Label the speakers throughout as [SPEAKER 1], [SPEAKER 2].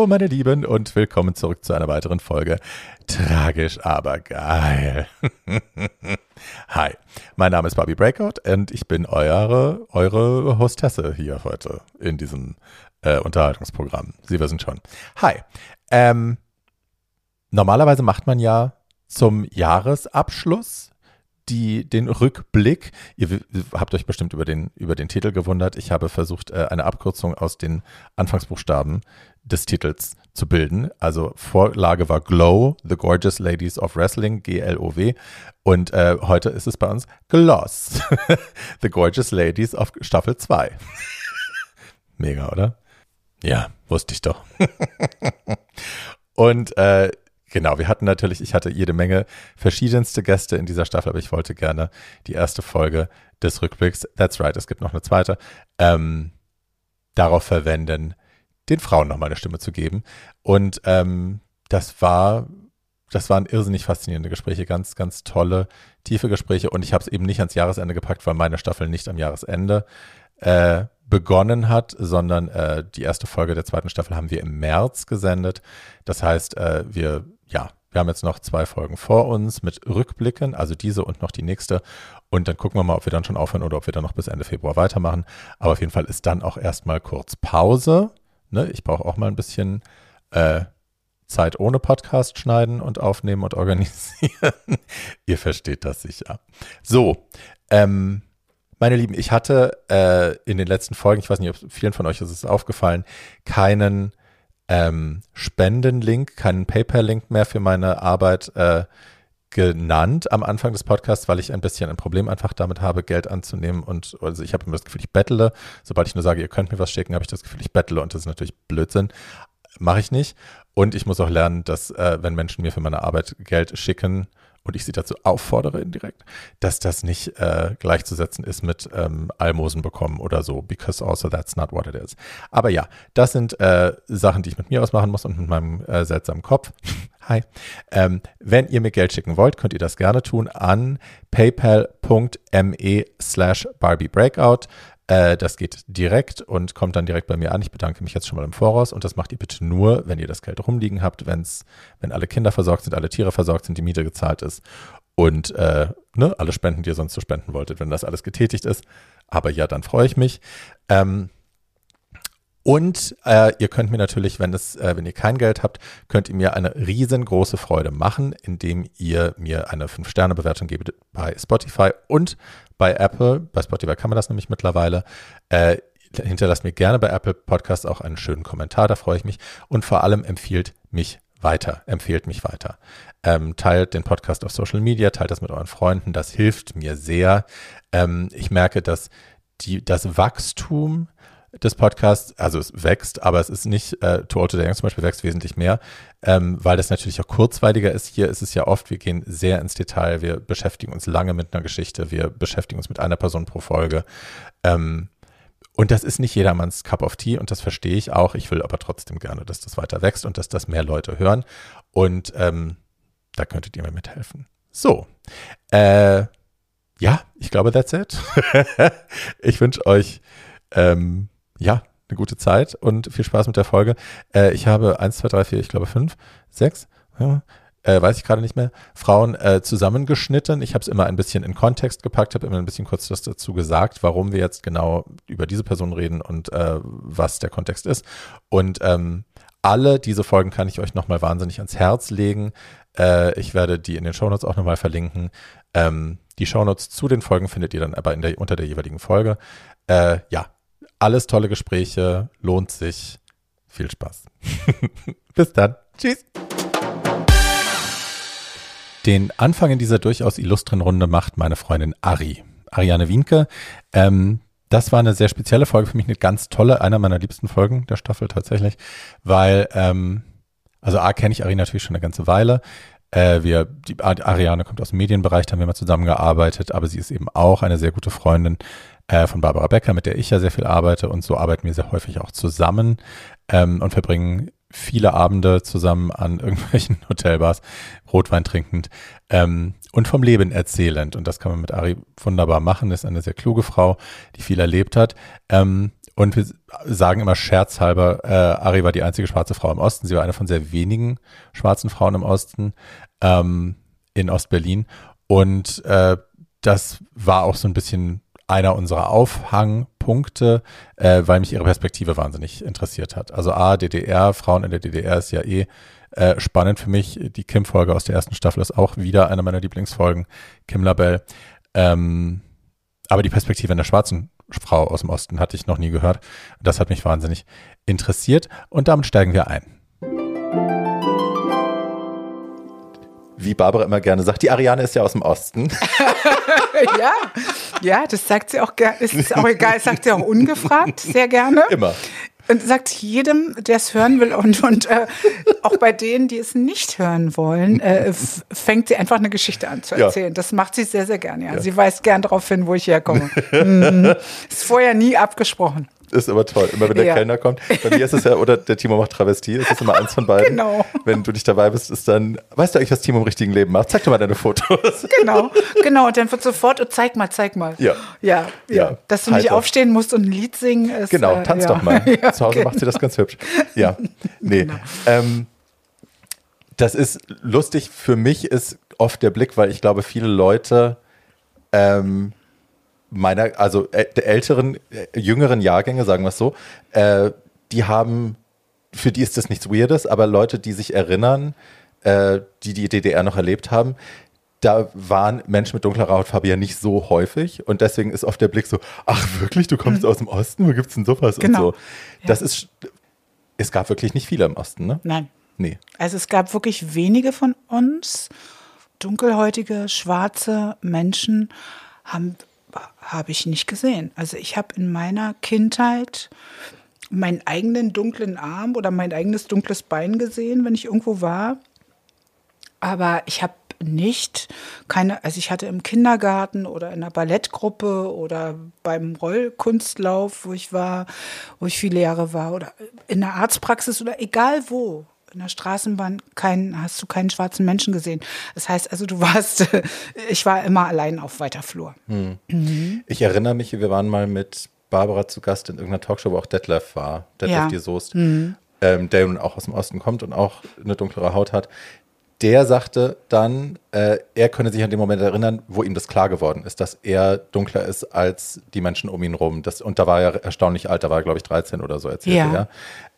[SPEAKER 1] Hallo meine Lieben und willkommen zurück zu einer weiteren Folge Tragisch aber geil. Hi, mein Name ist Bobby Breakout und ich bin eure, eure Hostesse hier heute in diesem äh, Unterhaltungsprogramm. Sie wissen schon. Hi. Ähm, normalerweise macht man ja zum Jahresabschluss die, den Rückblick. Ihr habt euch bestimmt über den, über den Titel gewundert. Ich habe versucht, äh, eine Abkürzung aus den Anfangsbuchstaben des Titels zu bilden. Also Vorlage war Glow, The Gorgeous Ladies of Wrestling, G-L-O-W. Und äh, heute ist es bei uns Gloss, The Gorgeous Ladies of Staffel 2. Mega, oder? Ja, wusste ich doch. Und äh, Genau, wir hatten natürlich, ich hatte jede Menge verschiedenste Gäste in dieser Staffel, aber ich wollte gerne die erste Folge des Rückblicks, that's right, es gibt noch eine zweite, ähm, darauf verwenden, den Frauen nochmal eine Stimme zu geben. Und ähm, das war, das waren irrsinnig faszinierende Gespräche, ganz, ganz tolle, tiefe Gespräche. Und ich habe es eben nicht ans Jahresende gepackt, weil meine Staffel nicht am Jahresende äh, begonnen hat, sondern äh, die erste Folge der zweiten Staffel haben wir im März gesendet. Das heißt, äh, wir ja, wir haben jetzt noch zwei Folgen vor uns mit Rückblicken, also diese und noch die nächste. Und dann gucken wir mal, ob wir dann schon aufhören oder ob wir dann noch bis Ende Februar weitermachen. Aber auf jeden Fall ist dann auch erstmal kurz Pause. Ne? Ich brauche auch mal ein bisschen äh, Zeit ohne Podcast schneiden und aufnehmen und organisieren. Ihr versteht das sicher. So, ähm, meine Lieben, ich hatte äh, in den letzten Folgen, ich weiß nicht, ob vielen von euch ist es aufgefallen, keinen ähm, Spendenlink, keinen PayPal-Link mehr für meine Arbeit äh, genannt am Anfang des Podcasts, weil ich ein bisschen ein Problem einfach damit habe, Geld anzunehmen. Und also ich habe immer das Gefühl, ich bettle. Sobald ich nur sage, ihr könnt mir was schicken, habe ich das Gefühl, ich bettle. Und das ist natürlich Blödsinn. Mache ich nicht. Und ich muss auch lernen, dass äh, wenn Menschen mir für meine Arbeit Geld schicken, und ich sie dazu auffordere indirekt, dass das nicht äh, gleichzusetzen ist mit ähm, Almosen bekommen oder so, because also that's not what it is. Aber ja, das sind äh, Sachen, die ich mit mir ausmachen muss und mit meinem äh, seltsamen Kopf. Hi. Ähm, wenn ihr mir Geld schicken wollt, könnt ihr das gerne tun an paypal.me slash Barbie Breakout. Äh, das geht direkt und kommt dann direkt bei mir an. Ich bedanke mich jetzt schon mal im Voraus und das macht ihr bitte nur, wenn ihr das Geld rumliegen habt, wenn's, wenn alle Kinder versorgt sind, alle Tiere versorgt sind, die Miete gezahlt ist und äh, ne, alle Spenden, die ihr sonst so spenden wolltet, wenn das alles getätigt ist. Aber ja, dann freue ich mich. Ähm, und äh, ihr könnt mir natürlich, wenn es, äh, wenn ihr kein Geld habt, könnt ihr mir eine riesengroße Freude machen, indem ihr mir eine 5-Sterne-Bewertung gebt bei Spotify und bei Apple. Bei Spotify kann man das nämlich mittlerweile. Äh, hinterlasst mir gerne bei Apple Podcasts auch einen schönen Kommentar, da freue ich mich. Und vor allem empfiehlt mich weiter, empfehlt mich weiter. Ähm, teilt den Podcast auf Social Media, teilt das mit euren Freunden, das hilft mir sehr. Ähm, ich merke, dass die, das Wachstum des Podcasts, also es wächst, aber es ist nicht, äh, to Young zum Beispiel wächst wesentlich mehr, ähm, weil das natürlich auch kurzweiliger ist. Hier ist es ja oft, wir gehen sehr ins Detail, wir beschäftigen uns lange mit einer Geschichte, wir beschäftigen uns mit einer Person pro Folge. Ähm, und das ist nicht jedermanns Cup of Tea und das verstehe ich auch. Ich will aber trotzdem gerne, dass das weiter wächst und dass das mehr Leute hören. Und ähm, da könntet ihr mir mithelfen. So, äh, ja, ich glaube, that's it. ich wünsche euch ähm, ja, eine gute Zeit und viel Spaß mit der Folge. Äh, ich habe eins, zwei, drei, vier, ich glaube fünf, sechs, ja, äh, weiß ich gerade nicht mehr, Frauen äh, zusammengeschnitten. Ich habe es immer ein bisschen in Kontext gepackt, habe immer ein bisschen kurz das dazu gesagt, warum wir jetzt genau über diese Person reden und äh, was der Kontext ist. Und ähm, alle diese Folgen kann ich euch nochmal wahnsinnig ans Herz legen. Äh, ich werde die in den Shownotes auch nochmal verlinken. Ähm, die Shownotes zu den Folgen findet ihr dann aber der, unter der jeweiligen Folge. Äh, ja, alles tolle Gespräche, lohnt sich. Viel Spaß. Bis dann. Tschüss. Den Anfang in dieser durchaus illustren Runde macht meine Freundin Ari. Ariane Wienke. Ähm, das war eine sehr spezielle Folge für mich, eine ganz tolle, einer meiner liebsten Folgen der Staffel tatsächlich, weil ähm, Also A kenne ich Ari natürlich schon eine ganze Weile. Äh, wir, die Ariane kommt aus dem Medienbereich, da haben wir mal zusammengearbeitet, aber sie ist eben auch eine sehr gute Freundin äh, von Barbara Becker, mit der ich ja sehr viel arbeite und so arbeiten wir sehr häufig auch zusammen ähm, und verbringen viele Abende zusammen an irgendwelchen Hotelbars, Rotwein trinkend ähm, und vom Leben erzählend. Und das kann man mit Ari wunderbar machen. Ist eine sehr kluge Frau, die viel erlebt hat. Ähm, und wir sagen immer scherzhalber, äh, Ari war die einzige schwarze Frau im Osten. Sie war eine von sehr wenigen schwarzen Frauen im Osten ähm, in Ostberlin. Und äh, das war auch so ein bisschen einer unserer Aufhangpunkte, äh, weil mich ihre Perspektive wahnsinnig interessiert hat. Also A, DDR, Frauen in der DDR ist ja eh äh, spannend für mich. Die Kim-Folge aus der ersten Staffel ist auch wieder eine meiner Lieblingsfolgen, Kim Labelle. Ähm, aber die Perspektive einer schwarzen Frau aus dem Osten hatte ich noch nie gehört. Das hat mich wahnsinnig interessiert und damit steigen wir ein. Wie Barbara immer gerne sagt, die Ariane ist ja aus dem Osten.
[SPEAKER 2] ja, ja, das sagt sie auch gerne. Ist auch egal, das sagt sie auch ungefragt, sehr gerne.
[SPEAKER 1] Immer.
[SPEAKER 2] Und sagt jedem, der es hören will und, und äh, auch bei denen, die es nicht hören wollen, äh, fängt sie einfach eine Geschichte an zu erzählen. Ja. Das macht sie sehr, sehr gerne. Ja. ja. Sie weiß gern darauf hin, wo ich herkomme. mhm. Ist vorher nie abgesprochen
[SPEAKER 1] ist immer toll. Immer wenn der ja. Kellner kommt. Bei mir ist es ja, oder der Timo macht Travestie, das ist immer eins von beiden. Genau. Wenn du nicht dabei bist, ist dann, weißt du eigentlich, was Timo im richtigen Leben macht? Zeig doch mal deine Fotos.
[SPEAKER 2] Genau, genau. Und dann wird sofort, oh, zeig mal, zeig mal.
[SPEAKER 1] Ja.
[SPEAKER 2] Ja, ja. ja. Dass du nicht aufstehen musst und ein Lied singen. Ist,
[SPEAKER 1] genau, äh, tanz äh, doch mal. Zu Hause genau. macht sie das ganz hübsch. Ja, nee. Genau. Ähm, das ist lustig. Für mich ist oft der Blick, weil ich glaube, viele Leute ähm, meiner, also der älteren, äh, jüngeren Jahrgänge, sagen wir es so, äh, die haben, für die ist das nichts Weirdes, aber Leute, die sich erinnern, äh, die die DDR noch erlebt haben, da waren Menschen mit dunklerer Hautfarbe ja nicht so häufig und deswegen ist oft der Blick so, ach wirklich, du kommst mhm. aus dem Osten, wo gibt's denn sowas genau. und so. Das ja. ist, es gab wirklich nicht viele im Osten, ne?
[SPEAKER 2] Nein. Nee. Also es gab wirklich wenige von uns, dunkelhäutige, schwarze Menschen haben habe ich nicht gesehen. Also ich habe in meiner Kindheit meinen eigenen dunklen Arm oder mein eigenes dunkles Bein gesehen, wenn ich irgendwo war. Aber ich habe nicht keine, also ich hatte im Kindergarten oder in einer Ballettgruppe oder beim Rollkunstlauf, wo ich war, wo ich viele Jahre war, oder in der Arztpraxis oder egal wo, in der Straßenbahn keinen, hast du keinen schwarzen Menschen gesehen. Das heißt also, du warst, ich war immer allein auf weiter Flur. Hm.
[SPEAKER 1] Mhm. Ich erinnere mich, wir waren mal mit Barbara zu Gast in irgendeiner Talkshow, wo auch Detlef war, Detlef ja. die Soest, mhm. ähm, der nun auch aus dem Osten kommt und auch eine dunklere Haut hat. Der sagte dann, äh, er könne sich an den Moment erinnern, wo ihm das klar geworden ist, dass er dunkler ist als die Menschen um ihn rum. Das, und da war er erstaunlich alt, da war er, glaube ich, 13 oder so, erzählte ja. er.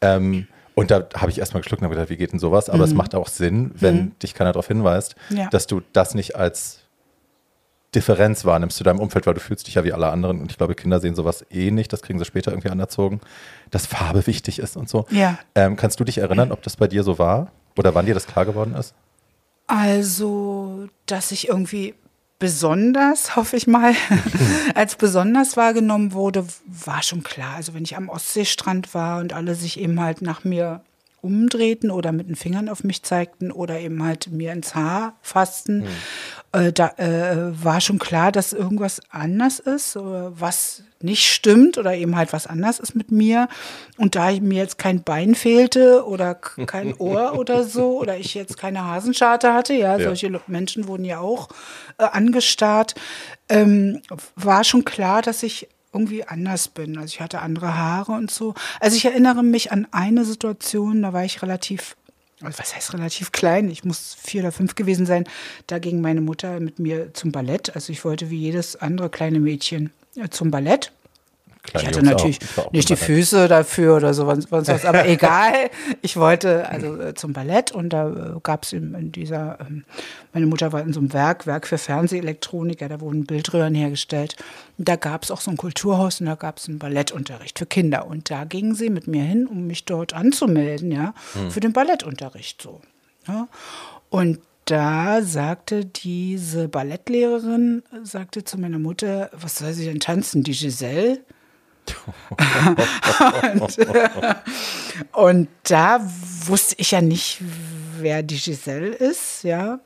[SPEAKER 1] Ähm, und da habe ich erstmal geschluckt und gedacht, wie geht denn sowas? Aber mhm. es macht auch Sinn, wenn mhm. dich keiner darauf hinweist, ja. dass du das nicht als Differenz wahrnimmst zu deinem Umfeld, weil du fühlst dich ja wie alle anderen. Und ich glaube, Kinder sehen sowas eh nicht, das kriegen sie später irgendwie anerzogen, dass Farbe wichtig ist und so.
[SPEAKER 2] Ja.
[SPEAKER 1] Ähm, kannst du dich erinnern, ob das bei dir so war? Oder wann dir das klar geworden ist?
[SPEAKER 2] Also, dass ich irgendwie besonders, hoffe ich mal, als besonders wahrgenommen wurde, war schon klar. Also wenn ich am Ostseestrand war und alle sich eben halt nach mir umdrehten oder mit den Fingern auf mich zeigten oder eben halt mir ins Haar fassten, mhm. äh, da äh, war schon klar, dass irgendwas anders ist, was nicht stimmt oder eben halt was anders ist mit mir. Und da mir jetzt kein Bein fehlte oder kein Ohr oder so oder ich jetzt keine Hasenscharte hatte, ja, ja. solche Menschen wurden ja auch äh, angestarrt, ähm, war schon klar, dass ich irgendwie anders bin. Also ich hatte andere Haare und so. Also ich erinnere mich an eine Situation, da war ich relativ, also was heißt relativ klein? Ich muss vier oder fünf gewesen sein. Da ging meine Mutter mit mir zum Ballett. Also ich wollte wie jedes andere kleine Mädchen äh, zum Ballett. Kleine ich hatte Jungs natürlich auch, nicht die Füße dafür oder so was, aber egal. Ich wollte also äh, zum Ballett und da äh, gab es in, in, dieser, ähm, meine Mutter war in so einem Werk, Werk für Fernsehelektronik, ja, da wurden Bildröhren hergestellt. Und da gab es auch so ein Kulturhaus und da gab es einen Ballettunterricht für Kinder. Und da gingen sie mit mir hin, um mich dort anzumelden, ja, hm. für den Ballettunterricht so. Ja. Und da sagte diese Ballettlehrerin, sagte zu meiner Mutter, was soll sie denn tanzen, die Giselle? Und, und da wusste ich ja nicht, wer die Giselle ist, ja.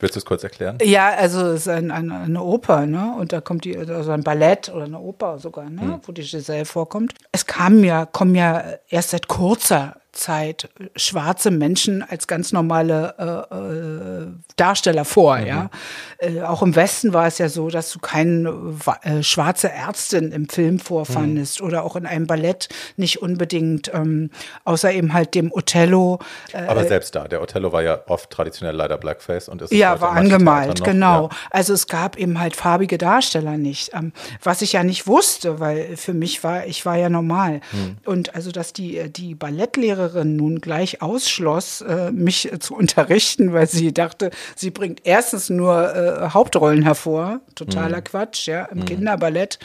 [SPEAKER 1] Willst du es kurz erklären?
[SPEAKER 2] Ja, also es ist ein, ein, eine Oper, ne? Und da kommt die, also ein Ballett oder eine Oper sogar, ne? Hm. Wo die Giselle vorkommt. Es kam ja, kommen ja erst seit kurzer Zeit schwarze Menschen als ganz normale äh, äh, Darsteller vor. Mhm. Ja, äh, auch im Westen war es ja so, dass du keine äh, schwarze Ärztin im Film vorfandest mhm. oder auch in einem Ballett nicht unbedingt, ähm, außer eben halt dem Othello.
[SPEAKER 1] Äh, Aber selbst da, der Othello war ja oft traditionell leider Blackface und ist
[SPEAKER 2] ja war angemalt, genau. Ja. Also es gab eben halt farbige Darsteller nicht, ähm, was ich ja nicht wusste, weil für mich war ich war ja normal mhm. und also dass die die Ballettlehrerin Lehrerin nun gleich ausschloss, äh, mich äh, zu unterrichten, weil sie dachte, sie bringt erstens nur äh, Hauptrollen hervor, totaler mhm. Quatsch, ja, im mhm. Kinderballett,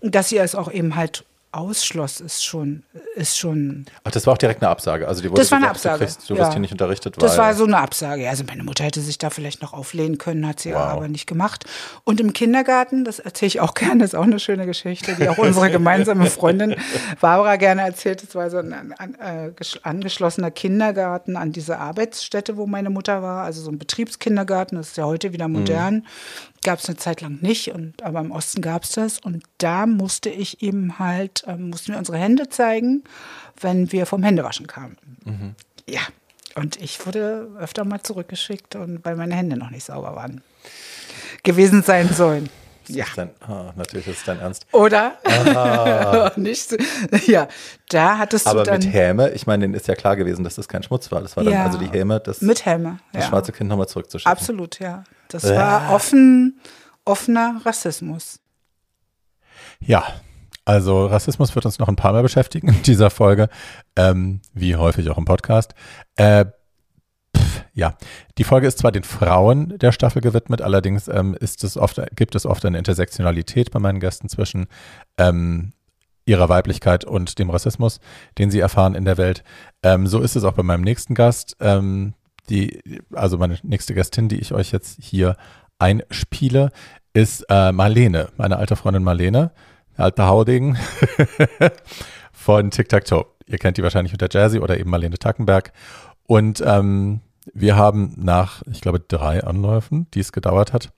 [SPEAKER 2] dass sie es auch eben halt ausschloss, ist schon, ist schon.
[SPEAKER 1] Ach, das war auch direkt eine Absage. Also die wurde
[SPEAKER 2] das war eine Absage.
[SPEAKER 1] Du, kriegst, du ja. wirst hier nicht unterrichtet.
[SPEAKER 2] das war so eine Absage. Also meine Mutter hätte sich da vielleicht noch auflehnen können, hat sie wow. aber nicht gemacht. Und im Kindergarten, das erzähle ich auch gerne, das ist auch eine schöne Geschichte, die auch unsere gemeinsame Freundin Barbara gerne erzählt. Das war so ein, ein äh, angeschlossener Kindergarten an diese Arbeitsstätte, wo meine Mutter war. Also so ein Betriebskindergarten. Das ist ja heute wieder modern. Mhm gab es eine Zeit lang nicht, und, aber im Osten gab es das. Und da musste ich eben halt, äh, mussten wir unsere Hände zeigen, wenn wir vom Händewaschen kamen. Mhm. Ja, und ich wurde öfter mal zurückgeschickt, und weil meine Hände noch nicht sauber waren. Gewesen sein sollen. Ja.
[SPEAKER 1] Dein, oh, natürlich ist es dein Ernst.
[SPEAKER 2] Oder? nicht so, ja, da hattest
[SPEAKER 1] Aber
[SPEAKER 2] du dann.
[SPEAKER 1] mit Häme, ich meine, denen ist ja klar gewesen, dass das kein Schmutz war. Das war dann ja, also die Häme, das,
[SPEAKER 2] mit Häme,
[SPEAKER 1] das ja. schwarze Kind nochmal zurückzuschicken.
[SPEAKER 2] Absolut, ja. Das war offen, offener Rassismus.
[SPEAKER 1] Ja, also Rassismus wird uns noch ein paar Mal beschäftigen in dieser Folge, ähm, wie häufig auch im Podcast. Äh, ja, die Folge ist zwar den Frauen der Staffel gewidmet, allerdings ähm, ist es oft, gibt es oft eine Intersektionalität bei meinen Gästen zwischen ähm, ihrer Weiblichkeit und dem Rassismus, den sie erfahren in der Welt. Ähm, so ist es auch bei meinem nächsten Gast. Ähm, die, also meine nächste Gästin, die ich euch jetzt hier einspiele, ist äh, Marlene, meine alte Freundin Marlene, alte Haudegen von Tic Tac Toe. Ihr kennt die wahrscheinlich unter Jazzy oder eben Marlene Tackenberg. Und ähm, wir haben nach, ich glaube, drei Anläufen, die es gedauert hat,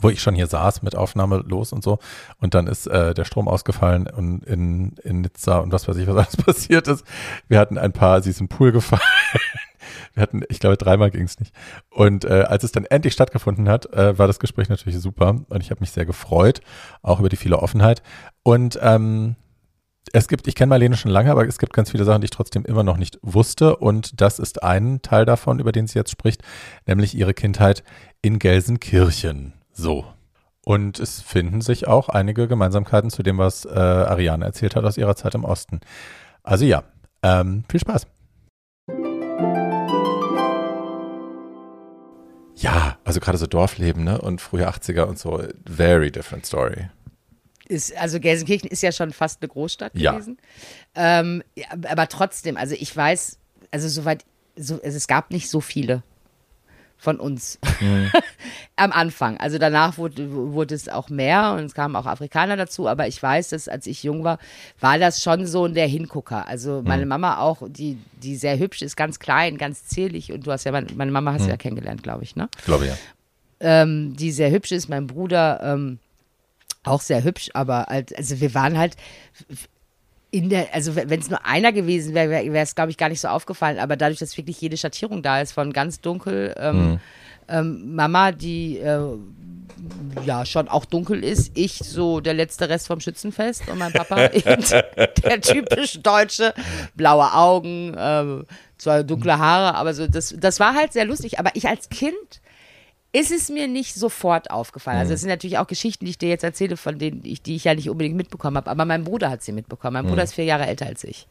[SPEAKER 1] wo ich schon hier saß mit Aufnahme los und so. Und dann ist äh, der Strom ausgefallen und in, in Nizza und was weiß ich, was alles passiert ist. Wir hatten ein paar, sie ist im Pool gefallen. Wir hatten, ich glaube, dreimal ging es nicht. Und äh, als es dann endlich stattgefunden hat, äh, war das Gespräch natürlich super. Und ich habe mich sehr gefreut, auch über die viele Offenheit. Und ähm, es gibt, ich kenne Marlene schon lange, aber es gibt ganz viele Sachen, die ich trotzdem immer noch nicht wusste. Und das ist ein Teil davon, über den sie jetzt spricht, nämlich ihre Kindheit in Gelsenkirchen. So. Und es finden sich auch einige Gemeinsamkeiten zu dem, was äh, Ariane erzählt hat aus ihrer Zeit im Osten. Also ja, ähm, viel Spaß. Ja, also gerade so Dorfleben, ne? Und frühe 80er und so, very different story.
[SPEAKER 3] Ist, also Gelsenkirchen ist ja schon fast eine Großstadt
[SPEAKER 1] ja.
[SPEAKER 3] gewesen. Ähm, aber trotzdem, also ich weiß, also soweit, so, also es gab nicht so viele von uns mhm. am Anfang. Also danach wurde, wurde es auch mehr und es kamen auch Afrikaner dazu, aber ich weiß, dass als ich jung war, war das schon so der Hingucker. Also meine mhm. Mama auch, die, die sehr hübsch ist, ganz klein, ganz zierlich und du hast ja, meine, meine Mama hast mhm. du ja kennengelernt, glaube ich, ne?
[SPEAKER 1] Ich glaube ja.
[SPEAKER 3] Ähm, die sehr hübsch ist, mein Bruder ähm, auch sehr hübsch, aber halt, also wir waren halt in der, also wenn es nur einer gewesen wäre, wäre es, glaube ich, gar nicht so aufgefallen. Aber dadurch, dass wirklich jede Schattierung da ist, von ganz dunkel, ähm, mhm. ähm, Mama, die äh, ja schon auch dunkel ist, ich so der letzte Rest vom Schützenfest und mein Papa eben der typisch deutsche, blaue Augen, äh, zwar dunkle Haare, aber so das, das war halt sehr lustig. Aber ich als Kind ist es mir nicht sofort aufgefallen. Also es sind natürlich auch Geschichten, die ich dir jetzt erzähle, von denen ich, die ich ja nicht unbedingt mitbekommen habe. Aber mein Bruder hat sie mitbekommen. Mein Bruder mhm. ist vier Jahre älter als ich.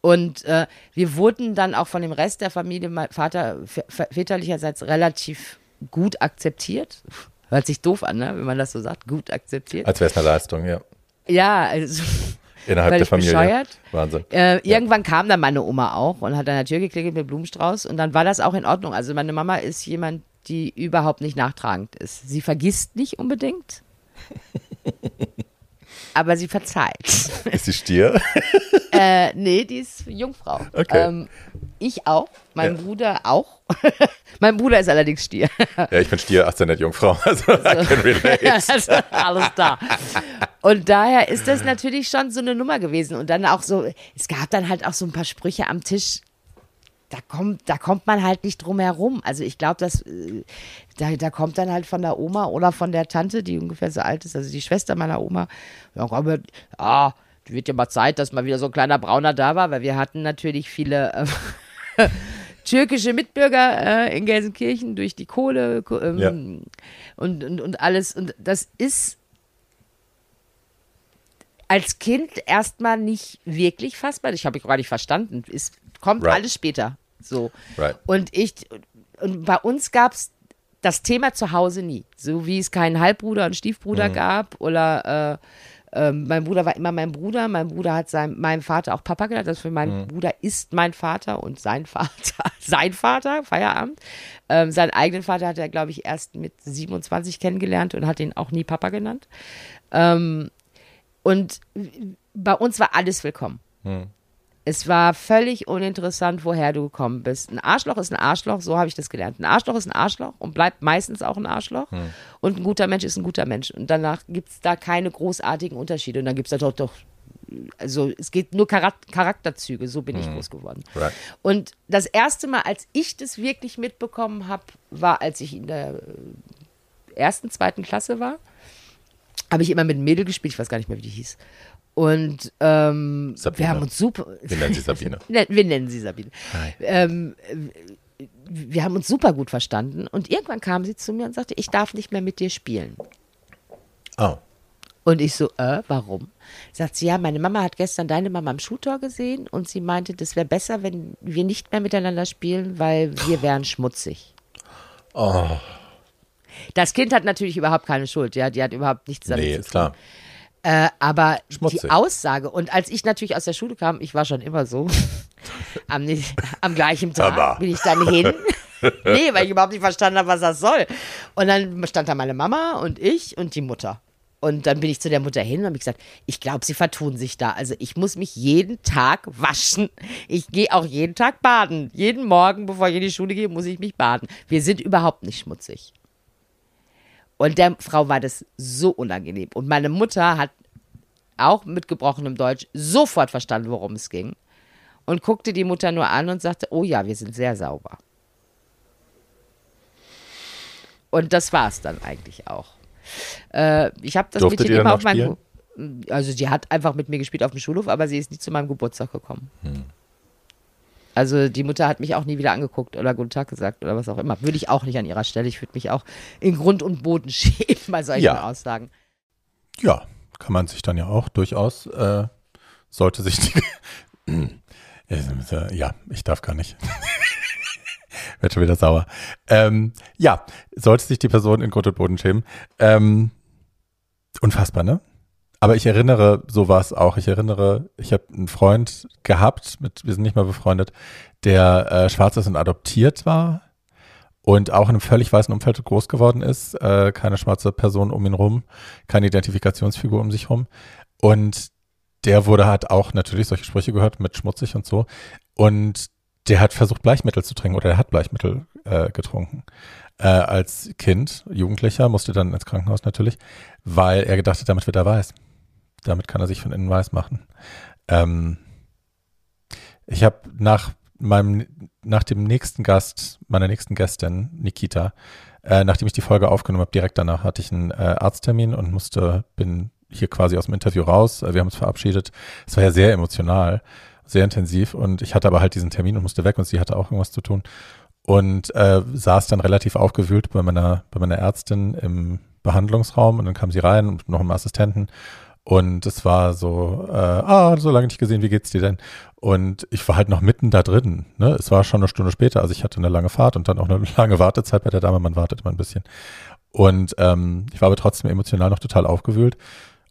[SPEAKER 3] Und äh, wir wurden dann auch von dem Rest der Familie, mein Vater väterlicherseits relativ gut akzeptiert. Hört sich doof an, ne? wenn man das so sagt, gut akzeptiert.
[SPEAKER 1] Als wäre es eine Leistung, ja.
[SPEAKER 3] Ja, also
[SPEAKER 1] Innerhalb der Familie. Bescheuert.
[SPEAKER 3] Wahnsinn. Äh, irgendwann ja. kam dann meine Oma auch und hat an der Tür geklingelt mit Blumenstrauß und dann war das auch in Ordnung. Also meine Mama ist jemand, die überhaupt nicht nachtragend ist. Sie vergisst nicht unbedingt. aber sie verzeiht.
[SPEAKER 1] Ist sie Stier?
[SPEAKER 3] äh, nee, die ist Jungfrau.
[SPEAKER 1] Okay.
[SPEAKER 3] Ähm, ich auch, mein
[SPEAKER 1] Ja.
[SPEAKER 3] Bruder auch. mein Bruder ist allerdings Stier.
[SPEAKER 1] Ja, ich bin Stier, Aszendent Jungfrau. Also, I can relate.
[SPEAKER 3] also, alles da. Und daher ist das natürlich schon so eine Nummer gewesen. Und dann auch so, es gab dann halt auch so ein paar Sprüche am Tisch. Da kommt, da kommt man halt nicht drum herum. Also ich glaube, dass äh, da, da kommt dann halt von der Oma oder von der Tante, die ungefähr so alt ist, also die Schwester meiner Oma, ja, komm, ja, wird ja mal Zeit, dass mal wieder so ein kleiner Brauner da war, weil wir hatten natürlich viele äh, türkische Mitbürger äh, in Gelsenkirchen durch die Kohle ko- ähm,
[SPEAKER 1] Ja.
[SPEAKER 3] und, und, und alles. Und das ist als Kind erstmal nicht wirklich fassbar. Ich habe ich gar nicht verstanden. Es kommt
[SPEAKER 1] Right.
[SPEAKER 3] alles später. So.
[SPEAKER 1] Right.
[SPEAKER 3] Und ich, und bei uns gab es das Thema zu Hause nie. So wie es keinen Halbbruder und Stiefbruder gab oder äh, ähm, mein Bruder war immer mein Bruder. Mein Bruder hat sein, meinem Vater auch Papa genannt. Also für meinen Bruder ist mein Vater und sein Vater sein Vater, Feierabend. Ähm, seinen eigenen Vater hat er, glaube ich, erst mit 27 kennengelernt und hat ihn auch nie Papa genannt. Ähm, und bei uns war alles willkommen. Es war völlig uninteressant, woher du gekommen bist. Ein Arschloch ist ein Arschloch, so habe ich das gelernt. Ein Arschloch ist ein Arschloch und bleibt meistens auch ein Arschloch. Und ein guter Mensch ist ein guter Mensch. Und danach gibt es da keine großartigen Unterschiede. Und dann gibt es da doch, doch, also es geht nur Charak- Charakterzüge, so bin ich groß geworden.
[SPEAKER 1] Right.
[SPEAKER 3] Und das erste Mal, als ich das wirklich mitbekommen habe, war, als ich in der ersten, zweiten Klasse war. Habe ich immer mit einem Mädel gespielt, ich weiß gar nicht mehr, wie die hieß. Und ähm, wir haben uns super.
[SPEAKER 1] Wir nennen sie Sabine.
[SPEAKER 3] Ne- Wir nennen sie Sabine. Ähm, äh, wir haben uns super gut verstanden. Und irgendwann kam sie zu mir und sagte, ich darf nicht mehr mit dir spielen.
[SPEAKER 1] Oh.
[SPEAKER 3] Und ich so, äh, warum? Sagt sie, ja, meine Mama hat gestern deine Mama am Schuhtor gesehen und sie meinte, das wäre besser, wenn wir nicht mehr miteinander spielen, weil wir wären schmutzig.
[SPEAKER 1] Oh.
[SPEAKER 3] Das Kind hat natürlich überhaupt keine Schuld, ja, die hat überhaupt nichts damit
[SPEAKER 1] Nee,
[SPEAKER 3] zu
[SPEAKER 1] ist
[SPEAKER 3] tun.
[SPEAKER 1] klar.
[SPEAKER 3] Äh, aber
[SPEAKER 1] Schmutzig.
[SPEAKER 3] die Aussage, und als ich natürlich aus der Schule kam, ich war schon immer so, am, am gleichen Tag
[SPEAKER 1] Aber.
[SPEAKER 3] bin ich dann hin. nee, weil ich überhaupt nicht verstanden habe, was das soll. Und dann stand da meine Mama und ich und die Mutter. Und dann bin ich zu der Mutter hin und habe gesagt, ich glaube, sie vertun sich da. Also ich muss mich jeden Tag waschen. Ich gehe auch jeden Tag baden. Jeden Morgen, bevor ich in die Schule gehe, muss ich mich baden. Wir sind überhaupt nicht schmutzig. Und der Frau war das so unangenehm. Und meine Mutter hat auch mit gebrochenem Deutsch sofort verstanden, worum es ging. Und guckte die Mutter nur an und sagte, oh ja, wir sind sehr sauber. Und das war es dann eigentlich auch. Äh, ich habe das
[SPEAKER 1] Durftet
[SPEAKER 3] Mädchen immer auf. Ge- Also sie hat einfach mit mir gespielt auf dem Schulhof, aber sie ist nie zu meinem Geburtstag gekommen. Also die Mutter hat mich auch nie wieder angeguckt oder Guten Tag gesagt oder was auch immer. Würde ich auch nicht an ihrer Stelle. Ich würde mich auch in Grund und Boden schämen bei solchen
[SPEAKER 1] Ja.
[SPEAKER 3] Aussagen.
[SPEAKER 1] Ja, kann man sich dann ja auch durchaus, äh, sollte sich die. Äh, ja, ich darf gar nicht. Wird schon wieder sauer. Ähm, ja, sollte sich die Person in Grund und Boden schämen. Ähm, unfassbar, ne? Aber ich erinnere, so war es auch. Ich erinnere, ich habe einen Freund gehabt, mit, wir sind nicht mal befreundet, der äh, schwarz ist und adoptiert war und auch in einem völlig weißen Umfeld groß geworden ist. Äh, keine schwarze Person um ihn rum, keine Identifikationsfigur um sich rum. Und der wurde, hat auch natürlich solche Sprüche gehört mit schmutzig und so. Und der hat versucht, Bleichmittel zu trinken oder er hat Bleichmittel äh, getrunken. Äh, als Kind, Jugendlicher, musste dann ins Krankenhaus natürlich, weil er gedacht hat, damit wird er weiß. Damit kann er sich von innen weiß machen. Ähm, ich habe nach meinem, nach dem nächsten Gast, meiner nächsten Gästin, Nikita, äh, nachdem ich die Folge aufgenommen habe, direkt danach hatte ich einen äh, Arzttermin und musste, bin hier quasi aus dem Interview raus. Äh, wir haben uns verabschiedet. Es war ja sehr emotional, sehr intensiv und ich hatte aber halt diesen Termin und musste weg und sie hatte auch irgendwas zu tun und äh, saß dann relativ aufgewühlt bei meiner, bei meiner Ärztin im Behandlungsraum und dann kam sie rein und noch einen Assistenten und es war so, äh, ah, so lange nicht gesehen, wie geht's dir denn? Und ich war halt noch mitten da drin. Ne? Es war schon eine Stunde später, also ich hatte eine lange Fahrt und dann auch eine lange Wartezeit bei der Dame. Man wartet immer ein bisschen. Und ähm, ich war aber trotzdem emotional noch total aufgewühlt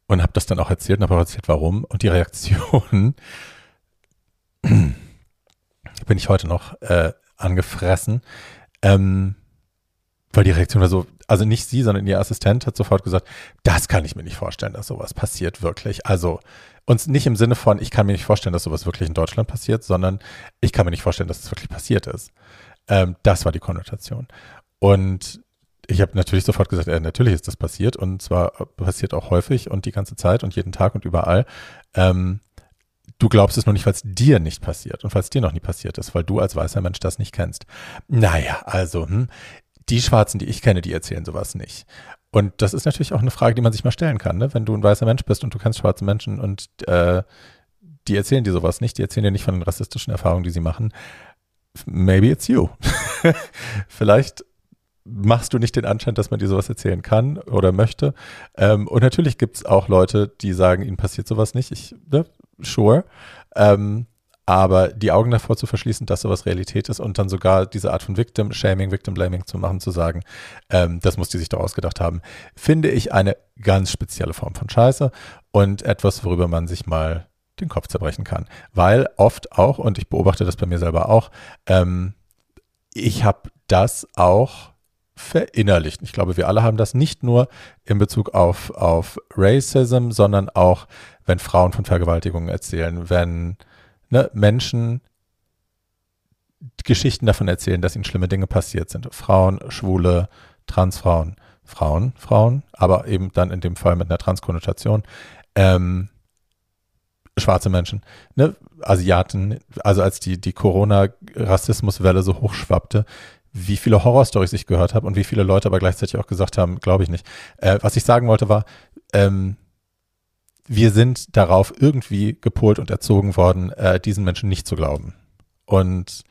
[SPEAKER 1] und habe das dann auch erzählt und habe auch erzählt, warum. Und die Reaktion bin ich heute noch äh, angefressen, ähm, weil die Reaktion war so, also nicht sie, sondern ihr Assistent hat sofort gesagt, das kann ich mir nicht vorstellen, dass sowas passiert wirklich. Also uns nicht im Sinne von, ich kann mir nicht vorstellen, dass sowas wirklich in Deutschland passiert, sondern ich kann mir nicht vorstellen, dass es wirklich passiert ist. Ähm, das war die Konnotation. Und ich habe natürlich sofort gesagt, äh, natürlich ist das passiert und zwar passiert auch häufig und die ganze Zeit und jeden Tag und überall. Ähm, du glaubst es nur nicht, weil es dir nicht passiert und weil es dir noch nie passiert ist, weil du als weißer Mensch das nicht kennst. Naja, also, hm, die Schwarzen, die ich kenne, die erzählen sowas nicht. Und das ist natürlich auch eine Frage, die man sich mal stellen kann, ne? wenn du ein weißer Mensch bist und du kennst schwarze Menschen und äh, die erzählen dir sowas nicht, die erzählen dir nicht von den rassistischen Erfahrungen, die sie machen. Maybe it's you. Vielleicht machst du nicht den Anschein, dass man dir sowas erzählen kann oder möchte. Ähm, und natürlich gibt es auch Leute, die sagen, ihnen passiert sowas nicht. Ich, ne, sure. Ähm, aber die Augen davor zu verschließen, dass sowas Realität ist und dann sogar diese Art von Victim Shaming, Victim Blaming zu machen, zu sagen, ähm, das muss die sich doch ausgedacht haben, finde ich eine ganz spezielle Form von Scheiße und etwas, worüber man sich mal den Kopf zerbrechen kann. Weil oft auch, und ich beobachte das bei mir selber auch, ähm, ich habe das auch verinnerlicht. Ich glaube, wir alle haben das nicht nur in Bezug auf, auf Racism, sondern auch, wenn Frauen von Vergewaltigungen erzählen, wenn ne, Menschen Geschichten davon erzählen, dass ihnen schlimme Dinge passiert sind. Frauen, Schwule, Transfrauen, Frauen, Frauen, aber eben dann in dem Fall mit einer Transkonnotation. Ähm, schwarze Menschen, ne, Asiaten, also als die, die Corona-Rassismuswelle so hochschwappte, wie viele Horrorstories ich gehört habe und wie viele Leute aber gleichzeitig auch gesagt haben, glaube ich nicht. Äh, was ich sagen wollte war, ähm, wir sind darauf irgendwie gepolt und erzogen worden, äh, diesen Menschen nicht zu glauben. Und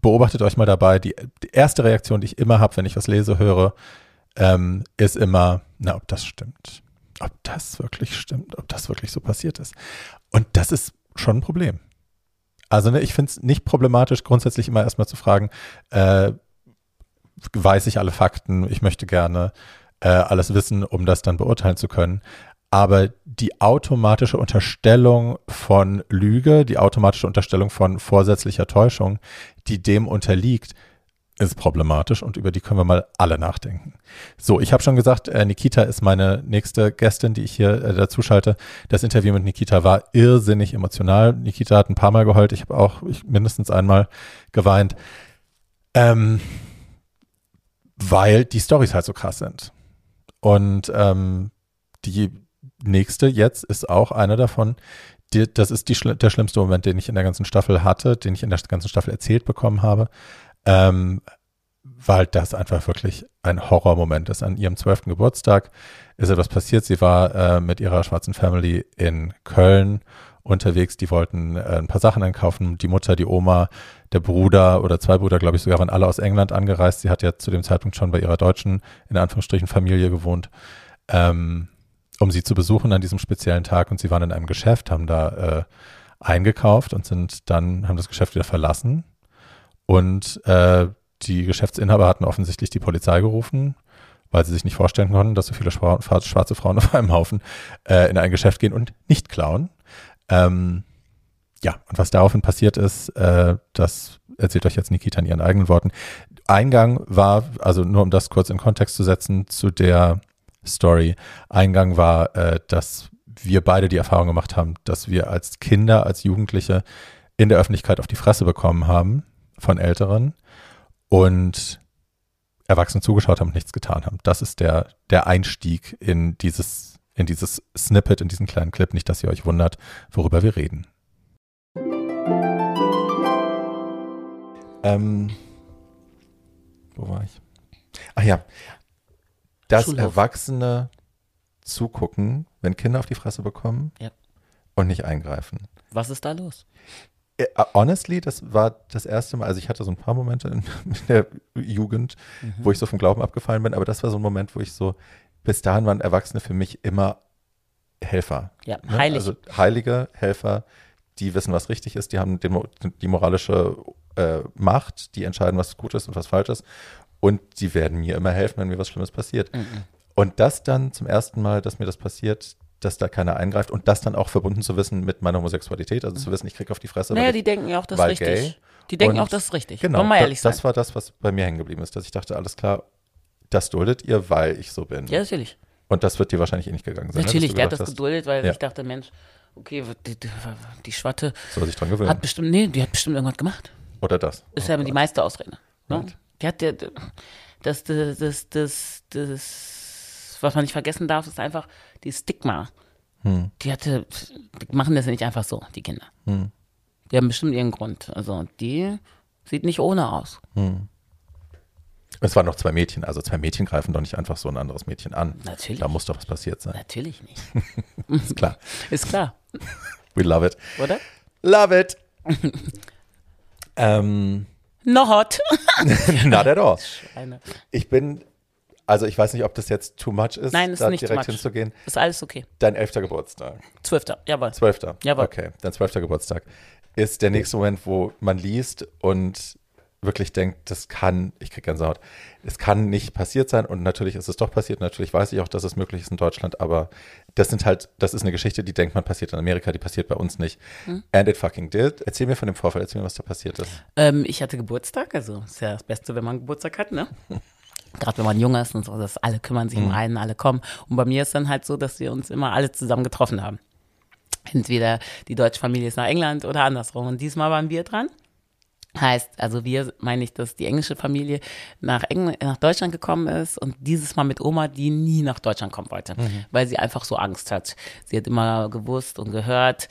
[SPEAKER 1] beobachtet euch mal dabei, die, die erste Reaktion, die ich immer habe, wenn ich was lese, höre, ähm, ist immer, na, ob das stimmt. Ob das wirklich stimmt, ob das wirklich so passiert ist. Und das ist schon ein Problem. Also ne, ich finde es nicht problematisch, grundsätzlich immer erstmal zu fragen, äh, weiß ich alle Fakten, ich möchte gerne äh, alles wissen, um das dann beurteilen zu können. Aber die automatische Unterstellung von Lüge, die automatische Unterstellung von vorsätzlicher Täuschung, die dem unterliegt, ist problematisch und über die können wir mal alle nachdenken. So, ich habe schon gesagt, äh, Nikita ist meine nächste Gästin, die ich hier äh, dazu schalte. Das Interview mit Nikita war irrsinnig emotional. Nikita hat ein paar Mal geheult, ich habe auch ich, mindestens einmal geweint, ähm, weil die Stories halt so krass sind. Und ähm, die nächste jetzt ist auch einer davon. Die, das ist die, der schlimmste Moment, den ich in der ganzen Staffel hatte, den ich in der ganzen Staffel erzählt bekommen habe ähm, weil das einfach wirklich ein Horrormoment ist. An ihrem zwölften Geburtstag ist etwas passiert. Sie war äh, mit ihrer schwarzen Family in Köln unterwegs. Die wollten äh, ein paar Sachen einkaufen. Die Mutter, die Oma, der Bruder oder zwei Brüder, glaube ich, sogar waren alle aus England angereist. Sie hat ja zu dem Zeitpunkt schon bei ihrer deutschen, in Anführungsstrichen, Familie gewohnt, ähm, um sie zu besuchen an diesem speziellen Tag. Und sie waren in einem Geschäft, haben da äh, eingekauft und sind dann, haben das Geschäft wieder verlassen und äh, die Geschäftsinhaber hatten offensichtlich die Polizei gerufen, weil sie sich nicht vorstellen konnten, dass so viele schwarze Frauen auf einem Haufen äh, in ein Geschäft gehen und nicht klauen. Ähm, ja, und was daraufhin passiert ist, äh, das erzählt euch jetzt Nikita in ihren eigenen Worten. Eingang war, also nur um das kurz in Kontext zu setzen zu der Story, Eingang war, äh, dass wir beide die Erfahrung gemacht haben, dass wir als Kinder, als Jugendliche in der Öffentlichkeit auf die Fresse bekommen haben von Älteren und Erwachsene zugeschaut haben und nichts getan haben. Das ist der, der Einstieg in dieses, in dieses Snippet, in diesen kleinen Clip. Nicht, dass ihr euch wundert, worüber wir reden. Ähm, wo war ich? Ach ja, dass Schulhof. Erwachsene zugucken, wenn Kinder auf die Fresse bekommen ja. und nicht eingreifen.
[SPEAKER 4] Was ist da los?
[SPEAKER 1] Äh, honestly, das war das erste Mal, also ich hatte so ein paar Momente in, der Jugend, mhm. wo ich so vom Glauben abgefallen bin, aber das war so ein Moment, wo ich so, bis dahin waren Erwachsene für mich immer Helfer.
[SPEAKER 4] Ja, ne? heilig.
[SPEAKER 1] Also heilige Helfer, die wissen, was richtig ist, die haben die moralische äh, Macht, die entscheiden, was gut ist und was falsch ist. Und die werden mir immer helfen, wenn mir was Schlimmes passiert. Mhm. Und das dann zum ersten Mal, dass mir das passiert, dass da keiner eingreift und das dann auch verbunden zu wissen mit meiner Homosexualität, also zu wissen, ich kriege auf die Fresse.
[SPEAKER 4] Naja, die denken ja auch, das ist richtig. Gay. Die denken und auch, das ist richtig.
[SPEAKER 1] Genau, mal ehrlich da, das war das, was bei mir hängen geblieben ist, dass ich dachte, alles klar, das duldet ihr, weil ich so bin.
[SPEAKER 4] Ja, natürlich.
[SPEAKER 1] Und das wird dir wahrscheinlich eh nicht gegangen sein. ne,
[SPEAKER 4] natürlich, der hat das
[SPEAKER 1] hast,
[SPEAKER 4] geduldet, weil
[SPEAKER 1] Ja.
[SPEAKER 4] ich dachte, Mensch, okay, die, die, die Schwatte
[SPEAKER 1] Soll sich dran gewöhnen.
[SPEAKER 4] hat bestimmt, nee, die hat bestimmt irgendwas gemacht.
[SPEAKER 1] Oder das.
[SPEAKER 4] Ist ja die meiste Ausrede. Ne?
[SPEAKER 1] Right.
[SPEAKER 4] Die hat der, das, das, das, das, das, was man nicht vergessen darf, ist einfach die Stigma.
[SPEAKER 1] Hm.
[SPEAKER 4] Die hatte, die machen das ja nicht einfach so, die Kinder.
[SPEAKER 1] Hm.
[SPEAKER 4] Die haben bestimmt ihren Grund. Also die sieht nicht ohne aus.
[SPEAKER 1] Es waren noch zwei Mädchen, also zwei Mädchen greifen doch nicht einfach so ein anderes Mädchen an.
[SPEAKER 4] Natürlich.
[SPEAKER 1] Da muss doch was passiert sein.
[SPEAKER 4] Natürlich nicht.
[SPEAKER 1] Ist klar.
[SPEAKER 4] Ist klar,
[SPEAKER 1] We love it.
[SPEAKER 4] oder?
[SPEAKER 1] Love it. ähm,
[SPEAKER 4] Not.
[SPEAKER 1] not at all. Ich bin, also ich weiß nicht, ob das jetzt too much ist,
[SPEAKER 4] Nein, ist
[SPEAKER 1] da
[SPEAKER 4] nicht
[SPEAKER 1] direkt
[SPEAKER 4] much.
[SPEAKER 1] hinzugehen.
[SPEAKER 4] Ist alles okay.
[SPEAKER 1] Dein elfter Geburtstag.
[SPEAKER 4] Zwölfter, jawohl.
[SPEAKER 1] Zwölfter.
[SPEAKER 4] Jawohl.
[SPEAKER 1] Okay, dein zwölfter Geburtstag ist der nächste Moment, wo man liest und wirklich denkt, das kann, ich kriege Gänsehaut, es kann nicht passiert sein und natürlich ist es doch passiert. Natürlich weiß ich auch, dass es möglich ist in Deutschland, aber das sind halt, das ist eine Geschichte, die denkt man passiert in Amerika, die passiert bei uns nicht.
[SPEAKER 4] Hm.
[SPEAKER 1] And it fucking did. Erzähl mir von dem Vorfall, erzähl mir, was da passiert ist.
[SPEAKER 4] Ähm, ich hatte Geburtstag, also ist ja das Beste, wenn man Geburtstag hat, ne? Gerade wenn man jung ist und so, dass alle kümmern sich um einen, alle kommen. Und bei mir ist dann halt so, dass wir uns immer alle zusammen getroffen haben. Entweder die deutsche Familie ist nach England oder andersrum. Und diesmal waren wir dran. Heißt, also wir meine ich, dass die englische Familie nach, Engl nach Deutschland gekommen ist und dieses Mal mit Oma, die nie nach Deutschland kommen wollte, weil sie einfach so Angst hat. Sie hat immer gewusst und gehört,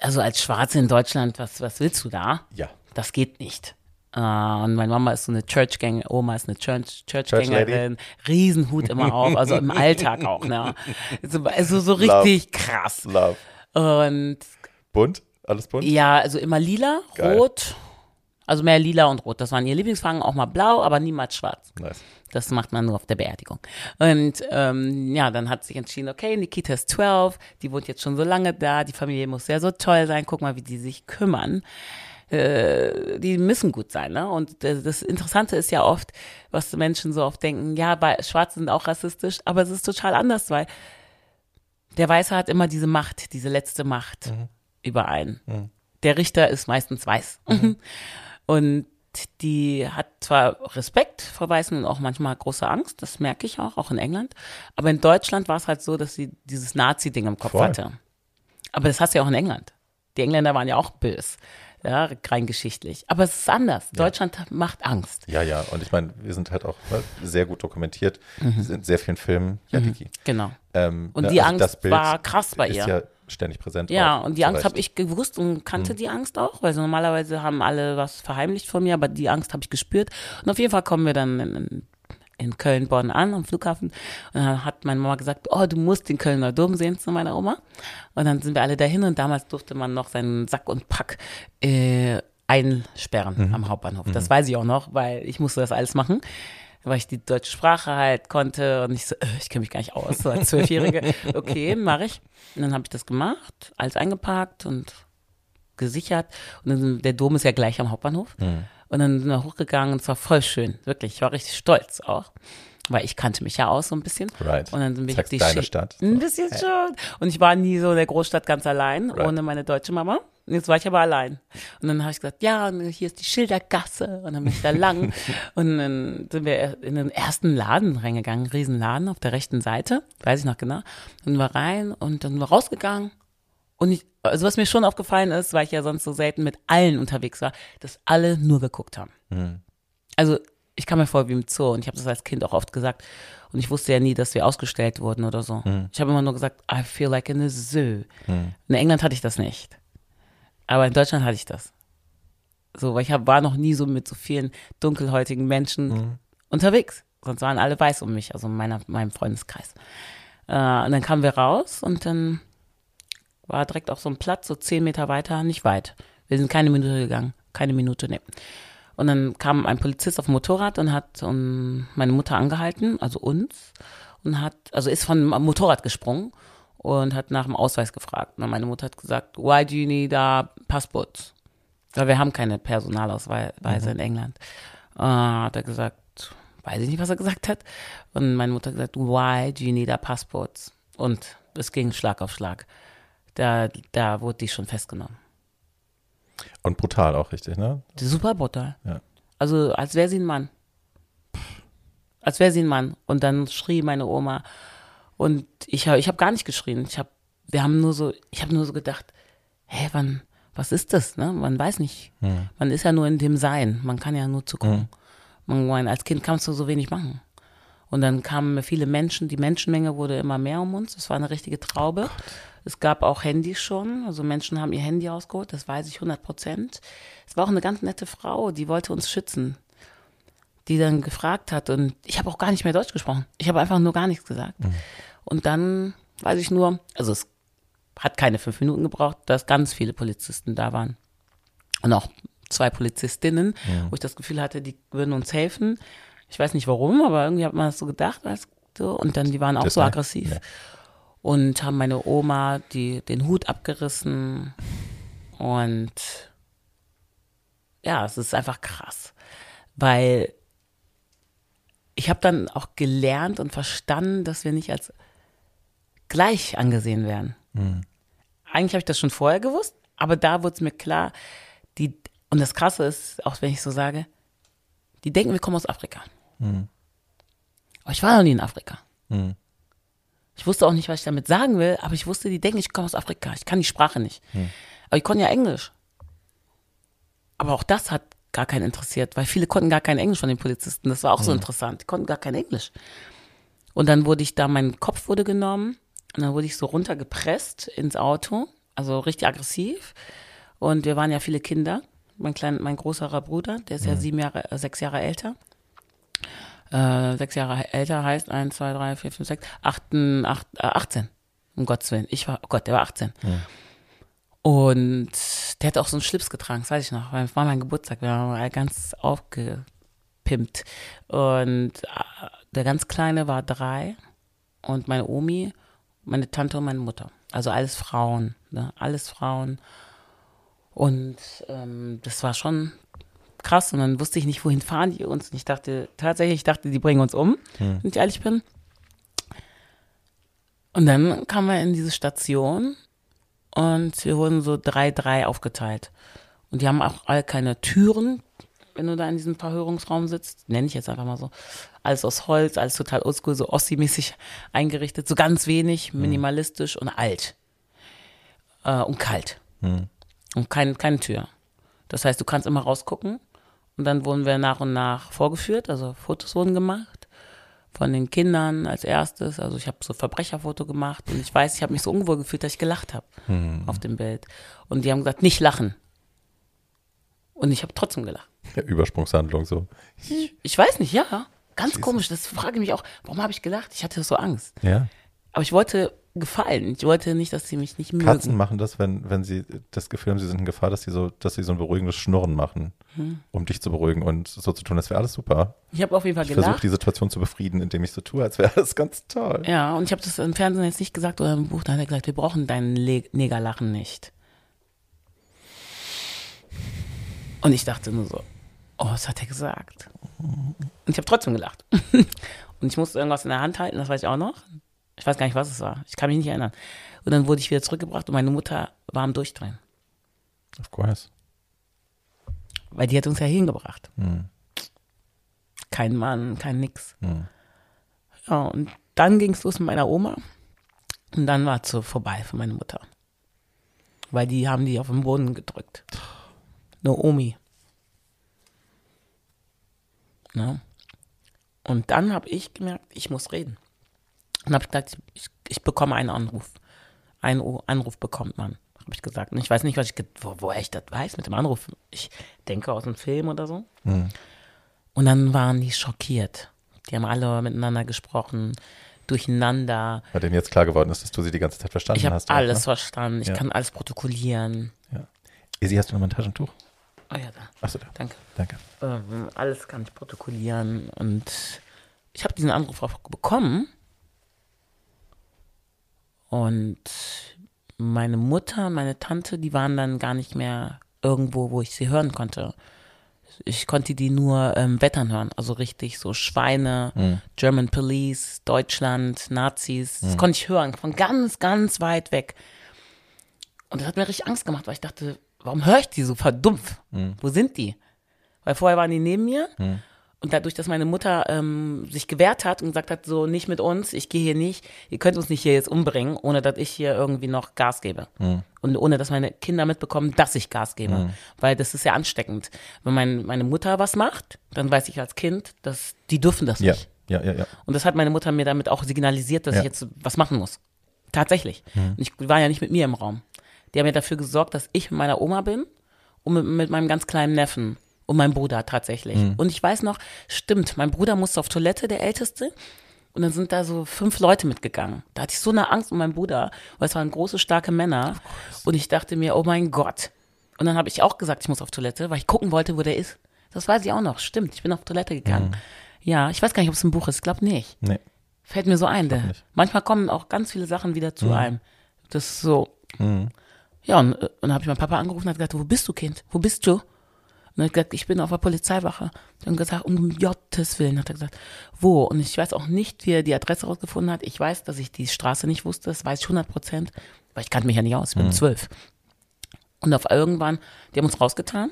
[SPEAKER 4] also als Schwarze in Deutschland, was, was willst du da?
[SPEAKER 1] Ja.
[SPEAKER 4] Das geht nicht. Äh, und meine Mama ist so eine Churchgängerin, Oma ist eine Church,
[SPEAKER 1] Church
[SPEAKER 4] Churchgängerin, Riesenhut immer auf, also im Alltag auch, ne? So, also so richtig krass.
[SPEAKER 1] Love.
[SPEAKER 4] Und
[SPEAKER 1] Bunt? Alles bunt?
[SPEAKER 4] ja, also immer lila,
[SPEAKER 1] Geil.
[SPEAKER 4] rot, also mehr lila und rot. Das waren ihr Lieblingsfarben, auch mal blau, aber niemals schwarz.
[SPEAKER 1] Nice.
[SPEAKER 4] Das macht man nur auf der Beerdigung. Und ähm, ja, dann hat sich entschieden, okay, Nikita ist 12, die wohnt jetzt schon so lange da, die Familie muss ja so toll sein, guck mal, wie die sich kümmern. Äh, die müssen gut sein, ne? Und äh, das Interessante ist ja oft, was die Menschen so oft denken, ja, bei Schwarzen sind auch rassistisch, aber es ist total anders, weil der Weiße hat immer diese Macht, diese letzte Macht über einen. Der Richter ist meistens weiß. Und die hat zwar Respekt vor Weißen und auch manchmal große Angst, das merke ich auch, auch in England. Aber in Deutschland war es halt so, dass sie dieses Nazi-Ding im Kopf
[SPEAKER 1] Voll.
[SPEAKER 4] hatte. Aber das hast du ja auch in England. Die Engländer waren ja auch böse, ja, rein geschichtlich. Aber es ist anders. Deutschland macht Angst.
[SPEAKER 1] Ja, ja. Und ich meine, wir sind halt auch ne, sehr gut dokumentiert. Wir sind in sehr vielen Filmen. Ja, Diki.
[SPEAKER 4] Genau.
[SPEAKER 1] Ähm,
[SPEAKER 4] Und
[SPEAKER 1] ne,
[SPEAKER 4] die
[SPEAKER 1] also
[SPEAKER 4] Angst
[SPEAKER 1] das Bild
[SPEAKER 4] war krass bei
[SPEAKER 1] ist
[SPEAKER 4] ihr.
[SPEAKER 1] ja ständig präsent.
[SPEAKER 4] Ja,
[SPEAKER 1] auch,
[SPEAKER 4] und die Angst habe ich gewusst und kannte die Angst auch, weil so normalerweise haben alle was verheimlicht von mir, aber die Angst habe ich gespürt. Und auf jeden Fall kommen wir dann in, in Köln, Bonn an, am Flughafen. Und dann hat meine Mama gesagt, oh, du musst den Kölner Dom sehen zu meiner Oma. Und dann sind wir alle dahin und damals durfte man noch seinen Sack und Pack äh, einsperren am Hauptbahnhof. Das weiß ich auch noch, weil ich musste das alles machen weil ich die deutsche Sprache halt konnte und ich so, äh, ich kenne mich gar nicht aus, so als Zwölfjährige. Okay, mache ich. Und dann habe ich das gemacht, alles eingepackt und gesichert. Und dann, der Dom ist ja gleich am Hauptbahnhof. Und dann sind wir hochgegangen und es war voll schön, wirklich. Ich war richtig stolz auch. Weil ich kannte mich ja aus so ein bisschen.
[SPEAKER 1] Right.
[SPEAKER 4] Und dann sind wir
[SPEAKER 1] Zeigst
[SPEAKER 4] die
[SPEAKER 1] deine Stadt.
[SPEAKER 4] Ein bisschen schon. Und ich war nie so in der Großstadt ganz allein,
[SPEAKER 1] Right.
[SPEAKER 4] ohne meine deutsche Mama. Und jetzt war ich aber allein. Und dann habe ich gesagt, ja, und hier ist die Schildergasse. Und dann bin ich da lang. und dann sind wir in den ersten Laden reingegangen, Riesenladen auf der rechten Seite, weiß ich noch genau. Und wir rein und dann sind wir rausgegangen. Und ich, also was mir schon aufgefallen ist, weil ich ja sonst so selten mit allen unterwegs war, dass alle nur geguckt haben. Also ich kam mir vor wie im Zoo und ich habe das als Kind auch oft gesagt. Und ich wusste ja nie, dass wir ausgestellt wurden oder so. Ich habe immer nur gesagt, I feel like in a zoo. In England hatte ich das nicht. Aber in Deutschland hatte ich das. So, weil ich hab, war noch nie so mit so vielen dunkelhäutigen Menschen unterwegs. Sonst waren alle weiß um mich, also in meiner, meinem Freundeskreis. Äh, und dann kamen wir raus und dann war direkt auch so ein Platz, so zehn Meter weiter, nicht weit. Wir sind keine Minute gegangen, keine Minute, ne. Und dann kam ein Polizist auf dem Motorrad und hat um, meine Mutter angehalten, also uns, und hat, also ist von dem Motorrad gesprungen und hat nach dem Ausweis gefragt. Und meine Mutter hat gesagt, why do you need a passport? Weil wir haben keine Personalausweise in England. Äh, hat er gesagt, weiß ich nicht, was er gesagt hat. Und meine Mutter hat gesagt, why do you need a passport? Und es ging Schlag auf Schlag. Da, da wurde die schon festgenommen.
[SPEAKER 1] Und brutal auch richtig, ne?
[SPEAKER 4] Super brutal.
[SPEAKER 1] Ja.
[SPEAKER 4] Also als wäre sie ein Mann. als wäre sie ein Mann. Und dann schrie meine Oma. Und ich habe ich hab gar nicht geschrien. Ich habe, wir haben nur so, ich habe nur so gedacht, hä, wann, was ist das? Ne? Man weiß nicht. Man ist ja nur in dem Sein. Man kann ja nur zugucken. Man, man, als Kind kannst du so wenig machen. Und dann kamen viele Menschen, die Menschenmenge wurde immer mehr um uns. Es war eine richtige Traube. Es gab auch Handys schon, also Menschen haben ihr Handy ausgeholt, das weiß ich 100 Prozent. Es war auch eine ganz nette Frau, die wollte uns schützen, die dann gefragt hat und ich habe auch gar nicht mehr Deutsch gesprochen. Ich habe einfach nur gar nichts gesagt. Und dann weiß ich nur, also es hat keine fünf Minuten gebraucht, dass ganz viele Polizisten da waren. Und auch zwei Polizistinnen, wo ich das Gefühl hatte, die würden uns helfen. Ich weiß nicht warum, aber irgendwie hat man das so gedacht. Du? Und dann, die waren auch
[SPEAKER 1] Das
[SPEAKER 4] so aggressiv.
[SPEAKER 1] ja.
[SPEAKER 4] Und haben meine Oma die, den Hut abgerissen. Und ja, es ist einfach krass. Weil ich habe dann auch gelernt und verstanden, dass wir nicht als gleich angesehen werden. Eigentlich habe ich das schon vorher gewusst, aber da wurde es mir klar, die, und das Krasse ist, auch wenn ich so sage, die denken, wir kommen aus Afrika. Aber ich war noch nie in Afrika. Ich wusste auch nicht, was ich damit sagen will, aber ich wusste, die denken, ich komme aus Afrika. Ich kann die Sprache nicht. Aber ich konnte ja Englisch. Aber auch das hat gar keinen interessiert, weil viele konnten gar kein Englisch von den Polizisten. Das war auch so interessant. Die konnten gar kein Englisch. Und dann wurde ich da, mein Kopf wurde genommen und dann wurde ich so runtergepresst ins Auto, also richtig aggressiv. Und wir waren ja viele Kinder. Mein klein, mein großerer Bruder, der ist ja sieben Jahre, äh, sechs Jahre älter. Äh, sechs Jahre älter heißt eins, zwei, drei, vier, fünf, sechs, achten, acht, äh, 18. Um Gottes Willen. Ich war, oh Gott, der war 18. Und der hat auch so einen Schlips getragen, das weiß ich noch, es war mein Geburtstag, wir waren ganz aufgepimpt. Und äh, der ganz Kleine war drei und meine Omi, meine Tante und meine Mutter. Also alles Frauen, ne? alles Frauen. Und ähm, das war schon krass. Und dann wusste ich nicht, wohin fahren die uns. Und ich dachte, tatsächlich, ich dachte, die bringen uns um, wenn ich ehrlich bin. Und dann kamen wir in diese Station und wir wurden so drei, drei aufgeteilt. Und die haben auch alle keine Türen, wenn du da in diesem Verhörungsraum sitzt. Nenne ich jetzt einfach mal so. Alles aus Holz, alles total oldschool, so Ossi-mäßig eingerichtet. So ganz wenig, minimalistisch und alt. Äh, und kalt. Und kein, keine Tür. Das heißt, du kannst immer rausgucken. Und dann wurden wir nach und nach vorgeführt, also Fotos wurden gemacht von den Kindern als erstes. Also ich habe so Verbrecherfoto gemacht und ich weiß, ich habe mich so unwohl gefühlt, dass ich gelacht habe auf dem Bild. Und die haben gesagt, nicht lachen. Und ich habe trotzdem gelacht.
[SPEAKER 1] Ja, Übersprungshandlung so.
[SPEAKER 4] Ich weiß nicht, ja. Ganz komisch. Das frage ich mich auch, warum habe ich gelacht? Ich hatte so Angst.
[SPEAKER 1] Ja.
[SPEAKER 4] Aber ich wollte gefallen. Ich wollte nicht, dass sie mich nicht mögen.
[SPEAKER 1] Katzen machen das, wenn, wenn sie das Gefühl haben, sie sind in Gefahr, dass sie so, dass sie so ein beruhigendes Schnurren machen,
[SPEAKER 4] Hm.
[SPEAKER 1] um dich zu beruhigen und so zu tun, als wäre alles super.
[SPEAKER 4] Ich habe auf jeden Fall
[SPEAKER 1] Ich versuche
[SPEAKER 4] gelacht.
[SPEAKER 1] die Situation zu befrieden, indem ich so tue, als wäre alles ganz toll.
[SPEAKER 4] Ja, und ich habe das im Fernsehen jetzt nicht gesagt oder im Buch, da hat er gesagt, wir brauchen dein Le Negerlachen nicht. Und ich dachte nur so, oh, was hat er gesagt? Und ich habe trotzdem gelacht. Und ich musste irgendwas in der Hand halten, das weiß ich auch noch. Ich weiß gar nicht, was es war. Ich kann mich nicht erinnern. Und dann wurde ich wieder zurückgebracht und meine Mutter war am Durchdrehen.
[SPEAKER 1] Of course.
[SPEAKER 4] Weil die hat uns ja hingebracht. Kein Mann, kein Nix. Ja, und dann ging es los mit meiner Oma. Und dann war es so vorbei für meine Mutter. Weil die haben die auf den Boden gedrückt. Naomi. Ja. Und dann habe ich gemerkt, ich muss reden. Und habe gesagt, ich, ich bekomme einen Anruf. Einen Anruf bekommt man, habe ich gesagt. Und ich weiß nicht, was ich, wo, woher ich das weiß mit dem Anruf. Ich denke aus einem Film oder so. Und dann waren die schockiert. Die haben alle miteinander gesprochen, durcheinander.
[SPEAKER 1] Weil denen jetzt klar geworden ist, dass du sie die ganze Zeit verstanden
[SPEAKER 4] Ich habe
[SPEAKER 1] hast. auch,
[SPEAKER 4] alles
[SPEAKER 1] Ne?
[SPEAKER 4] verstanden. Ich
[SPEAKER 1] Ja.
[SPEAKER 4] kann alles protokollieren.
[SPEAKER 1] Ja. Isi, hast du noch mal ein Taschentuch?
[SPEAKER 4] Oh ja, da.
[SPEAKER 1] Achso, da.
[SPEAKER 4] Danke.
[SPEAKER 1] Danke.
[SPEAKER 4] Ähm, alles kann ich protokollieren. Und ich habe diesen Anruf auch bekommen. Und meine Mutter, meine Tante, die waren dann gar nicht mehr irgendwo, wo ich sie hören konnte. Ich konnte die nur ähm, wettern hören, also richtig so Schweine, German Police, Deutschland, Nazis. Das konnte ich hören, von ganz, ganz weit weg. Und das hat mir richtig Angst gemacht, weil ich dachte, warum höre ich die so verdumpft? Wo sind die? Weil vorher waren die neben mir Und dadurch, dass meine Mutter ähm, sich gewehrt hat und gesagt hat, so nicht mit uns, ich gehe hier nicht, ihr könnt uns nicht hier jetzt umbringen, ohne dass ich hier irgendwie noch Gas gebe. Und ohne dass meine Kinder mitbekommen, dass ich Gas gebe. Weil das ist ja ansteckend. Wenn mein, meine Mutter was macht, dann weiß ich als Kind, dass die dürfen das
[SPEAKER 1] Ja,
[SPEAKER 4] nicht.
[SPEAKER 1] ja, ja, ja.
[SPEAKER 4] Und das hat meine Mutter mir damit auch signalisiert, dass
[SPEAKER 1] Ja.
[SPEAKER 4] ich jetzt was machen muss. Tatsächlich. Und ich war ja nicht mit mir im Raum. Die haben ja dafür gesorgt, dass ich mit meiner Oma bin und mit, mit meinem ganz kleinen Neffen und meinem Bruder tatsächlich. Und ich weiß noch, stimmt, mein Bruder musste auf Toilette, der Älteste. Und dann sind da so fünf Leute mitgegangen. Da hatte ich so eine Angst um meinen Bruder, weil es waren große, starke Männer. Und ich dachte mir, oh mein Gott. Und dann habe ich auch gesagt, ich muss auf Toilette, weil ich gucken wollte, wo der ist. Das weiß ich auch noch. Stimmt, ich bin auf Toilette gegangen. Ja, ich weiß gar nicht, ob es ein Buch ist. Ich glaube nicht.
[SPEAKER 1] Nee.
[SPEAKER 4] Fällt mir so ein. Manchmal kommen auch ganz viele Sachen wieder zu einem. Das ist so. Ja, und, äh, und dann habe ich meinen Papa angerufen und hat gesagt, wo bist du, Kind? Wo bist du? Und dann hat er gesagt, ich bin auf der Polizeiwache. Dann gesagt, um Gottes Willen, hat er gesagt, wo? Und ich weiß auch nicht, wie er die Adresse rausgefunden hat. Ich weiß, dass ich die Straße nicht wusste, das weiß ich 100 Prozent, weil ich kannte mich ja nicht aus, ich bin zwölf. Und auf irgendwann, die haben uns rausgetan,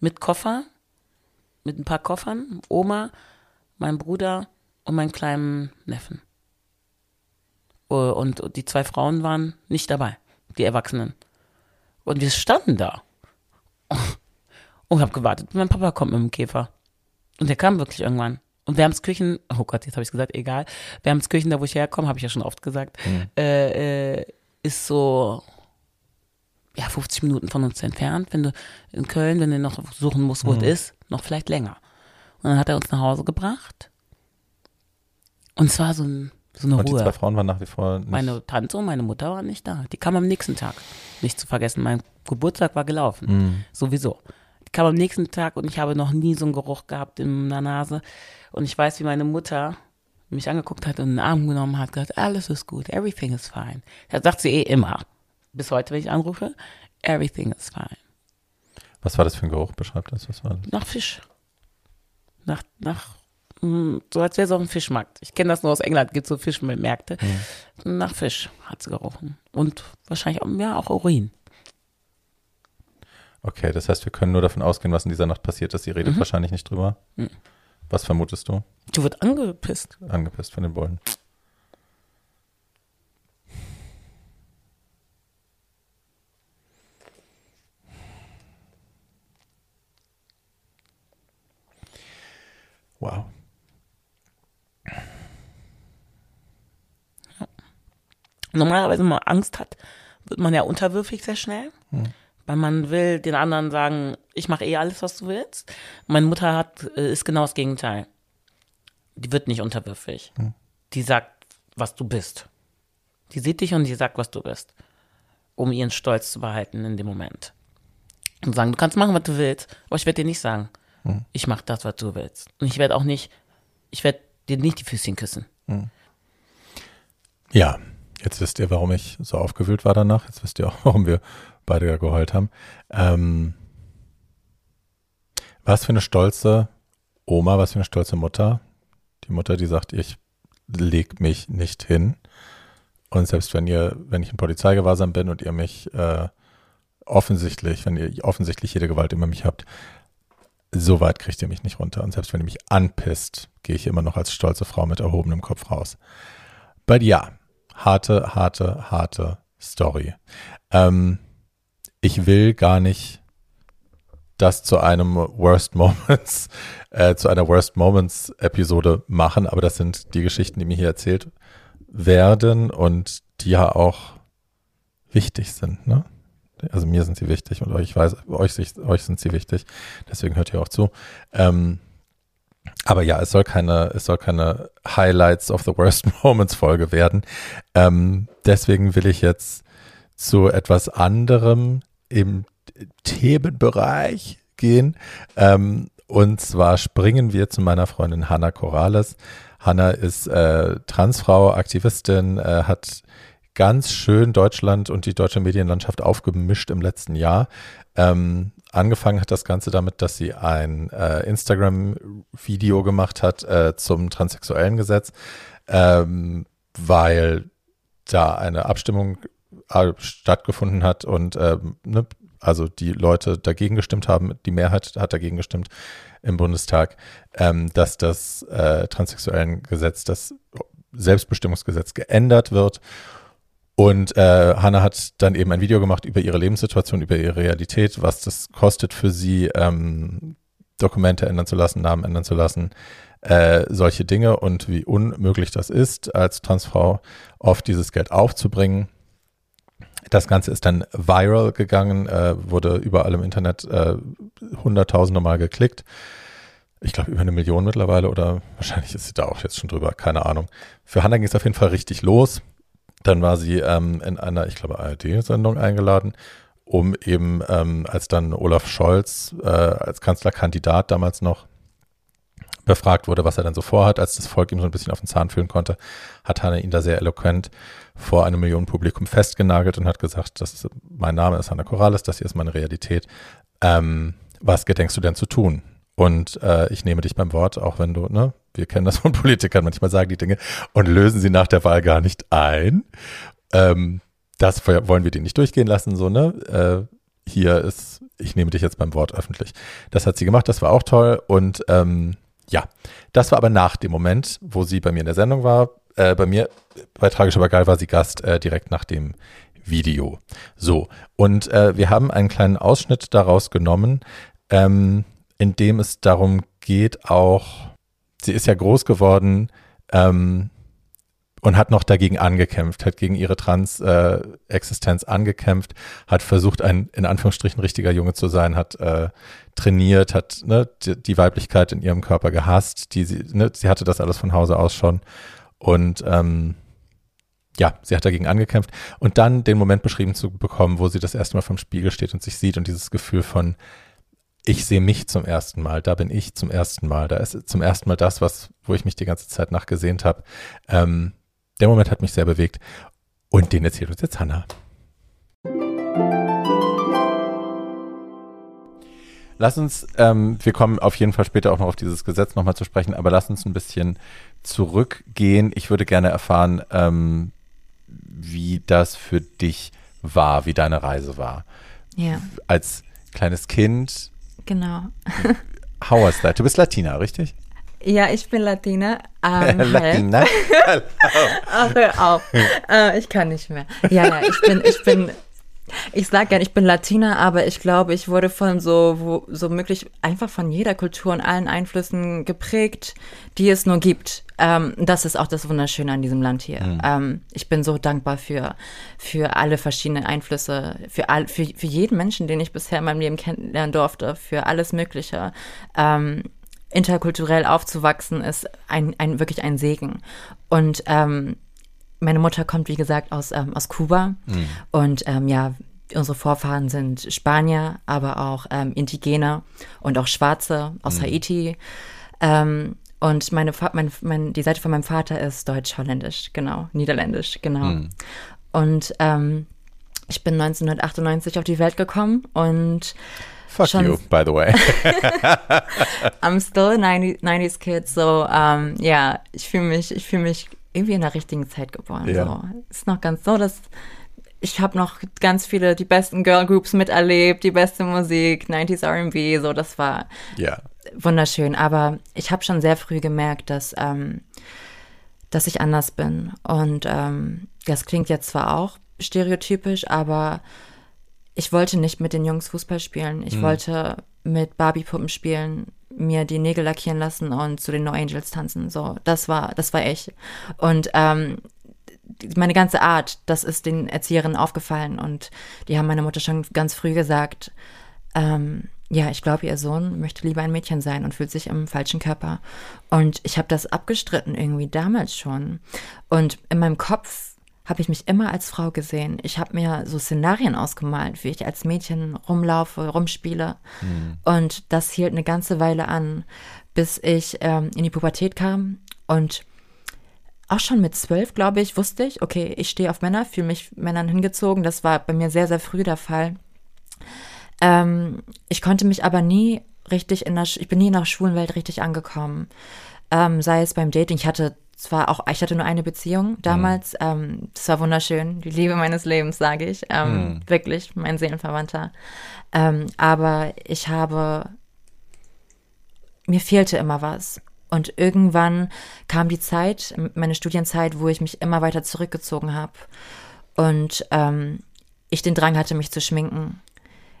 [SPEAKER 4] mit Koffer, mit ein paar Koffern, Oma, mein Bruder und meinen kleinen Neffen. Äh, Und die zwei Frauen waren nicht dabei, die Erwachsenen. Und wir standen da und hab gewartet, mein Papa kommt mit dem Käfer. Und der kam wirklich irgendwann. Und Wermskirchen, oh Gott, jetzt habe ich gesagt, egal. Wermskirchen, da wo ich herkomme, habe ich ja schon oft gesagt, äh, äh, ist so ja, 50 Minuten von uns entfernt. Wenn du in Köln, wenn du noch suchen musst, wo es ist, noch vielleicht länger. Und dann hat er uns nach Hause gebracht. Und es war so, ein, so eine
[SPEAKER 1] Und die
[SPEAKER 4] Ruhe.
[SPEAKER 1] zwei Frauen waren nach wie vor nicht.
[SPEAKER 4] Meine Tante und meine Mutter waren nicht da. Die kamen am nächsten Tag. Nicht zu vergessen, mein Geburtstag war gelaufen. Sowieso. Die kamen am nächsten Tag und ich habe noch nie so einen Geruch gehabt in der Nase. Und ich weiß, wie meine Mutter mich angeguckt hat und in den Arm genommen hat, gesagt, alles ist gut, everything is fine. Das sagt sie eh immer. Bis heute, wenn ich anrufe, everything is fine.
[SPEAKER 1] Was war das für ein Geruch? Beschreibt das. Was war das?
[SPEAKER 4] Nach Fisch. Nach, nach, mm, so als wäre es auf dem Fischmarkt. Ich kenne das nur aus England, gibt so Fischmärkte. Nach Fisch hat sie gerochen. Und wahrscheinlich auch, ja, auch Urin.
[SPEAKER 1] Okay, das heißt, wir können nur davon ausgehen, was in dieser Nacht passiert ist. Sie redet
[SPEAKER 4] Mhm.
[SPEAKER 1] wahrscheinlich nicht drüber. Was vermutest du?
[SPEAKER 4] Du wird angepisst.
[SPEAKER 1] Angepisst von den Bullen. Wow.
[SPEAKER 4] Normalerweise, wenn man Angst hat, wird man ja unterwürfig sehr schnell. Weil man will den anderen sagen, ich mache eh alles, was du willst. Meine Mutter hat, äh, ist genau das Gegenteil. Die wird nicht unterwürfig. Die sagt, was du bist. Die sieht dich und die sagt, was du bist. Um ihren Stolz zu behalten in dem Moment. Und sagen, du kannst machen, was du willst, aber ich werde dir nicht sagen, ich mache das, was du willst. Und ich werde auch nicht, ich werde dir nicht die Füßchen küssen.
[SPEAKER 1] Ja, jetzt wisst ihr, warum ich so aufgewühlt war danach. Jetzt wisst ihr auch, warum wir beide geheult haben. Ähm, was für eine stolze Oma, was für eine stolze Mutter. Die Mutter, die sagt, ich leg mich nicht hin. Und selbst wenn ihr, wenn ich in Polizeigewahrsam bin und ihr mich äh, offensichtlich, wenn ihr offensichtlich jede Gewalt über mich habt, so weit kriegt ihr mich nicht runter. Und selbst wenn ihr mich anpisst, gehe ich immer noch als stolze Frau mit erhobenem Kopf raus. But ja, harte, harte, harte Story. Ähm, ich will gar nicht das zu einem Worst Moments, äh, zu einer Worst Moments Episode machen, aber das sind die Geschichten, die mir hier erzählt werden und die ja auch wichtig sind, ne? Also mir sind sie wichtig und euch weiß, euch, euch sind sie wichtig. Deswegen hört ihr auch zu. Ähm, aber ja, es soll keine, es soll keine Highlights of the Worst Moments Folge werden. Ähm, deswegen will ich jetzt zu etwas anderem im Themenbereich gehen. Ähm, und zwar springen wir zu meiner Freundin Hanna Corrales. Hanna ist äh, Transfrau, Aktivistin, äh, hat ganz schön Deutschland und die deutsche Medienlandschaft aufgemischt im letzten Jahr. Ähm, angefangen hat das Ganze damit, dass sie ein äh, Instagram-Video gemacht hat äh, zum transsexuellen Gesetz, ähm, weil da eine Abstimmung äh, stattgefunden hat und ähm, ne, also die Leute dagegen gestimmt haben, die Mehrheit hat dagegen gestimmt im Bundestag, ähm, dass das äh, transsexuellen Gesetz, das Selbstbestimmungsgesetz geändert wird. Und äh, Hannah hat dann eben ein Video gemacht über ihre Lebenssituation, über ihre Realität, was das kostet für sie, ähm, Dokumente ändern zu lassen, Namen ändern zu lassen, äh, solche Dinge und wie unmöglich das ist, als Transfrau oft dieses Geld aufzubringen. Das Ganze ist dann viral gegangen, äh, wurde überall im Internet äh, hunderttausende Mal geklickt. Ich glaube über eine Million mittlerweile oder wahrscheinlich ist sie da auch jetzt schon drüber, keine Ahnung. Für Hannah ging es auf jeden Fall richtig los. Dann war sie ähm, in einer, ich glaube, ARD-Sendung eingeladen, um eben, ähm, als dann Olaf Scholz äh, als Kanzlerkandidat damals noch befragt wurde, was er dann so vorhat, als das Volk ihm so ein bisschen auf den Zahn fühlen konnte, hat Hanna ihn da sehr eloquent vor einem Millionenpublikum festgenagelt und hat gesagt, das ist, mein Name ist Hanna Corrales, das hier ist meine Realität. Ähm, was gedenkst du denn zu tun? Und äh, ich nehme dich beim Wort, auch wenn du, ne, wir kennen das von Politikern, manchmal sagen die Dinge und lösen sie nach der Wahl gar nicht ein. Ähm, das wollen wir dir nicht durchgehen lassen, so, ne? Äh, hier ist, ich nehme dich jetzt beim Wort öffentlich. Das hat sie gemacht, das war auch toll. Und ähm, ja, das war aber nach dem Moment, wo sie bei mir in der Sendung war. Äh, bei mir, bei Tragisch aber geil, war sie Gast äh, direkt nach dem Video. So, und äh, wir haben einen kleinen Ausschnitt daraus genommen, ähm, in dem es darum geht, auch, sie ist ja groß geworden, ähm, und hat noch dagegen angekämpft, hat gegen ihre Trans-Existenz äh, angekämpft, hat versucht, ein in Anführungsstrichen richtiger Junge zu sein, hat äh, trainiert, hat ne, die, die, Weiblichkeit in ihrem Körper gehasst, die sie, ne, sie hatte das alles von Hause aus schon. Und ähm, ja, sie hat dagegen angekämpft und dann den Moment beschrieben zu bekommen, wo sie das erste Mal vom Spiegel steht und sich sieht und dieses Gefühl von ich sehe mich zum ersten Mal, da bin ich zum ersten Mal, da ist zum ersten Mal das, was, wo ich mich die ganze Zeit nachgesehnt habe. Ähm, der Moment hat mich sehr bewegt und den erzählt uns jetzt Hannah. Lass uns, ähm, wir kommen auf jeden Fall später auch noch auf dieses Gesetz nochmal zu sprechen, aber lass uns ein bisschen zurückgehen. Ich würde gerne erfahren, ähm, wie das für dich war, wie deine Reise war.
[SPEAKER 5] Ja.
[SPEAKER 1] Als kleines Kind.
[SPEAKER 5] Genau.
[SPEAKER 1] How was that? Du bist Latina, richtig?
[SPEAKER 5] Ja, ich bin Latina. Ähm,
[SPEAKER 1] Latina?
[SPEAKER 5] Ach, hör auf. Äh, ich kann nicht mehr. Ja, ja, ich bin, ich bin, ich sag gern, ich bin Latina, aber ich glaube, ich wurde von so, wo, so möglich einfach von jeder Kultur und allen Einflüssen geprägt, die es nur gibt. Ähm, das ist auch das Wunderschöne an diesem Land hier. Mhm. Ähm, ich bin so dankbar für, für alle verschiedenen Einflüsse, für, all, für, für jeden Menschen, den ich bisher in meinem Leben kennenlernen durfte, für alles Mögliche. Ähm, interkulturell aufzuwachsen, ist ein, ein wirklich ein Segen. Und ähm, meine Mutter kommt, wie gesagt, aus, ähm, aus Kuba. Mhm. Und ähm, ja, unsere Vorfahren sind Spanier, aber auch ähm, Indigene und auch Schwarze aus mhm. Haiti. Ähm, und meine, mein, mein, die Seite von meinem Vater ist deutsch-holländisch, genau, niederländisch, genau. Mhm. Und ähm, ich bin 1998 auf die Welt gekommen und
[SPEAKER 1] Fuck schon, you, by the way.
[SPEAKER 5] I'm still a 90, 90s kid, so um, ja, ich fühle mich, ich fühle mich irgendwie in der richtigen Zeit geboren. Ja. So. Ist noch ganz so, dass ich habe noch ganz viele, die besten Girl Groups miterlebt, die beste Musik, 90s R&B, so, das war
[SPEAKER 1] ja.
[SPEAKER 5] wunderschön. Aber ich habe schon sehr früh gemerkt, dass, ähm, dass ich anders bin. Und ähm, das klingt jetzt zwar auch stereotypisch, aber ich wollte nicht mit den Jungs Fußball spielen. Ich mhm. wollte mit Barbie-Puppen spielen, mir die Nägel lackieren lassen und zu den No Angels tanzen. So, das war, das war ich. Und ähm, meine ganze Art, das ist den Erzieherinnen aufgefallen und die haben meiner Mutter schon ganz früh gesagt, ähm, ja, ich glaube, ihr Sohn möchte lieber ein Mädchen sein und fühlt sich im falschen Körper. Und ich habe das abgestritten irgendwie damals schon. Und in meinem Kopf habe ich mich immer als Frau gesehen. Ich habe mir so Szenarien ausgemalt, wie ich als Mädchen rumlaufe, rumspiele. Mhm. Und das hielt eine ganze Weile an, bis ich ähm, in die Pubertät kam. Und auch schon mit zwölf, glaube ich, wusste ich, okay, ich stehe auf Männer, fühle mich Männern hingezogen. Das war bei mir sehr, sehr früh der Fall. Ähm, ich konnte mich aber nie richtig in der, ich bin nie in der Schwulenwelt richtig angekommen. Ähm, sei es beim Dating, ich hatte es war auch, ich hatte nur eine Beziehung damals.
[SPEAKER 1] Mhm.
[SPEAKER 5] Ähm, das war wunderschön. Die Liebe meines Lebens, sage ich. Ähm,
[SPEAKER 1] Mhm.
[SPEAKER 5] Wirklich, mein Seelenverwandter. Ähm, aber ich habe, mir fehlte immer was. Und irgendwann kam die Zeit, meine Studienzeit, wo ich mich immer weiter zurückgezogen habe. Und ähm, ich den Drang hatte, mich zu schminken.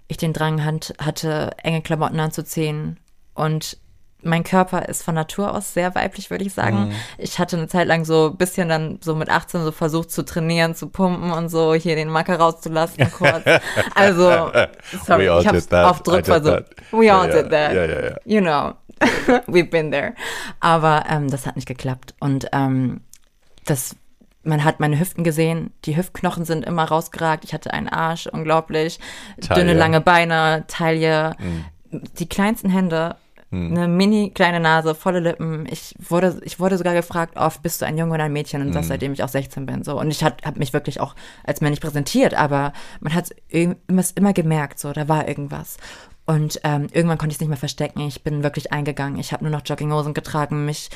[SPEAKER 5] Ich den Drang hat, hatte, enge Klamotten anzuziehen. Und mein Körper ist von Natur aus sehr weiblich, würde ich sagen. Ich hatte eine Zeit lang so ein bisschen dann so mit 18 so versucht zu trainieren, zu pumpen und so hier den Macker rauszulassen kurz. Also, sorry,
[SPEAKER 1] all
[SPEAKER 5] ich habe auf Druck versucht. We all
[SPEAKER 1] Ja, ja.
[SPEAKER 5] did that.
[SPEAKER 1] Ja, ja.
[SPEAKER 5] You know, we've been there. Aber ähm, das hat nicht geklappt. Und ähm, das, man hat meine Hüften gesehen. Die Hüftknochen sind immer rausgeragt. Ich hatte einen Arsch, unglaublich.
[SPEAKER 1] Taille.
[SPEAKER 5] Dünne, lange Beine, Taille. Die kleinsten Hände. Eine mini kleine Nase, volle Lippen. Ich wurde, ich wurde sogar gefragt, oft bist du ein Junge oder ein Mädchen? Und das seitdem ich auch 16 bin. So. Und ich habe mich wirklich auch als männlich präsentiert, aber man hat immer, immer gemerkt, so, da war irgendwas. Und ähm, irgendwann konnte ich es nicht mehr verstecken. Ich bin wirklich eingegangen. Ich habe nur noch Jogginghosen getragen, mich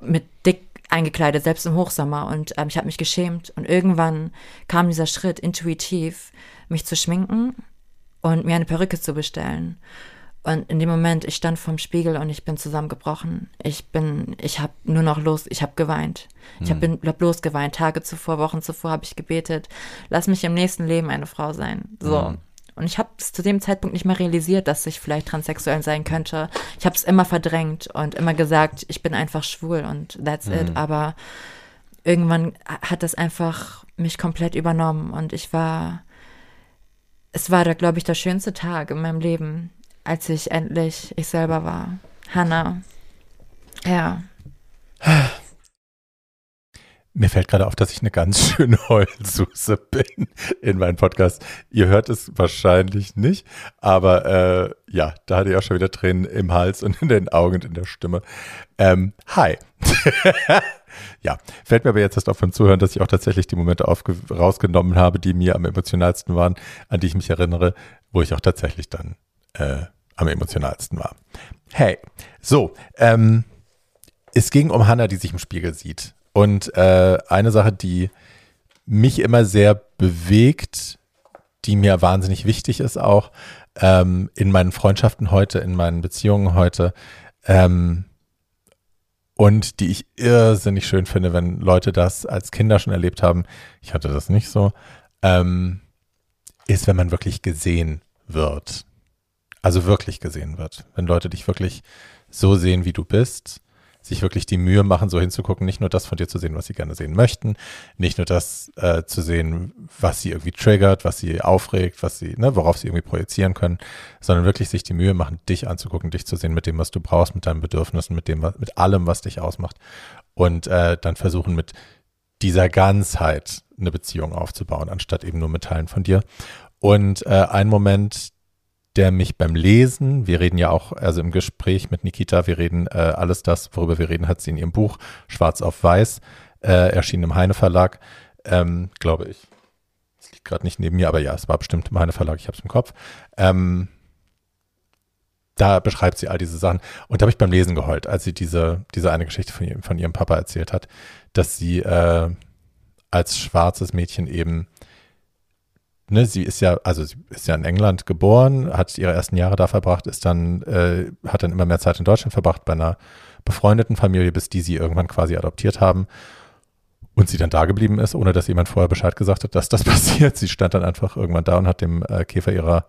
[SPEAKER 5] mit dick eingekleidet, selbst im Hochsommer. Und ähm, ich habe mich geschämt. Und irgendwann kam dieser Schritt intuitiv, mich zu schminken und mir eine Perücke zu bestellen. Und in dem Moment, ich stand vorm Spiegel und ich bin zusammengebrochen. Ich bin, ich habe nur noch los, ich habe geweint. Ich habe hab bloß geweint. Tage zuvor, Wochen zuvor habe ich gebetet, lass mich im nächsten Leben eine Frau sein. So. Und ich habe es zu dem Zeitpunkt nicht mehr realisiert, dass ich vielleicht transsexuell sein könnte. Ich habe es immer verdrängt und immer gesagt, ich bin einfach schwul und that's it. Aber irgendwann hat das einfach mich komplett übernommen und ich war, es war da, glaube ich, der schönste Tag in meinem Leben, als ich endlich ich selber war. Hannah. Ja.
[SPEAKER 1] Mir fällt gerade auf, dass ich eine ganz schöne Heulsuse bin in meinem Podcast. Ihr hört es wahrscheinlich nicht, aber äh, ja, da hatte ich auch schon wieder Tränen im Hals und in den Augen und in der Stimme. Ähm, hi. ja, fällt mir aber jetzt erst auf beim Zuhören, dass ich auch tatsächlich die Momente rausgenommen habe, die mir am emotionalsten waren, an die ich mich erinnere, wo ich auch tatsächlich dann äh, am emotionalsten war. Hey, so, ähm, es ging um Hannah, die sich im Spiegel sieht. Und äh, eine Sache, die mich immer sehr bewegt, die mir wahnsinnig wichtig ist auch ähm, in meinen Freundschaften heute, in meinen Beziehungen heute ähm, und die ich irrsinnig schön finde, wenn Leute das als Kinder schon erlebt haben. Ich hatte das nicht so. Ähm, ist, wenn man wirklich gesehen wird. Also wirklich gesehen wird. Wenn Leute dich wirklich so sehen, wie du bist sich wirklich die Mühe machen, so hinzugucken, nicht nur das von dir zu sehen, was sie gerne sehen möchten, nicht nur das äh, zu sehen, was sie irgendwie triggert, was sie aufregt, was sie, ne, worauf sie irgendwie projizieren können, sondern wirklich sich die Mühe machen, dich anzugucken, dich zu sehen mit dem, was du brauchst, mit deinen Bedürfnissen, mit dem, mit allem, was dich ausmacht und äh, dann versuchen mit dieser Ganzheit eine Beziehung aufzubauen, anstatt eben nur mit Teilen von dir. Und äh, ein Moment, der mich beim Lesen, wir reden ja auch, also im Gespräch mit Nikita, wir reden äh, alles das, worüber wir reden, hat sie in ihrem Buch Schwarz auf Weiß, äh, erschienen im Heine Verlag, ähm, glaube ich. Es liegt gerade nicht neben mir, aber ja, es war bestimmt im Heine Verlag, ich habe es im Kopf. Ähm, da beschreibt sie all diese Sachen. Und da habe ich beim Lesen geheult, als sie diese, diese eine Geschichte von ihrem, von ihrem Papa erzählt hat, dass sie äh, als schwarzes Mädchen eben ne, sie ist ja, also sie ist ja in England geboren, hat ihre ersten Jahre da verbracht, ist dann, äh, hat dann immer mehr Zeit in Deutschland verbracht bei einer befreundeten Familie, bis die sie irgendwann quasi adoptiert haben und sie dann da geblieben ist, ohne dass jemand vorher Bescheid gesagt hat, dass das passiert. Sie stand dann einfach irgendwann da und hat dem äh, Käfer ihrer,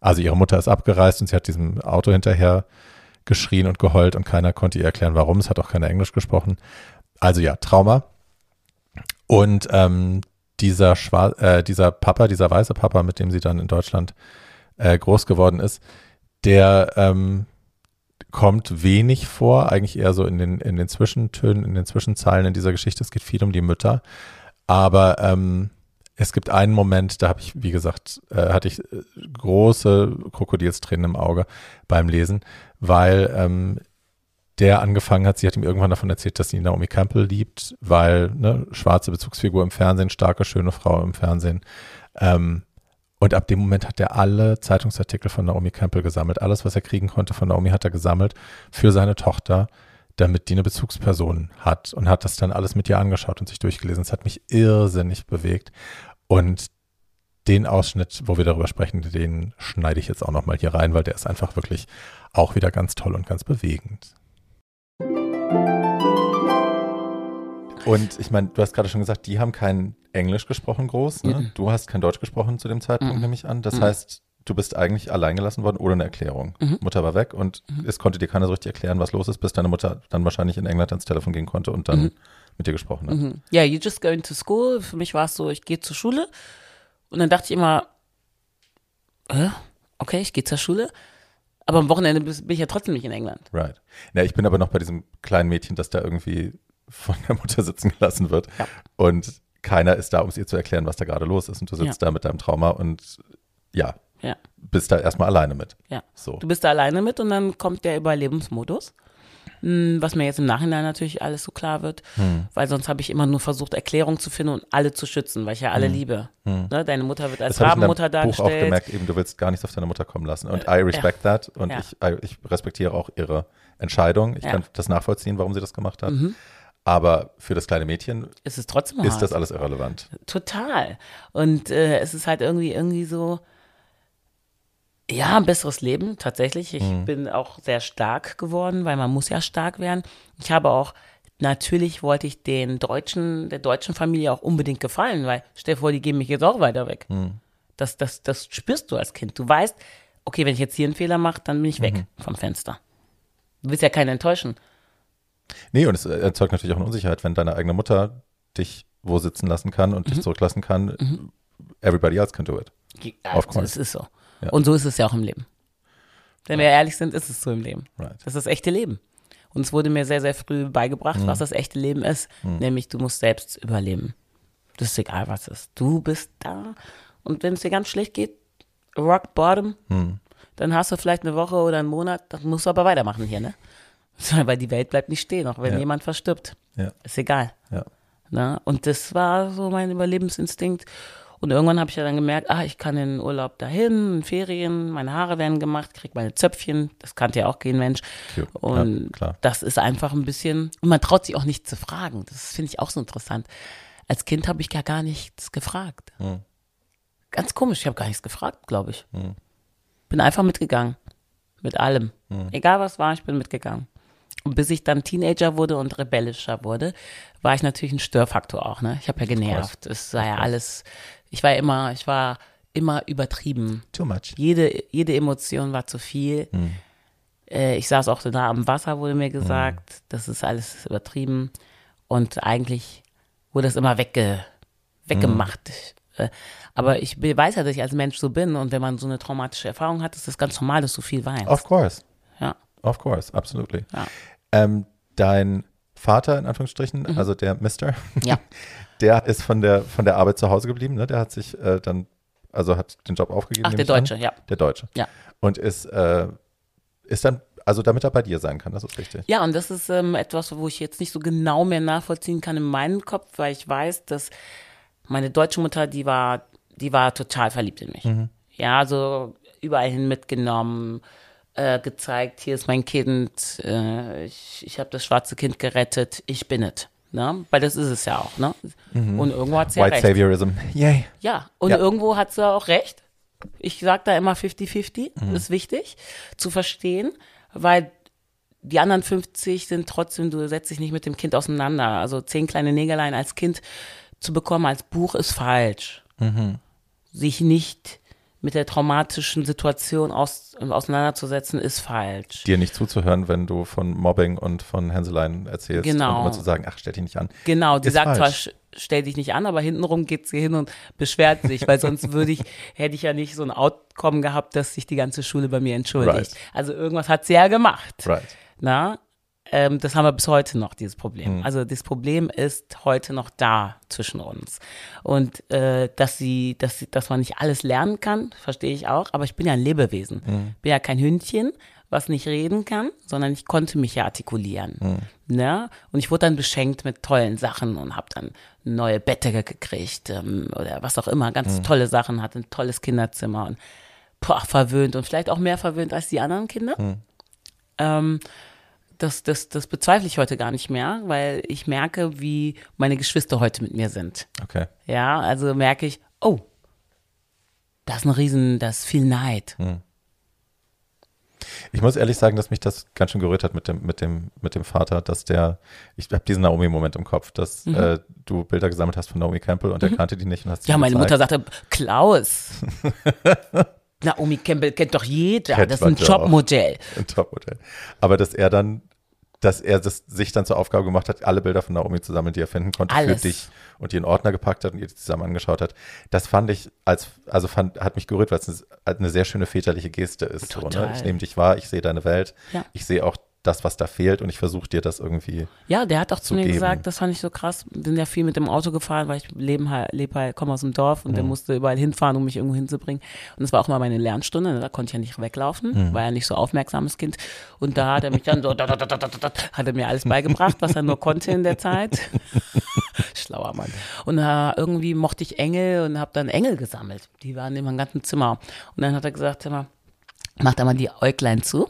[SPEAKER 1] also ihre Mutter ist abgereist und sie hat diesem Auto hinterher geschrien und geheult und keiner konnte ihr erklären, warum. Es hat auch keiner Englisch gesprochen. Also ja, Trauma. Und ähm, dieser, Schwar äh, dieser Papa, dieser weiße Papa, mit dem sie dann in Deutschland äh, groß geworden ist, der ähm, kommt wenig vor, eigentlich eher so in den, in den Zwischentönen, in den Zwischenzeilen in dieser Geschichte. Es geht viel um die Mütter. Aber ähm, es gibt einen Moment, da habe ich, wie gesagt, äh, hatte ich äh, große Krokodilstränen im Auge beim Lesen, weil ähm, der angefangen hat, sie hat ihm irgendwann davon erzählt, dass sie Naomi Campbell liebt, weil ne, schwarze Bezugsfigur im Fernsehen, starke, schöne Frau im Fernsehen. Ähm, und ab dem Moment hat er alle Zeitungsartikel von Naomi Campbell gesammelt. Alles, was er kriegen konnte von Naomi, hat er gesammelt für seine Tochter, damit die eine Bezugsperson hat und hat das dann alles mit ihr angeschaut und sich durchgelesen. Es hat mich irrsinnig bewegt. Und den Ausschnitt, wo wir darüber sprechen, den schneide ich jetzt auch nochmal hier rein, weil der ist einfach wirklich auch wieder ganz toll und ganz bewegend. Und ich meine, du hast gerade schon gesagt, die haben kein Englisch gesprochen groß. Ne?
[SPEAKER 4] Mhm.
[SPEAKER 1] Du hast kein Deutsch gesprochen zu dem Zeitpunkt,
[SPEAKER 4] Mhm.
[SPEAKER 1] nehme ich an. Das
[SPEAKER 4] Mhm.
[SPEAKER 1] heißt, du bist eigentlich allein gelassen worden ohne eine Erklärung.
[SPEAKER 4] Mhm.
[SPEAKER 1] Mutter war weg und es konnte dir keiner so richtig erklären, was los ist, bis deine Mutter dann wahrscheinlich in England ans Telefon gehen konnte und dann
[SPEAKER 4] Mhm.
[SPEAKER 1] mit dir gesprochen hat.
[SPEAKER 4] Mhm. Ja, you just going to school. Für mich war es so, ich gehe zur Schule. Und dann dachte ich immer, äh, okay, ich gehe zur Schule. Aber am Wochenende bin ich ja trotzdem nicht in England.
[SPEAKER 1] Right. Ja, ich bin aber noch bei diesem kleinen Mädchen, das da irgendwie von der Mutter sitzen gelassen wird.
[SPEAKER 4] Ja.
[SPEAKER 1] Und keiner ist da, um es ihr zu erklären, was da gerade los ist. Und du sitzt da mit deinem Trauma und ja,
[SPEAKER 4] Ja.
[SPEAKER 1] bist da erstmal alleine mit.
[SPEAKER 4] Ja.
[SPEAKER 1] So.
[SPEAKER 4] Du bist da alleine mit und dann kommt der Überlebensmodus. Hm, Was mir jetzt im Nachhinein natürlich alles so klar wird,
[SPEAKER 1] Hm.
[SPEAKER 4] weil sonst habe ich immer nur versucht, Erklärungen zu finden und alle zu schützen, weil ich ja alle liebe. Ne? Deine Mutter wird als
[SPEAKER 1] Hm. Das habe ich
[SPEAKER 4] Rabenmutter
[SPEAKER 1] Buch auch
[SPEAKER 4] dargestellt.
[SPEAKER 1] gemerkt, eben du willst gar nichts auf deine Mutter kommen lassen. Und I respect that. Und
[SPEAKER 4] Ja.
[SPEAKER 1] ich, I, ich respektiere auch ihre Entscheidung. Ich
[SPEAKER 4] Ja.
[SPEAKER 1] kann das nachvollziehen, warum sie das gemacht hat.
[SPEAKER 4] Mhm.
[SPEAKER 1] Aber für das kleine Mädchen
[SPEAKER 4] Es ist trotzdem
[SPEAKER 1] ist
[SPEAKER 4] hart.
[SPEAKER 1] das alles irrelevant.
[SPEAKER 4] Total. Und äh, es ist halt irgendwie, irgendwie so, ja, ein besseres Leben, tatsächlich. Ich
[SPEAKER 1] Mhm.
[SPEAKER 4] bin auch sehr stark geworden, weil man muss ja stark werden. Ich habe auch, natürlich wollte ich den Deutschen, der deutschen Familie auch unbedingt gefallen, weil stell dir vor, die geben mich jetzt auch weiter weg.
[SPEAKER 1] Mhm.
[SPEAKER 4] Das, das, das spürst du als Kind. Du weißt, okay, wenn ich jetzt hier einen Fehler mache, dann bin ich
[SPEAKER 1] Mhm.
[SPEAKER 4] weg vom Fenster. Du willst ja keinen enttäuschen.
[SPEAKER 1] Nee, und es erzeugt natürlich auch eine Unsicherheit, wenn deine eigene Mutter dich wo sitzen lassen kann und
[SPEAKER 4] Mhm.
[SPEAKER 1] dich zurücklassen kann. Everybody else can do it.
[SPEAKER 4] Ja,
[SPEAKER 1] Of course.
[SPEAKER 4] Es ist so.
[SPEAKER 1] Ja.
[SPEAKER 4] Und so ist es ja auch im Leben. Wenn wir ehrlich sind, ist es so im Leben.
[SPEAKER 1] Right.
[SPEAKER 4] Das ist das echte Leben. Und es wurde mir sehr, sehr früh beigebracht,
[SPEAKER 1] Mhm.
[SPEAKER 4] was das echte Leben ist. Nämlich, du musst selbst überleben. Das ist egal, was es ist. Du bist da. Und wenn es dir ganz schlecht geht, rock bottom,
[SPEAKER 1] Hm.
[SPEAKER 4] dann hast du vielleicht eine Woche oder einen Monat, dann musst du aber weitermachen hier, ne? Weil die Welt bleibt nicht stehen, auch wenn
[SPEAKER 1] Ja.
[SPEAKER 4] jemand verstirbt.
[SPEAKER 1] Ja.
[SPEAKER 4] Ist egal.
[SPEAKER 1] Ja.
[SPEAKER 4] Ne? Und das war so mein Überlebensinstinkt. Und irgendwann habe ich ja dann gemerkt, ah, ich kann in den Urlaub dahin, in Ferien, meine Haare werden gemacht, krieg meine Zöpfchen. Das kannte ja auch kein Mensch.
[SPEAKER 1] Cute.
[SPEAKER 4] Und
[SPEAKER 1] Ja, klar.
[SPEAKER 4] das ist einfach ein bisschen, und man traut sich auch nicht zu fragen. Das finde ich auch so interessant. Als Kind habe ich gar, gar nichts gefragt.
[SPEAKER 1] Hm.
[SPEAKER 4] Ganz komisch, ich habe gar nichts gefragt, glaube ich.
[SPEAKER 1] Hm.
[SPEAKER 4] Bin einfach mitgegangen. Mit allem.
[SPEAKER 1] Hm.
[SPEAKER 4] Egal was war, ich bin mitgegangen. Und bis ich dann Teenager wurde und rebellischer wurde, war ich natürlich ein Störfaktor auch. Ne? Ich habe ja genervt. Es war ja alles, ich war immer, ich war immer übertrieben.
[SPEAKER 1] Too much.
[SPEAKER 4] Jede, jede Emotion war zu viel. Äh, ich saß auch da am Wasser, wurde mir gesagt. Das ist alles übertrieben. Und eigentlich wurde das immer wegge, weggemacht. Äh, Aber ich weiß ja, dass ich als Mensch so bin. Und wenn man so eine traumatische Erfahrung hat, ist das ganz normal, dass du viel weinst.
[SPEAKER 1] Of course.
[SPEAKER 4] Ja.
[SPEAKER 1] Of course. Absolutely.
[SPEAKER 4] Ja.
[SPEAKER 1] Ähm, dein Vater, in Anführungsstrichen, also der Mister,
[SPEAKER 4] Mhm. Ja.
[SPEAKER 1] der ist von der, von der Arbeit zu Hause geblieben. Ne? Der hat sich äh, dann, also hat den Job aufgegeben.
[SPEAKER 4] Ach, der
[SPEAKER 1] ich an.
[SPEAKER 4] Deutsche, ja.
[SPEAKER 1] Der Deutsche.
[SPEAKER 4] Ja.
[SPEAKER 1] Und ist, äh, ist dann, also damit er bei dir sein kann, das ist richtig.
[SPEAKER 4] Ja, und das ist ähm, etwas, wo ich jetzt nicht so genau mehr nachvollziehen kann in meinem Kopf, weil ich weiß, dass meine deutsche Mutter, die war, die war total verliebt in mich. Ja, also überall hin mitgenommen, äh, gezeigt, hier ist mein Kind, äh, ich, ich habe das schwarze Kind gerettet, ich bin es. Ne? Weil das ist es ja auch, ne? Und irgendwo hat sie ja
[SPEAKER 1] White
[SPEAKER 4] recht.
[SPEAKER 1] Saviorism. Yay.
[SPEAKER 4] Ja, und
[SPEAKER 1] Ja.
[SPEAKER 4] irgendwo hat sie auch recht. Ich sage da immer 50-50, ist wichtig zu verstehen, weil die anderen 50 sind trotzdem, du setzt dich nicht mit dem Kind auseinander. Also zehn kleine Negerlein als Kind zu bekommen als Buch ist falsch. Sich nicht mit der traumatischen Situation aus, auseinanderzusetzen ist falsch.
[SPEAKER 1] Dir nicht zuzuhören, wenn du von Mobbing und von Hänseleien erzählst.
[SPEAKER 4] Genau.
[SPEAKER 1] Und immer zu sagen, ach, stell dich nicht an.
[SPEAKER 4] Genau, die
[SPEAKER 1] Ist
[SPEAKER 4] sagt zwar,
[SPEAKER 1] falsch.
[SPEAKER 4] sch- stell dich nicht an, aber hintenrum geht sie hin und beschwert sich, weil sonst würde ich, hätte ich ja nicht so ein Outcome gehabt, dass sich die ganze Schule bei mir entschuldigt.
[SPEAKER 1] Right.
[SPEAKER 4] Also irgendwas hat sie ja gemacht.
[SPEAKER 1] Right.
[SPEAKER 4] Na? Ähm, das haben wir bis heute noch, dieses Problem.
[SPEAKER 1] Hm.
[SPEAKER 4] Also das Problem ist heute noch da zwischen uns. Und äh, dass sie, dass sie, dass man nicht alles lernen kann, verstehe ich auch, aber ich bin ja ein Lebewesen.
[SPEAKER 1] Hm.
[SPEAKER 4] Bin ja kein Hündchen, was nicht reden kann, sondern ich konnte mich ja artikulieren.
[SPEAKER 1] Hm.
[SPEAKER 4] Ne? Und ich wurde dann beschenkt mit tollen Sachen und habe dann neue Bettdecke gekriegt ähm, oder was auch immer, ganz tolle Sachen, hatte ein tolles Kinderzimmer und boah, verwöhnt und vielleicht auch mehr verwöhnt als die anderen Kinder. Ähm, das, das, das bezweifle ich heute gar nicht mehr, weil ich merke, wie meine Geschwister heute mit mir sind.
[SPEAKER 1] Okay.
[SPEAKER 4] Ja, also merke ich, oh, da ist ein Riesen, da ist viel Neid.
[SPEAKER 1] Ich muss ehrlich sagen, dass mich das ganz schön gerührt hat mit dem, mit dem, mit dem Vater, dass der, ich habe diesen Naomi-Moment im Kopf, dass äh, du Bilder gesammelt hast von Naomi Campbell und er kannte die nicht und hast
[SPEAKER 4] Ja, meine Mutter
[SPEAKER 1] gezeigt.
[SPEAKER 4] sagte, Klaus. Naomi Campbell kennt doch jeder.
[SPEAKER 1] Kennt
[SPEAKER 4] das ist ein. Jobmodell.
[SPEAKER 1] Ein Topmodell. Aber dass er dann, dass er das sich dann zur Aufgabe gemacht hat, alle Bilder von Naomi zu sammeln, die er finden konnte
[SPEAKER 4] Alles.
[SPEAKER 1] für dich und die in Ordner gepackt hat und ihr die zusammen angeschaut hat. Das fand ich als, also fand, hat mich gerührt, weil es eine, eine sehr schöne väterliche Geste ist. So, ne? Ich nehme dich wahr, ich sehe deine Welt,
[SPEAKER 4] Ja.
[SPEAKER 1] ich sehe auch das, was da fehlt und ich versuche dir das irgendwie.
[SPEAKER 4] Ja, der hat auch zu mir
[SPEAKER 1] geben.
[SPEAKER 4] gesagt, das fand ich so krass. Bin ja viel mit dem Auto gefahren, weil ich lebe halt, lebe halt, komme aus dem Dorf und der musste überall hinfahren, um mich irgendwo hinzubringen. Und das war auch mal meine Lernstunde, ne? da konnte ich ja nicht weglaufen, war ja nicht so aufmerksames Kind. Und da hat er mich dann so, da, da, da, da, da, da, hat er mir alles beigebracht, was er nur konnte in der Zeit. Schlauer Mann. Und äh, irgendwie mochte ich Engel und habe dann Engel gesammelt. Die waren in meinem ganzen Zimmer. Und dann hat er gesagt, hör mal, mach da mal die Äuglein zu.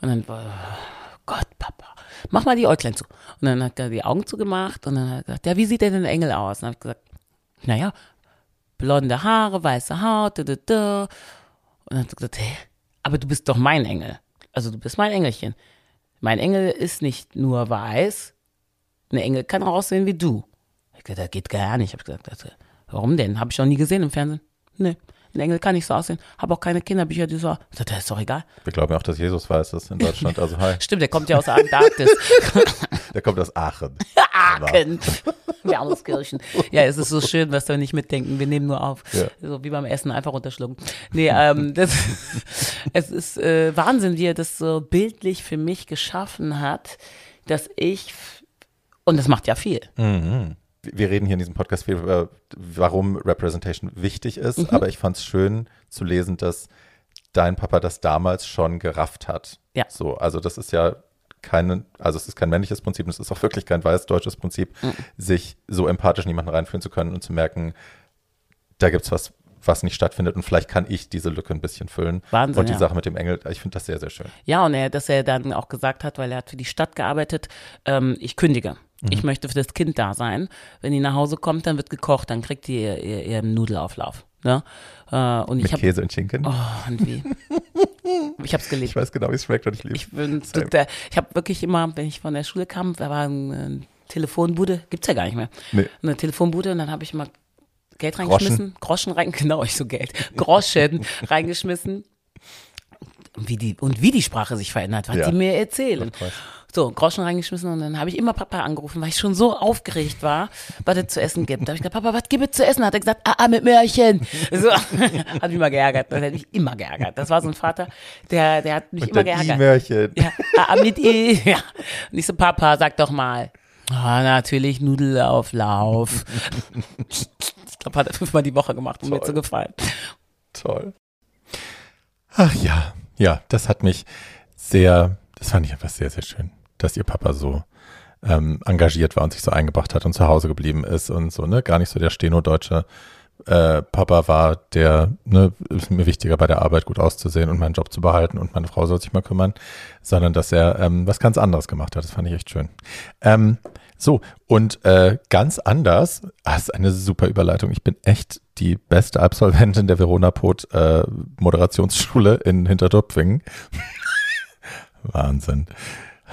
[SPEAKER 4] Und dann, oh Gott, Papa, mach mal die Äuglein zu. Und dann hat er die Augen zugemacht und dann hat er gesagt, ja, wie sieht denn ein Engel aus? Und dann habe ich gesagt, naja, blonde Haare, weiße Haut, da, da, da. Und dann hat er gesagt, hä, aber du bist doch mein Engel. Also du bist mein Engelchen. Mein Engel ist nicht nur weiß, ein Engel kann auch aussehen wie du. Ich hab gesagt, das geht gar nicht. Ich habe gesagt, das, warum denn? Habe ich noch nie gesehen im Fernsehen. Nee, ein Engel kann nicht so aussehen. Habe auch keine Kinderbücher, die so. Ich das ist doch egal.
[SPEAKER 1] Wir glauben ja auch, dass Jesus weiß ist in Deutschland. Also hi,
[SPEAKER 4] Stimmt, der kommt ja aus der Antarktis.
[SPEAKER 1] der kommt aus Aachen.
[SPEAKER 4] Aachen. Wermelskirchen. Ja, es ist so schön, dass wir nicht mitdenken. Wir nehmen nur auf.
[SPEAKER 1] Ja.
[SPEAKER 4] So wie beim Essen einfach runterschlucken. Nee, ähm, das, es ist äh, Wahnsinn, wie er das so bildlich für mich geschaffen hat, dass ich, und das macht ja viel.
[SPEAKER 1] Wir reden hier in diesem Podcast viel über, warum Representation wichtig ist,
[SPEAKER 4] Mhm.
[SPEAKER 1] aber ich fand es schön zu lesen, dass dein Papa das damals schon gerafft hat.
[SPEAKER 4] Ja.
[SPEAKER 1] So, also das ist ja kein, also es ist kein männliches Prinzip, es ist auch wirklich kein weiß-deutsches Prinzip,
[SPEAKER 4] Mhm.
[SPEAKER 1] sich so empathisch in jemanden reinfühlen zu können und zu merken, da gibt's was, was nicht stattfindet und vielleicht kann ich diese Lücke ein bisschen füllen.
[SPEAKER 4] Wahnsinn,
[SPEAKER 1] Und die
[SPEAKER 4] ja.
[SPEAKER 1] Sache mit dem Engel, ich finde das sehr, sehr schön.
[SPEAKER 4] Ja, und er, dass er dann auch gesagt hat, weil er hat für die Stadt gearbeitet, ähm, ich kündige.
[SPEAKER 1] Mhm.
[SPEAKER 4] Ich möchte für das Kind da sein. Wenn die nach Hause kommt, dann wird gekocht, dann kriegt die ihr, ihr, ihren Nudelauflauf. Ne? Äh, und
[SPEAKER 1] Mit
[SPEAKER 4] ich habe
[SPEAKER 1] Käse und Schinken.
[SPEAKER 4] oh, und wie. ich habe es geliebt.
[SPEAKER 1] Ich weiß genau, wie es schmeckt und ich liebe
[SPEAKER 4] Ich ich habe wirklich immer, wenn ich von der Schule kam, da war eine Telefonbude, gibt's ja gar nicht mehr.
[SPEAKER 1] Nee.
[SPEAKER 4] Eine Telefonbude und dann habe ich immer Geld reingeschmissen, Groschen, rein, genau, ich so Geld, Groschen reingeschmissen. Und wie die und wie die Sprache sich verändert, was
[SPEAKER 1] Ja.
[SPEAKER 4] die mir erzählen. So, Groschen reingeschmissen und dann habe ich immer Papa angerufen, weil ich schon so aufgeregt war, was es zu essen gibt. Da habe ich gesagt, Papa, was gibt es zu essen? Hat er gesagt, ah, ah mit Möhrchen. So, hat mich mal geärgert. Das hat mich immer geärgert. Das war so ein Vater, der, der hat mich
[SPEAKER 1] Und
[SPEAKER 4] immer geärgert.
[SPEAKER 1] I-Mörchen.
[SPEAKER 4] Ja, ah, mit E. Ja. Und ich so, Papa, sag doch mal. Ah, natürlich Nudelauflauf. ich glaube, hat er fünfmal die Woche gemacht, um mir zu gefallen.
[SPEAKER 1] Toll. Ach ja, ja, das hat mich sehr, das fand ich einfach sehr, sehr schön, dass ihr Papa so ähm, engagiert war und sich so eingebracht hat und zu Hause geblieben ist und so, ne, gar nicht so der Steno-deutsche äh, Papa war, der, ne, ist mir wichtiger bei der Arbeit gut auszusehen und meinen Job zu behalten und meine Frau soll sich mal kümmern, sondern dass er ähm, was ganz anderes gemacht hat. Das fand ich echt schön. Ähm, so, und äh, ganz anders, ah, das ist eine super Überleitung. Ich bin echt die beste Absolventin der Verona Pot äh, Moderationsschule in Hinterdorpfingen. Wahnsinn.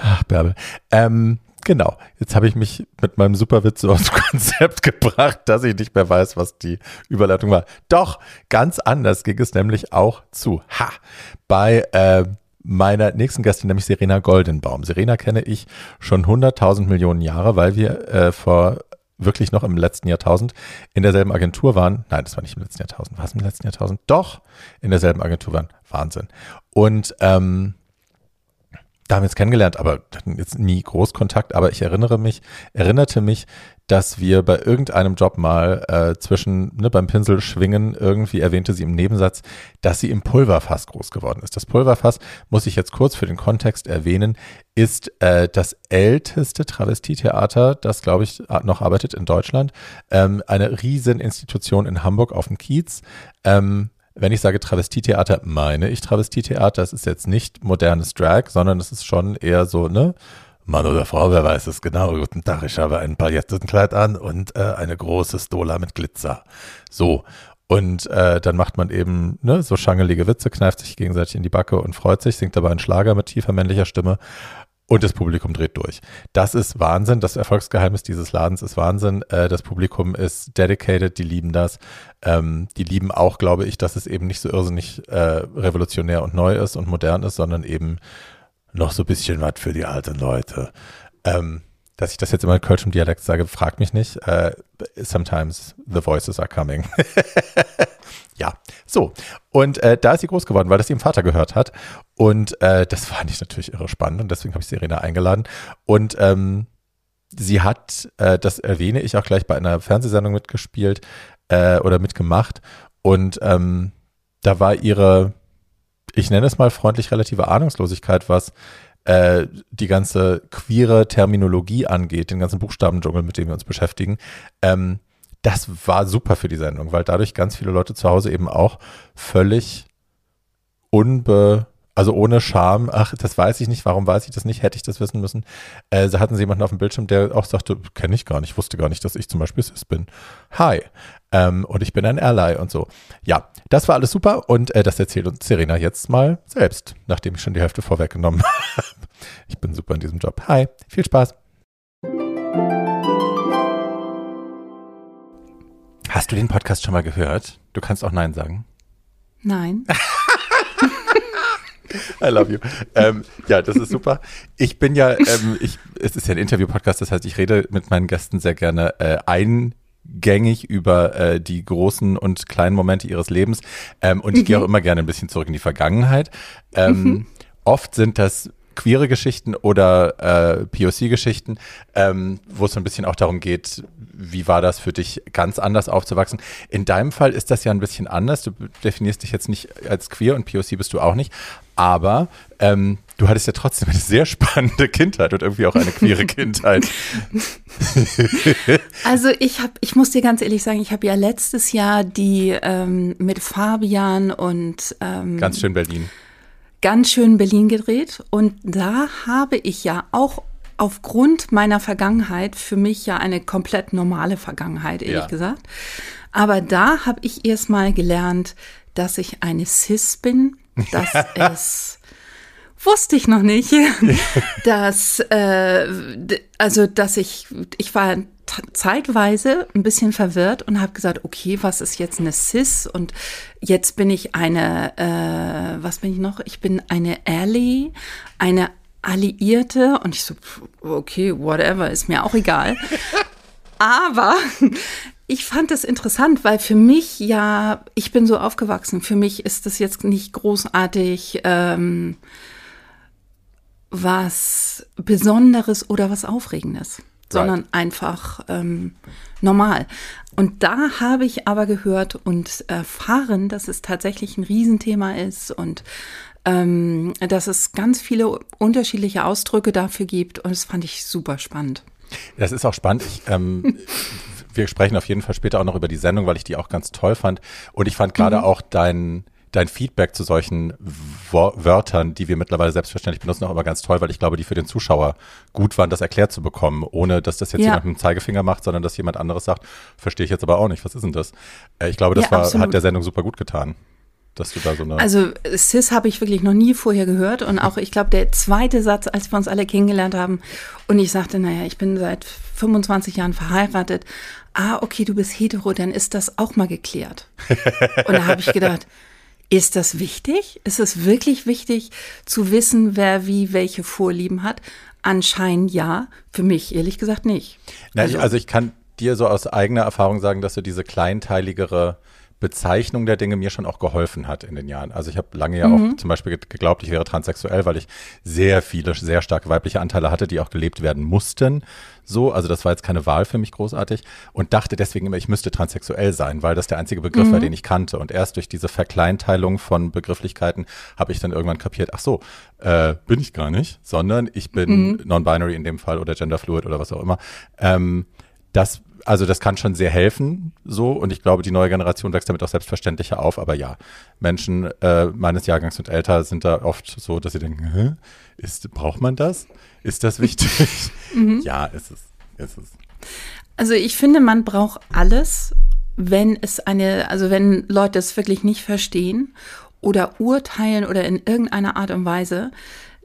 [SPEAKER 1] Ach, Bärbel. Ähm, genau, jetzt habe ich mich mit meinem Superwitz so dem Konzept gebracht, dass ich nicht mehr weiß, was die Überleitung war. Doch, ganz anders ging es nämlich auch zu. Ha! Bei äh, meiner nächsten Gästin, nämlich Serena Goldenbaum. Serena kenne ich schon 100.000 Millionen Jahre, weil wir äh, vor wirklich noch im letzten Jahrtausend in derselben Agentur waren. Nein, das war nicht im letzten Jahrtausend. War es im letzten Jahrtausend? Doch, in derselben Agentur waren. Wahnsinn. Und ähm, da haben wir uns kennengelernt, aber hatten jetzt nie groß Kontakt. Aber ich erinnere mich, erinnerte mich, dass wir bei irgendeinem Job mal äh, zwischen ne, beim Pinsel schwingen irgendwie erwähnte sie im Nebensatz, dass sie im Pulverfass groß geworden ist. Das Pulverfass muss ich jetzt kurz für den Kontext erwähnen, ist äh, das älteste Travestietheater, das glaube ich noch arbeitet in Deutschland. Ähm, eine riesen Institution in Hamburg auf dem Kiez. Ähm, wenn ich sage Travestietheater, meine ich Travestietheater. Es ist jetzt nicht modernes Drag, sondern es ist schon eher so, ne? Mann oder Frau, wer weiß es genau. Guten Tag, ich habe ein Paillettenkleid an und äh, eine große Stola mit Glitzer. So. Und äh, dann macht man eben ne, so schangelige Witze, kneift sich gegenseitig in die Backe und freut sich, singt dabei einen Schlager mit tiefer männlicher Stimme und das Publikum dreht durch. Das ist Wahnsinn. Das Erfolgsgeheimnis dieses Ladens ist Wahnsinn. Äh, das Publikum ist dedicated, die lieben das. Ähm, die lieben auch, glaube ich, dass es eben nicht so irrsinnig äh, revolutionär und neu ist und modern ist, sondern eben noch so ein bisschen was für die alten Leute. Ähm, dass ich das jetzt immer in kölschem Dialekt sage, fragt mich nicht. Äh, sometimes the voices are coming. ja, so. Und äh, da ist sie groß geworden, weil das ihrem Vater gehört hat. Und äh, das fand ich natürlich irre spannend und deswegen habe ich Serena eingeladen. Und ähm, sie hat, äh, das erwähne ich auch gleich bei einer Fernsehsendung mitgespielt äh, oder mitgemacht. Und ähm, da war ihre, ich nenne es mal freundlich relative Ahnungslosigkeit, was äh, die ganze queere Terminologie angeht, den ganzen Buchstabendschungel, mit dem wir uns beschäftigen, ähm, das war super für die Sendung, weil dadurch ganz viele Leute zu Hause eben auch völlig unbe also ohne Scham, ach, das weiß ich nicht, warum weiß ich das nicht, hätte ich das wissen müssen. Äh, da hatten sie jemanden auf dem Bildschirm, der auch sagte, kenne ich gar nicht, wusste gar nicht, dass ich zum Beispiel Cis bin. Hi. Ähm, und ich bin ein Ally und so. Ja, das war alles super und äh, das erzählt uns Serena jetzt mal selbst, nachdem ich schon die Hälfte vorweggenommen habe. ich bin super in diesem Job. Hi, viel Spaß. Hast du den Podcast schon mal gehört? Du kannst auch Nein sagen.
[SPEAKER 6] Nein.
[SPEAKER 1] I love you. Ähm, ja, das ist super. Ich bin ja, ähm, ich, es ist ja ein Interview-Podcast, das heißt, ich rede mit meinen Gästen sehr gerne äh, eingängig über äh, die großen und kleinen Momente ihres Lebens. Ähm, und ich gehe auch immer gerne ein bisschen zurück in die Vergangenheit. Ähm, mhm. Oft sind das queere Geschichten oder äh, POC-Geschichten, ähm, wo es so ein bisschen auch darum geht, wie war das für dich, ganz anders aufzuwachsen. In deinem Fall ist das ja ein bisschen anders. Du definierst dich jetzt nicht als queer und POC bist du auch nicht, aber ähm, du hattest ja trotzdem eine sehr spannende Kindheit und irgendwie auch eine queere Kindheit.
[SPEAKER 6] also ich habe, ich muss dir ganz ehrlich sagen, ich habe ja letztes Jahr die ähm, mit Fabian und ähm,
[SPEAKER 1] ganz schön Berlin
[SPEAKER 6] ganz schön Berlin gedreht und da habe ich ja auch aufgrund meiner Vergangenheit, für mich ja eine komplett normale Vergangenheit, ehrlich ja. gesagt. Aber da habe ich erstmal gelernt, dass ich eine Cis bin, dass es wusste ich noch nicht, dass äh, also dass ich ich war zeitweise ein bisschen verwirrt und habe gesagt, okay, was ist jetzt eine Cis? Und jetzt bin ich eine, äh, was bin ich noch? Ich bin eine Ally, eine Alliierte. Und ich so, okay, whatever, ist mir auch egal. Aber ich fand das interessant, weil für mich ja, ich bin so aufgewachsen. Für mich ist das jetzt nicht großartig ähm, was Besonderes oder was Aufregendes sondern einfach ähm, normal. Und da habe ich aber gehört und erfahren, dass es tatsächlich ein Riesenthema ist und ähm, dass es ganz viele unterschiedliche Ausdrücke dafür gibt. Und das fand ich super spannend.
[SPEAKER 1] Das ist auch spannend. Ich, ähm, wir sprechen auf jeden Fall später auch noch über die Sendung, weil ich die auch ganz toll fand. Und ich fand gerade mhm. auch dein dein Feedback zu solchen Wörtern, die wir mittlerweile selbstverständlich benutzen, auch immer ganz toll, weil ich glaube, die für den Zuschauer gut waren, das erklärt zu bekommen, ohne dass das jetzt ja. jemand mit dem Zeigefinger macht, sondern dass jemand anderes sagt, verstehe ich jetzt aber auch nicht, was ist denn das? Äh, ich glaube, das ja, war, hat der Sendung super gut getan. Dass du da so eine
[SPEAKER 6] also Cis habe ich wirklich noch nie vorher gehört und auch ich glaube der zweite Satz, als wir uns alle kennengelernt haben und ich sagte, naja, ich bin seit 25 Jahren verheiratet. Ah, okay, du bist hetero, dann ist das auch mal geklärt. und da habe ich gedacht, ist das wichtig? Ist es wirklich wichtig zu wissen, wer wie welche Vorlieben hat? Anscheinend ja, für mich ehrlich gesagt nicht.
[SPEAKER 1] Na, also, ich, also ich kann dir so aus eigener Erfahrung sagen, dass du diese kleinteiligere Bezeichnung der Dinge mir schon auch geholfen hat in den Jahren. Also ich habe lange ja mhm. auch zum Beispiel geglaubt, ich wäre transsexuell, weil ich sehr viele, sehr starke weibliche Anteile hatte, die auch gelebt werden mussten. So, also das war jetzt keine Wahl für mich großartig und dachte deswegen immer, ich müsste transsexuell sein, weil das der einzige Begriff mhm. war, den ich kannte. Und erst durch diese Verkleinteilung von Begrifflichkeiten habe ich dann irgendwann kapiert, ach so, äh, bin ich gar nicht, sondern ich bin mhm. non-binary in dem Fall oder genderfluid oder was auch immer. Ähm, das also das kann schon sehr helfen, so. Und ich glaube, die neue Generation wächst damit auch selbstverständlicher auf. Aber ja, Menschen äh, meines Jahrgangs und älter sind da oft so, dass sie denken, Hä? Ist, braucht man das? Ist das wichtig? Ja, ist es. Ist es.
[SPEAKER 6] Also ich finde, man braucht alles, wenn es eine, also wenn Leute es wirklich nicht verstehen oder urteilen oder in irgendeiner Art und Weise.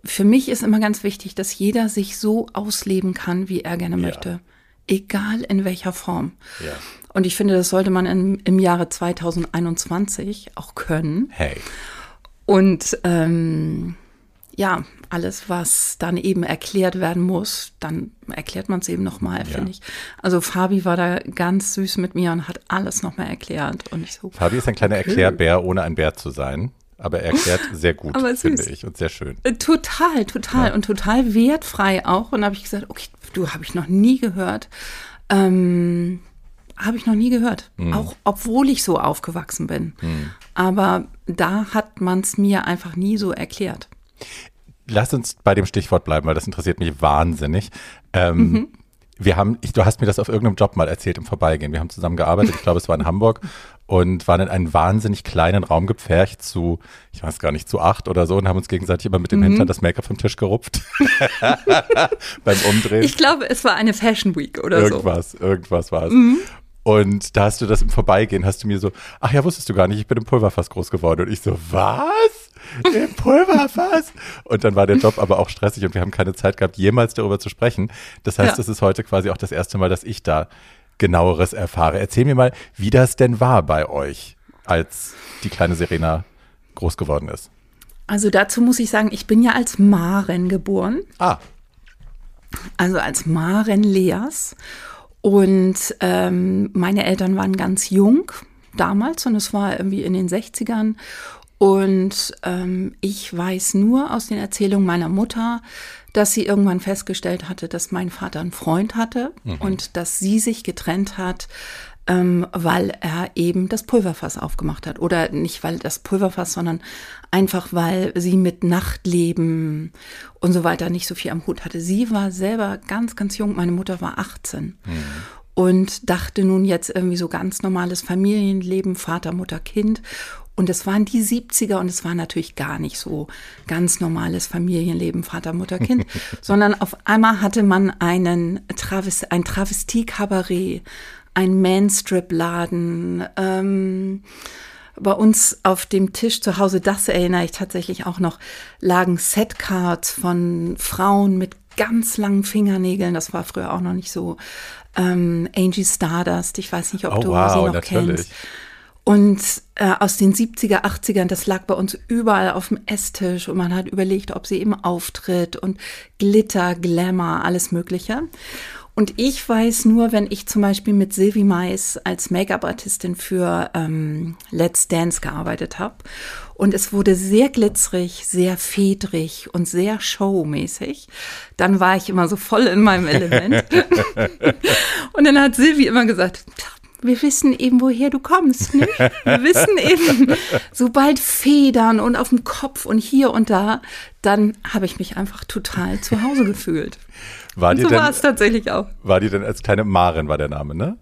[SPEAKER 6] Für mich ist immer ganz wichtig, dass jeder sich so ausleben kann, wie er gerne möchte. Egal in welcher Form.
[SPEAKER 1] Ja.
[SPEAKER 6] Und ich finde, das sollte man im, im Jahre 2021 auch können.
[SPEAKER 1] Hey.
[SPEAKER 6] Und ähm, ja, alles, was dann eben erklärt werden muss, dann erklärt man es eben nochmal,
[SPEAKER 1] Ja.
[SPEAKER 6] finde ich. Also Fabi war da ganz süß mit mir und hat alles nochmal erklärt. Und ich so,
[SPEAKER 1] Fabi ist ein kleiner Erklärbär, ohne ein Bär zu sein. Aber er erklärt sehr gut, finde ich, und sehr schön.
[SPEAKER 6] Äh, Total, total
[SPEAKER 1] Ja.
[SPEAKER 6] und total wertfrei auch. Und da habe ich gesagt, okay, du habe ich noch nie gehört. Ähm, habe ich noch nie gehört.
[SPEAKER 1] Mhm.
[SPEAKER 6] Auch obwohl ich so aufgewachsen bin. Aber da hat man es mir einfach nie so erklärt.
[SPEAKER 1] Lass uns bei dem Stichwort bleiben, weil das interessiert mich wahnsinnig. Ähm,
[SPEAKER 6] Mhm.
[SPEAKER 1] Wir haben, ich, du hast mir das auf irgendeinem Job mal erzählt im Vorbeigehen. Wir haben zusammen gearbeitet, ich glaube, es war in Hamburg und waren in einen wahnsinnig kleinen Raum gepfercht zu, ich weiß gar nicht, zu acht oder so und haben uns gegenseitig immer mit
[SPEAKER 6] Mhm.
[SPEAKER 1] dem Hintern das Make-up vom Tisch gerupft. Beim Umdrehen.
[SPEAKER 6] Ich glaube, es war eine Fashion Week oder so.
[SPEAKER 1] irgendwas, irgendwas war es. Und da hast du das im Vorbeigehen, hast du mir so, ach ja, wusstest du gar nicht, ich bin im Pulverfass groß geworden. Und ich so, was? Im Pulverfass? Und dann war der Job aber auch stressig und wir haben keine Zeit gehabt, jemals darüber zu sprechen. Das heißt,
[SPEAKER 6] Ja.
[SPEAKER 1] es ist heute quasi auch das erste Mal, dass ich da genaueres erfahre. Erzähl mir mal, wie das denn war bei euch, als die kleine Serena groß geworden ist.
[SPEAKER 6] Also dazu muss ich sagen, ich bin ja als Maren geboren.
[SPEAKER 1] Ah,
[SPEAKER 6] also als Maren Leas. Und ähm, meine Eltern waren ganz jung damals und es war irgendwie in den 60ern. Und ähm, ich weiß nur aus den Erzählungen meiner Mutter, dass sie irgendwann festgestellt hatte, dass mein Vater einen Freund hatte und dass sie sich getrennt hat, ähm, weil er eben das Pulverfass aufgemacht hat. Oder nicht weil das Pulverfass, sondern einfach weil sie mit Nachtleben und so weiter nicht so viel am Hut hatte. Sie war selber ganz, ganz jung. Meine Mutter war 18 und dachte nun jetzt irgendwie so ganz normales Familienleben, Vater, Mutter, Kind. Und es waren die 70er und es war natürlich gar nicht so ganz normales Familienleben, Vater, Mutter, Kind, sondern auf einmal hatte man einen Traves ein Travestie-Kabarett, ein Manstrip-Laden, ähm, bei uns auf dem Tisch zu Hause, das erinnere ich tatsächlich auch noch, lagen Setcards von Frauen mit ganz langen Fingernägeln. Das war früher auch noch nicht so. Ähm, Angie Stardust, ich weiß nicht, ob
[SPEAKER 1] oh
[SPEAKER 6] du sie
[SPEAKER 1] wow,
[SPEAKER 6] noch
[SPEAKER 1] natürlich.
[SPEAKER 6] kennst. Und aus den 70er, 80ern, das lag bei uns überall auf dem Esstisch und man hat überlegt, ob sie eben auftritt und Glitter, Glamour, alles Mögliche. Und ich weiß nur, wenn ich zum Beispiel mit Sylvie Mais als Make-up-Artistin für ähm, Let's Dance gearbeitet habe und es wurde sehr glitzerig, sehr fedrig und sehr showmäßig, dann war ich immer so voll in meinem Element. und dann hat Sylvie immer gesagt, wir wissen eben, woher du kommst. Nicht? Wir wissen eben, sobald Federn und auf dem Kopf und hier und da, dann habe ich mich einfach total zu Hause gefühlt.
[SPEAKER 1] War
[SPEAKER 6] Und
[SPEAKER 1] die,
[SPEAKER 6] so war es tatsächlich auch.
[SPEAKER 1] war die denn als kleine Maren war der Name, ne?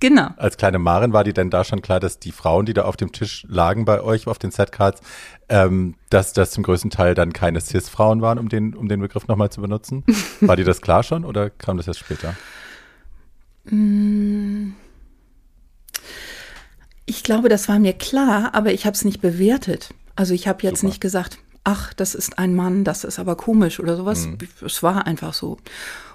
[SPEAKER 6] Genau.
[SPEAKER 1] Als kleine Maren war die denn da schon klar, dass die Frauen, die da auf dem Tisch lagen bei euch auf den Setcards, ähm, dass das zum größten Teil dann keine Cis-Frauen waren, um den, um den Begriff nochmal zu benutzen? War dir das klar schon oder kam das erst später?
[SPEAKER 6] Ich glaube, das war mir klar, aber ich habe es nicht bewertet. Also ich habe jetzt
[SPEAKER 1] Super.
[SPEAKER 6] nicht gesagt, ach, das ist ein Mann, das ist aber komisch oder sowas. Es war einfach so.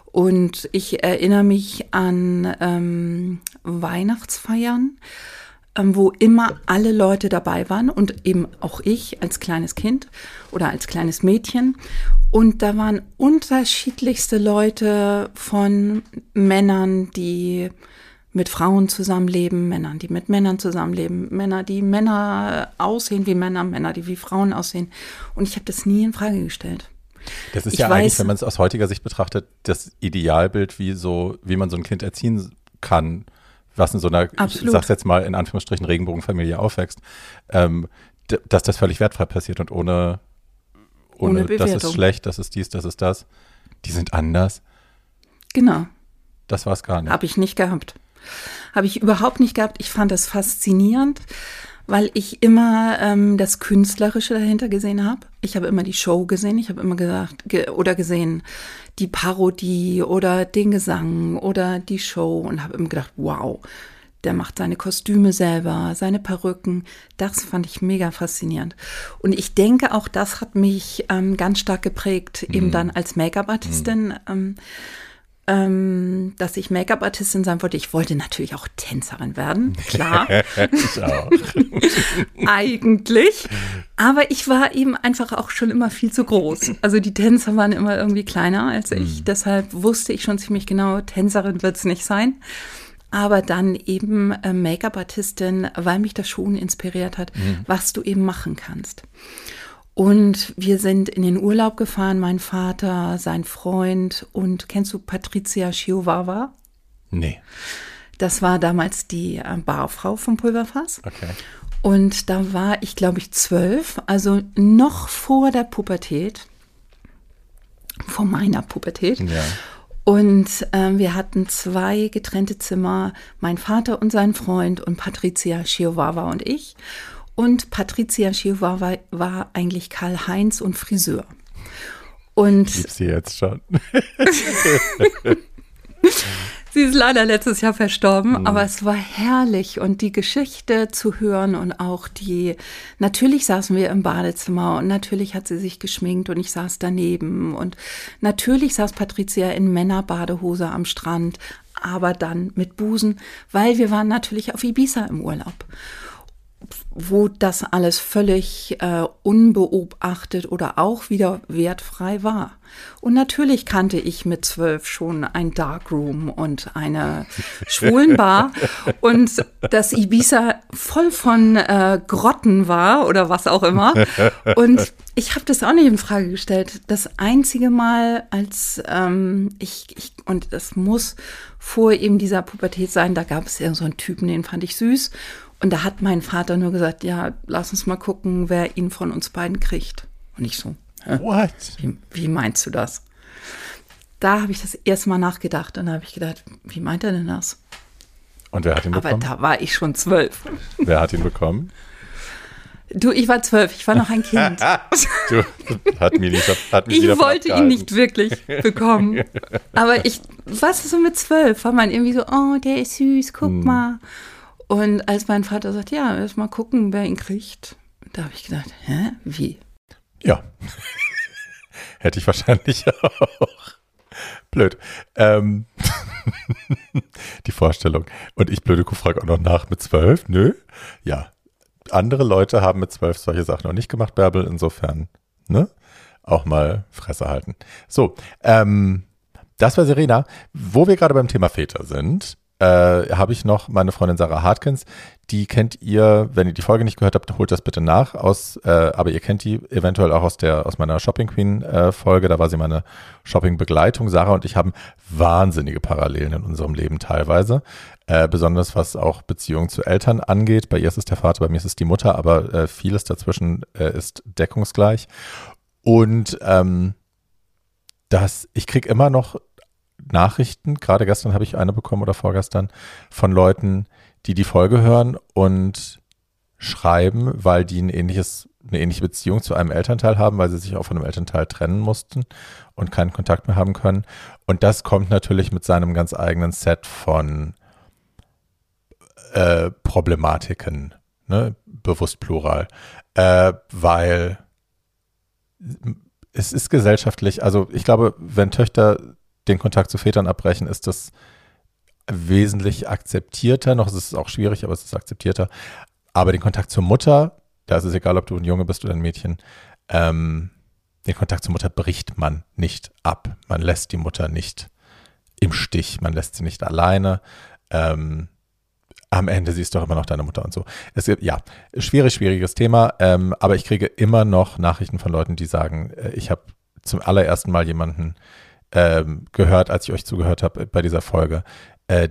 [SPEAKER 6] Und ich erinnere mich an ähm, Weihnachtsfeiern, ähm, wo immer alle Leute dabei waren und eben auch ich als kleines Kind oder als kleines Mädchen. Und da waren unterschiedlichste Leute von Männern, die mit Frauen zusammenleben, Männern, die mit Männern zusammenleben, Männer, die Männer aussehen wie Männer, Männer, die wie Frauen aussehen. Und ich habe das nie in Frage gestellt.
[SPEAKER 1] Das ist
[SPEAKER 6] Ich
[SPEAKER 1] ja eigentlich,
[SPEAKER 6] weiß-
[SPEAKER 1] wenn man es aus heutiger Sicht betrachtet, das Idealbild, wie so, wie man so ein Kind erziehen kann, was in so einer, ich
[SPEAKER 6] Absolut.
[SPEAKER 1] sag's jetzt mal in Anführungsstrichen, Regenbogenfamilie aufwächst, ähm, dass das völlig wertfrei passiert und ohne, ohne,
[SPEAKER 6] Ohne
[SPEAKER 1] das ist schlecht, das ist dies, das ist das. Die sind anders.
[SPEAKER 6] Genau,
[SPEAKER 1] Das war's gar nicht.
[SPEAKER 6] habe ich nicht gehabt. Habe ich überhaupt nicht gehabt. Ich fand das faszinierend, weil ich immer ähm, das Künstlerische dahinter gesehen habe. Ich habe immer die Show gesehen. Ich habe immer gesagt ge oder gesehen die Parodie oder den Gesang oder die Show und habe immer gedacht, wow, der macht seine Kostüme selber, seine Perücken. Das fand ich mega faszinierend. Und ich denke, auch das hat mich ähm, ganz stark geprägt, mhm. eben dann als Make-up-Artistin. Mhm. Ähm, ähm, dass ich Make-up-Artistin sein wollte. Ich wollte natürlich auch Tänzerin werden, klar. ich auch. Eigentlich. Aber ich war eben einfach auch schon immer viel zu groß. Also die Tänzer waren immer irgendwie kleiner als ich. Mhm. Deshalb wusste ich schon ziemlich genau, Tänzerin wird es nicht sein aber dann eben äh, Make-up-Artistin, weil mich das schon inspiriert hat, mhm. was du eben machen kannst. Und wir sind in den Urlaub gefahren, mein Vater, sein Freund und kennst du Patricia Chihuahua?
[SPEAKER 1] Nee.
[SPEAKER 6] Das war damals die äh, Barfrau vom Pulverfass.
[SPEAKER 1] Okay.
[SPEAKER 6] Und da war ich, glaube ich, zwölf, also noch vor der Pubertät, vor meiner Pubertät.
[SPEAKER 1] Ja.
[SPEAKER 6] Und ähm, wir hatten zwei getrennte Zimmer, mein Vater und sein Freund und Patricia Chihuahua und ich. Und Patricia Chihuahua war eigentlich Karl-Heinz und Friseur. Und
[SPEAKER 1] ich sie jetzt schon.
[SPEAKER 6] Sie ist leider letztes Jahr verstorben, mhm. aber es war herrlich und die Geschichte zu hören und auch die, natürlich saßen wir im Badezimmer und natürlich hat sie sich geschminkt und ich saß daneben und natürlich saß Patricia in Männerbadehose am Strand, aber dann mit Busen, weil wir waren natürlich auf Ibiza im Urlaub wo das alles völlig äh, unbeobachtet oder auch wieder wertfrei war. Und natürlich kannte ich mit zwölf schon ein Darkroom und eine Schwulenbar und das Ibiza voll von äh, Grotten war oder was auch immer. Und ich habe das auch nicht in Frage gestellt. Das einzige Mal, als ähm, ich, ich, und das muss vor eben dieser Pubertät sein, da gab es ja so einen Typen, den fand ich süß. Und da hat mein Vater nur gesagt, ja, lass uns mal gucken, wer ihn von uns beiden kriegt. Und ich so?
[SPEAKER 1] What?
[SPEAKER 6] Wie, wie meinst du das? Da habe ich das erste Mal nachgedacht und da habe ich gedacht, wie meint er denn das?
[SPEAKER 1] Und wer hat ihn bekommen?
[SPEAKER 6] Aber da war ich schon zwölf.
[SPEAKER 1] Wer hat ihn bekommen?
[SPEAKER 6] Du, ich war zwölf, ich war noch ein Kind.
[SPEAKER 1] du, hat mich nicht, hat mich
[SPEAKER 6] ich wollte ihn nicht wirklich bekommen. Aber ich, was ist so mit zwölf? War man irgendwie so, oh, der ist süß, guck hm. mal. Und als mein Vater sagt, ja, erst mal gucken, wer ihn kriegt, da habe ich gedacht, hä, wie?
[SPEAKER 1] Ja. Hätte ich wahrscheinlich auch. Blöd. Ähm, die Vorstellung. Und ich, blöde Kuh, frage auch noch nach mit zwölf. Nö. Ja. Andere Leute haben mit zwölf solche Sachen noch nicht gemacht, Bärbel. Insofern, ne? Auch mal Fresse halten. So, ähm, das war Serena. Wo wir gerade beim Thema Väter sind, äh, habe ich noch meine Freundin Sarah Hartkins. Die kennt ihr, wenn ihr die Folge nicht gehört habt, holt das bitte nach. Aus, äh, aber ihr kennt die eventuell auch aus der aus meiner Shopping Queen äh, Folge. Da war sie meine Shopping Begleitung. Sarah und ich haben wahnsinnige Parallelen in unserem Leben teilweise. Äh, besonders was auch Beziehungen zu Eltern angeht. Bei ihr ist es der Vater, bei mir ist es die Mutter, aber äh, vieles dazwischen äh, ist deckungsgleich. Und ähm, das, ich krieg immer noch Nachrichten, gerade gestern habe ich eine bekommen oder vorgestern, von Leuten, die die Folge hören und schreiben, weil die ein ähnliches, eine ähnliche Beziehung zu einem Elternteil haben, weil sie sich auch von einem Elternteil trennen mussten und keinen Kontakt mehr haben können. Und das kommt natürlich mit seinem ganz eigenen Set von äh, Problematiken, ne? bewusst plural, äh, weil es ist gesellschaftlich, also ich glaube, wenn Töchter den Kontakt zu Vätern abbrechen, ist das wesentlich akzeptierter. Noch ist es auch schwierig, aber es ist akzeptierter. Aber den Kontakt zur Mutter, da ist es egal, ob du ein Junge bist oder ein Mädchen, ähm, den Kontakt zur Mutter bricht man nicht ab. Man lässt die Mutter nicht im Stich, man lässt sie nicht alleine. Ähm, am Ende siehst du doch immer noch deine Mutter und so. Es ja, schwierig, schwieriges Thema, ähm, aber ich kriege immer noch Nachrichten von Leuten, die sagen, äh, ich habe zum allerersten Mal jemanden ähm, gehört, als ich euch zugehört habe bei dieser Folge, äh,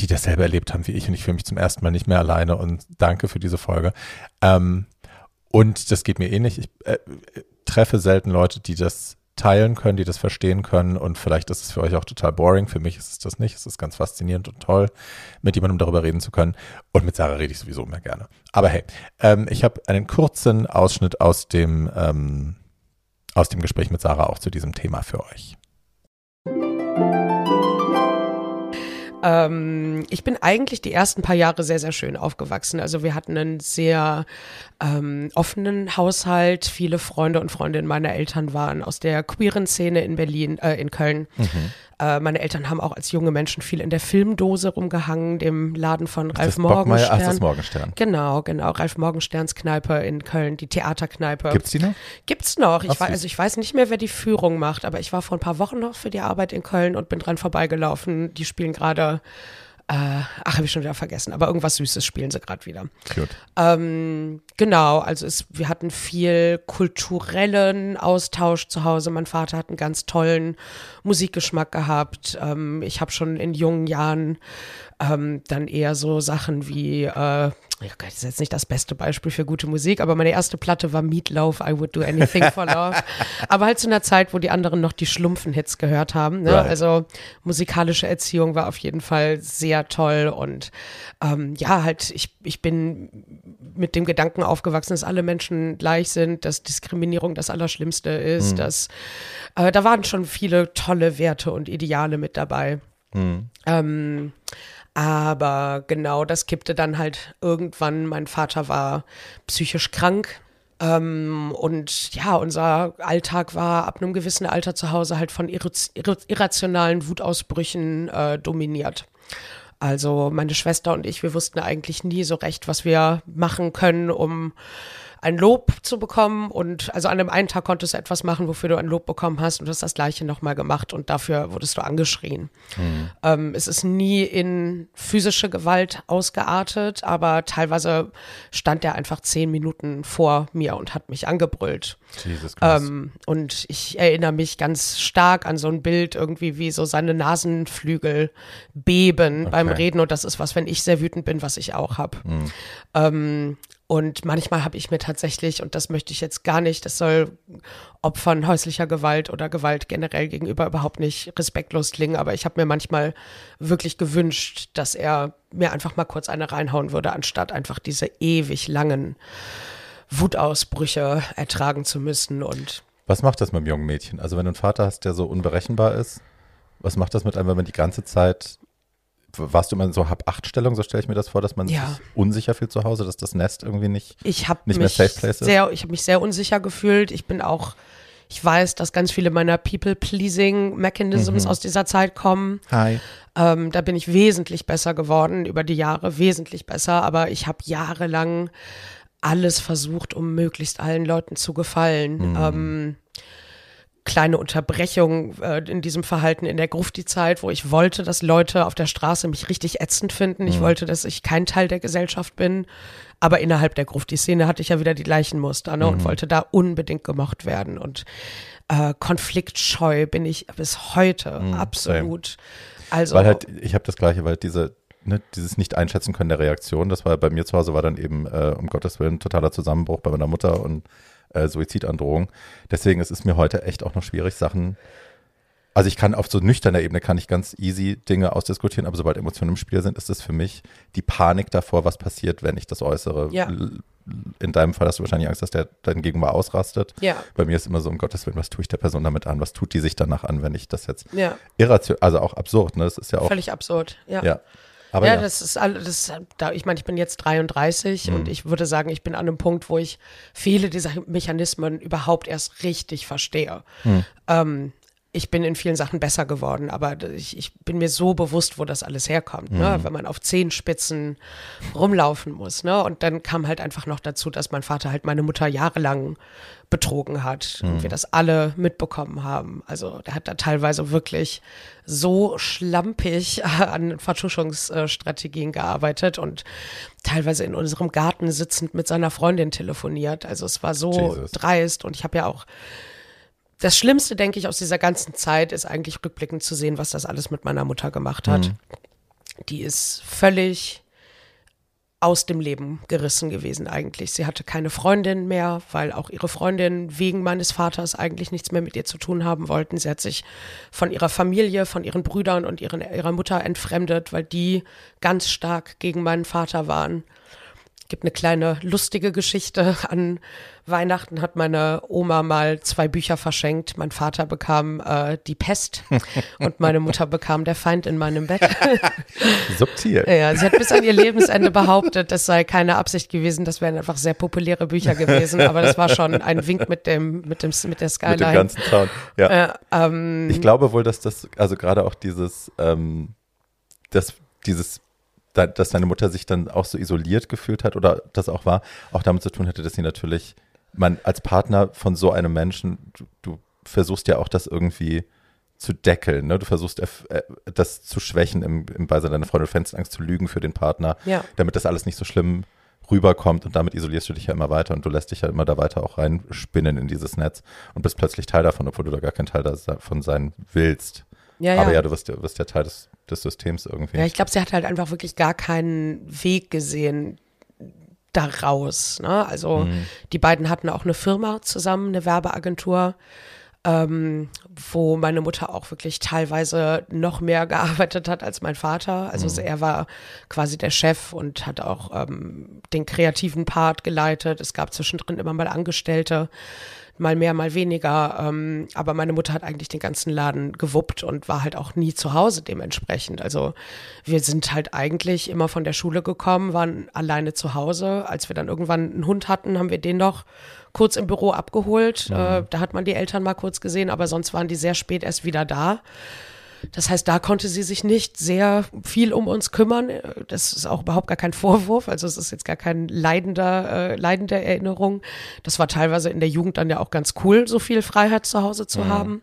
[SPEAKER 1] die dasselbe erlebt haben wie ich und ich fühle mich zum ersten Mal nicht mehr alleine und danke für diese Folge. Ähm, und das geht mir ähnlich. Ich äh, treffe selten Leute, die das teilen können, die das verstehen können und vielleicht ist es für euch auch total boring. Für mich ist es das nicht. Es ist ganz faszinierend und toll, mit jemandem darüber reden zu können. Und mit Sarah rede ich sowieso immer gerne. Aber hey, ähm, ich habe einen kurzen Ausschnitt aus dem, ähm, aus dem Gespräch mit Sarah auch zu diesem Thema für euch.
[SPEAKER 7] Ähm, ich bin eigentlich die ersten paar Jahre sehr, sehr schön aufgewachsen. Also wir hatten einen sehr ähm, offenen Haushalt. Viele Freunde und Freundinnen meiner Eltern waren aus der queeren Szene in Berlin, äh, in Köln.
[SPEAKER 1] Mhm.
[SPEAKER 7] Äh, meine Eltern haben auch als junge Menschen viel in der Filmdose rumgehangen, dem Laden von Ralf
[SPEAKER 1] das Bockmeier? Ach,
[SPEAKER 7] Morgenstern.
[SPEAKER 1] das Morgenstern.
[SPEAKER 7] Genau, genau. Ralf Morgensterns Kneipe in Köln, die Theaterkneipe.
[SPEAKER 1] Gibt's die noch?
[SPEAKER 7] Gibt's noch. Ich
[SPEAKER 1] Ach, süß.
[SPEAKER 7] also ich weiß nicht mehr, wer die Führung macht, aber ich war vor ein paar Wochen noch für die Arbeit in Köln und bin dran vorbeigelaufen. Die spielen gerade, äh, ach, habe ich schon wieder vergessen, aber irgendwas Süßes spielen sie gerade wieder.
[SPEAKER 1] Cute.
[SPEAKER 7] Ähm, genau, also es, wir hatten viel kulturellen Austausch zu Hause. Mein Vater hat einen ganz tollen Musikgeschmack gehabt. Ähm, ich habe schon in jungen Jahren ähm, dann eher so Sachen wie, äh, das ist jetzt nicht das beste Beispiel für gute Musik, aber meine erste Platte war Meatloaf, I Would Do Anything for Love. aber halt zu einer Zeit, wo die anderen noch die Schlumpfen-Hits gehört haben. Ne?
[SPEAKER 1] Right.
[SPEAKER 7] Also musikalische Erziehung war auf jeden Fall sehr toll und ähm, ja, halt, ich, ich bin mit dem Gedanken aufgewachsen, dass alle Menschen gleich sind, dass Diskriminierung das Allerschlimmste ist, dass äh, da waren schon viele tolle Werte und Ideale mit dabei. Ähm, aber genau, das kippte dann halt irgendwann. Mein Vater war psychisch krank. Ähm, und ja, unser Alltag war ab einem gewissen Alter zu Hause halt von irra irra irrationalen Wutausbrüchen äh, dominiert. Also meine Schwester und ich, wir wussten eigentlich nie so recht, was wir machen können, um ein Lob zu bekommen. Und also an dem einen Tag konntest du etwas machen, wofür du ein Lob bekommen hast und du hast das gleiche nochmal gemacht und dafür wurdest du angeschrien. Ähm, es ist nie in physische Gewalt ausgeartet, aber teilweise stand er einfach zehn Minuten vor mir und hat mich angebrüllt.
[SPEAKER 1] Jesus Christ.
[SPEAKER 7] Ähm, und ich erinnere mich ganz stark an so ein Bild irgendwie, wie so seine Nasenflügel beben beim
[SPEAKER 1] Okay.
[SPEAKER 7] Reden. Und das ist was, wenn ich sehr wütend bin, was ich auch habe. Ähm, und manchmal habe ich mir tatsächlich, und das möchte ich jetzt gar nicht, das soll Opfern häuslicher Gewalt oder Gewalt generell gegenüber überhaupt nicht respektlos klingen, aber ich habe mir manchmal wirklich gewünscht, dass er mir einfach mal kurz eine reinhauen würde, anstatt einfach diese ewig langen Wutausbrüche ertragen zu müssen. Und
[SPEAKER 1] Was macht das mit einem jungen Mädchen? Also wenn du einen Vater hast, der so unberechenbar ist, was macht das mit einem, wenn man die ganze Zeit, warst du immer in so Hab-Acht-Stellung, so stelle ich mir das vor, dass man
[SPEAKER 7] Ja.
[SPEAKER 1] sich unsicher fühlt zu Hause, dass das Nest irgendwie nicht,
[SPEAKER 7] ich habe
[SPEAKER 1] nicht mehr
[SPEAKER 7] mich
[SPEAKER 1] Safe Place ist?
[SPEAKER 7] sehr, ich habe mich sehr unsicher gefühlt. Ich bin auch, ich weiß, dass ganz viele meiner People-Pleasing-Mechanisms
[SPEAKER 1] Mhm.
[SPEAKER 7] aus dieser Zeit kommen.
[SPEAKER 1] Hi.
[SPEAKER 7] Ähm, da bin ich wesentlich besser geworden über die Jahre, wesentlich besser. Aber ich habe jahrelang alles versucht, um möglichst allen Leuten zu gefallen. Ähm, kleine Unterbrechung äh, in diesem Verhalten in der Grufti-Zeit, wo ich wollte, dass Leute auf der Straße mich richtig ätzend finden. Ich wollte, dass ich kein Teil der Gesellschaft bin. Aber innerhalb der Grufti-Szene hatte ich ja wieder die gleichen Muster ne, und wollte da unbedingt gemocht werden. Und äh, konfliktscheu bin ich bis heute absolut. Also
[SPEAKER 1] Weil halt, ich habe das Gleiche, weil diese, ne, dieses nicht einschätzen können der Reaktion, das war bei mir zu Hause, war dann eben, äh, um Gottes Willen, totaler Zusammenbruch bei meiner Mutter und äh, Suizidandrohung. Deswegen ist es mir heute echt auch noch schwierig, Sachen. Also ich kann auf so nüchterner Ebene kann ich ganz easy Dinge ausdiskutieren, aber sobald Emotionen im Spiel sind, ist es für mich die Panik davor, was passiert, wenn ich das äußere.
[SPEAKER 7] Ja.
[SPEAKER 1] In deinem Fall hast du wahrscheinlich Angst, dass der dein Gegenüber ausrastet.
[SPEAKER 7] Ja.
[SPEAKER 1] Bei mir ist immer so, um Gottes Willen, was tue ich der Person damit an? Was tut die sich danach an, wenn ich das jetzt
[SPEAKER 7] ja,
[SPEAKER 1] irrational, also auch absurd, ne? Das ist ja auch.
[SPEAKER 7] völlig absurd. Ja.
[SPEAKER 1] Ja. Aber
[SPEAKER 7] ja,
[SPEAKER 1] ja,
[SPEAKER 7] das ist alles, da, ich meine, ich bin jetzt 33
[SPEAKER 1] Mhm.
[SPEAKER 7] und ich würde sagen, ich bin an einem Punkt, wo ich viele dieser Mechanismen überhaupt erst richtig verstehe.
[SPEAKER 1] Mhm.
[SPEAKER 7] Ähm, ich bin in vielen Sachen besser geworden, aber ich, ich bin mir so bewusst, wo das alles herkommt,
[SPEAKER 1] Mhm.
[SPEAKER 7] ne? wenn man auf Zehenspitzen rumlaufen muss. Ne? Und dann kam halt einfach noch dazu, dass mein Vater halt meine Mutter jahrelang betrogen hat und wir das alle mitbekommen haben. Also der hat da teilweise wirklich so schlampig an Vertuschungsstrategien gearbeitet und teilweise in unserem Garten sitzend mit seiner Freundin telefoniert. Also es war so
[SPEAKER 1] Jesus.
[SPEAKER 7] dreist und ich habe ja auch das Schlimmste, denke ich, aus dieser ganzen Zeit ist eigentlich rückblickend zu sehen, was das alles mit meiner Mutter gemacht hat. Die ist völlig aus dem Leben gerissen gewesen eigentlich. Sie hatte keine Freundin mehr, weil auch ihre Freundin wegen meines Vaters eigentlich nichts mehr mit ihr zu tun haben wollten. Sie hat sich von ihrer Familie, von ihren Brüdern und ihren, ihrer Mutter entfremdet, weil die ganz stark gegen meinen Vater waren gibt eine kleine lustige Geschichte. An Weihnachten hat meine Oma mal zwei Bücher verschenkt. Mein Vater bekam äh, die Pest und meine Mutter bekam der Feind in meinem Bett.
[SPEAKER 1] Subtil.
[SPEAKER 7] ja, sie hat bis an ihr Lebensende behauptet, das sei keine Absicht gewesen. Das wären einfach sehr populäre Bücher gewesen. Aber das war schon ein Wink mit dem, mit dem, mit der Skyline.
[SPEAKER 1] Mit dem ganzen Zaun. Ja.
[SPEAKER 7] Äh, ähm,
[SPEAKER 1] ich glaube wohl, dass das, also gerade auch dieses, ähm, das, dieses da, dass deine Mutter sich dann auch so isoliert gefühlt hat oder das auch war, auch damit zu tun hatte, dass sie natürlich, man als Partner von so einem Menschen, du, du versuchst ja auch das irgendwie zu deckeln, ne? Du versuchst äh, das zu schwächen im, im Beisein deiner Freundin, du fängst Angst zu lügen für den Partner,
[SPEAKER 7] Ja.
[SPEAKER 1] damit das alles nicht so schlimm rüberkommt und damit isolierst du dich ja immer weiter und du lässt dich ja immer da weiter auch reinspinnen in dieses Netz und bist plötzlich Teil davon, obwohl du da gar kein Teil davon sein willst.
[SPEAKER 7] ja, ja.
[SPEAKER 1] Aber ja, du wirst, ja- wirst ja Teil des, des Systems irgendwie.
[SPEAKER 7] Ja, ich glaube, sie hat halt einfach wirklich gar keinen Weg gesehen daraus. Ne? Also
[SPEAKER 1] Mhm.
[SPEAKER 7] die beiden hatten auch eine Firma zusammen, eine Werbeagentur, ähm, wo meine Mutter auch wirklich teilweise noch mehr gearbeitet hat als mein Vater. Also
[SPEAKER 1] Mhm.
[SPEAKER 7] er war quasi der Chef und hat auch ähm, den kreativen Part geleitet. Es gab zwischendrin immer mal Angestellte mal mehr, mal weniger. Ähm, aber meine Mutter hat eigentlich den ganzen Laden gewuppt und war halt auch nie zu Hause dementsprechend. Also wir sind halt eigentlich immer von der Schule gekommen, waren alleine zu Hause. Als wir dann irgendwann einen Hund hatten, haben wir den noch kurz im Büro abgeholt. Äh, da hat man die Eltern mal kurz gesehen, aber sonst waren die sehr spät erst wieder da. Das heißt, da konnte sie sich nicht sehr viel um uns kümmern. Das ist auch überhaupt gar kein Vorwurf. Also es ist jetzt gar kein leidender, äh, leidende Erinnerung. Das war teilweise in der Jugend dann ja auch ganz cool, so viel Freiheit zu Hause zu haben.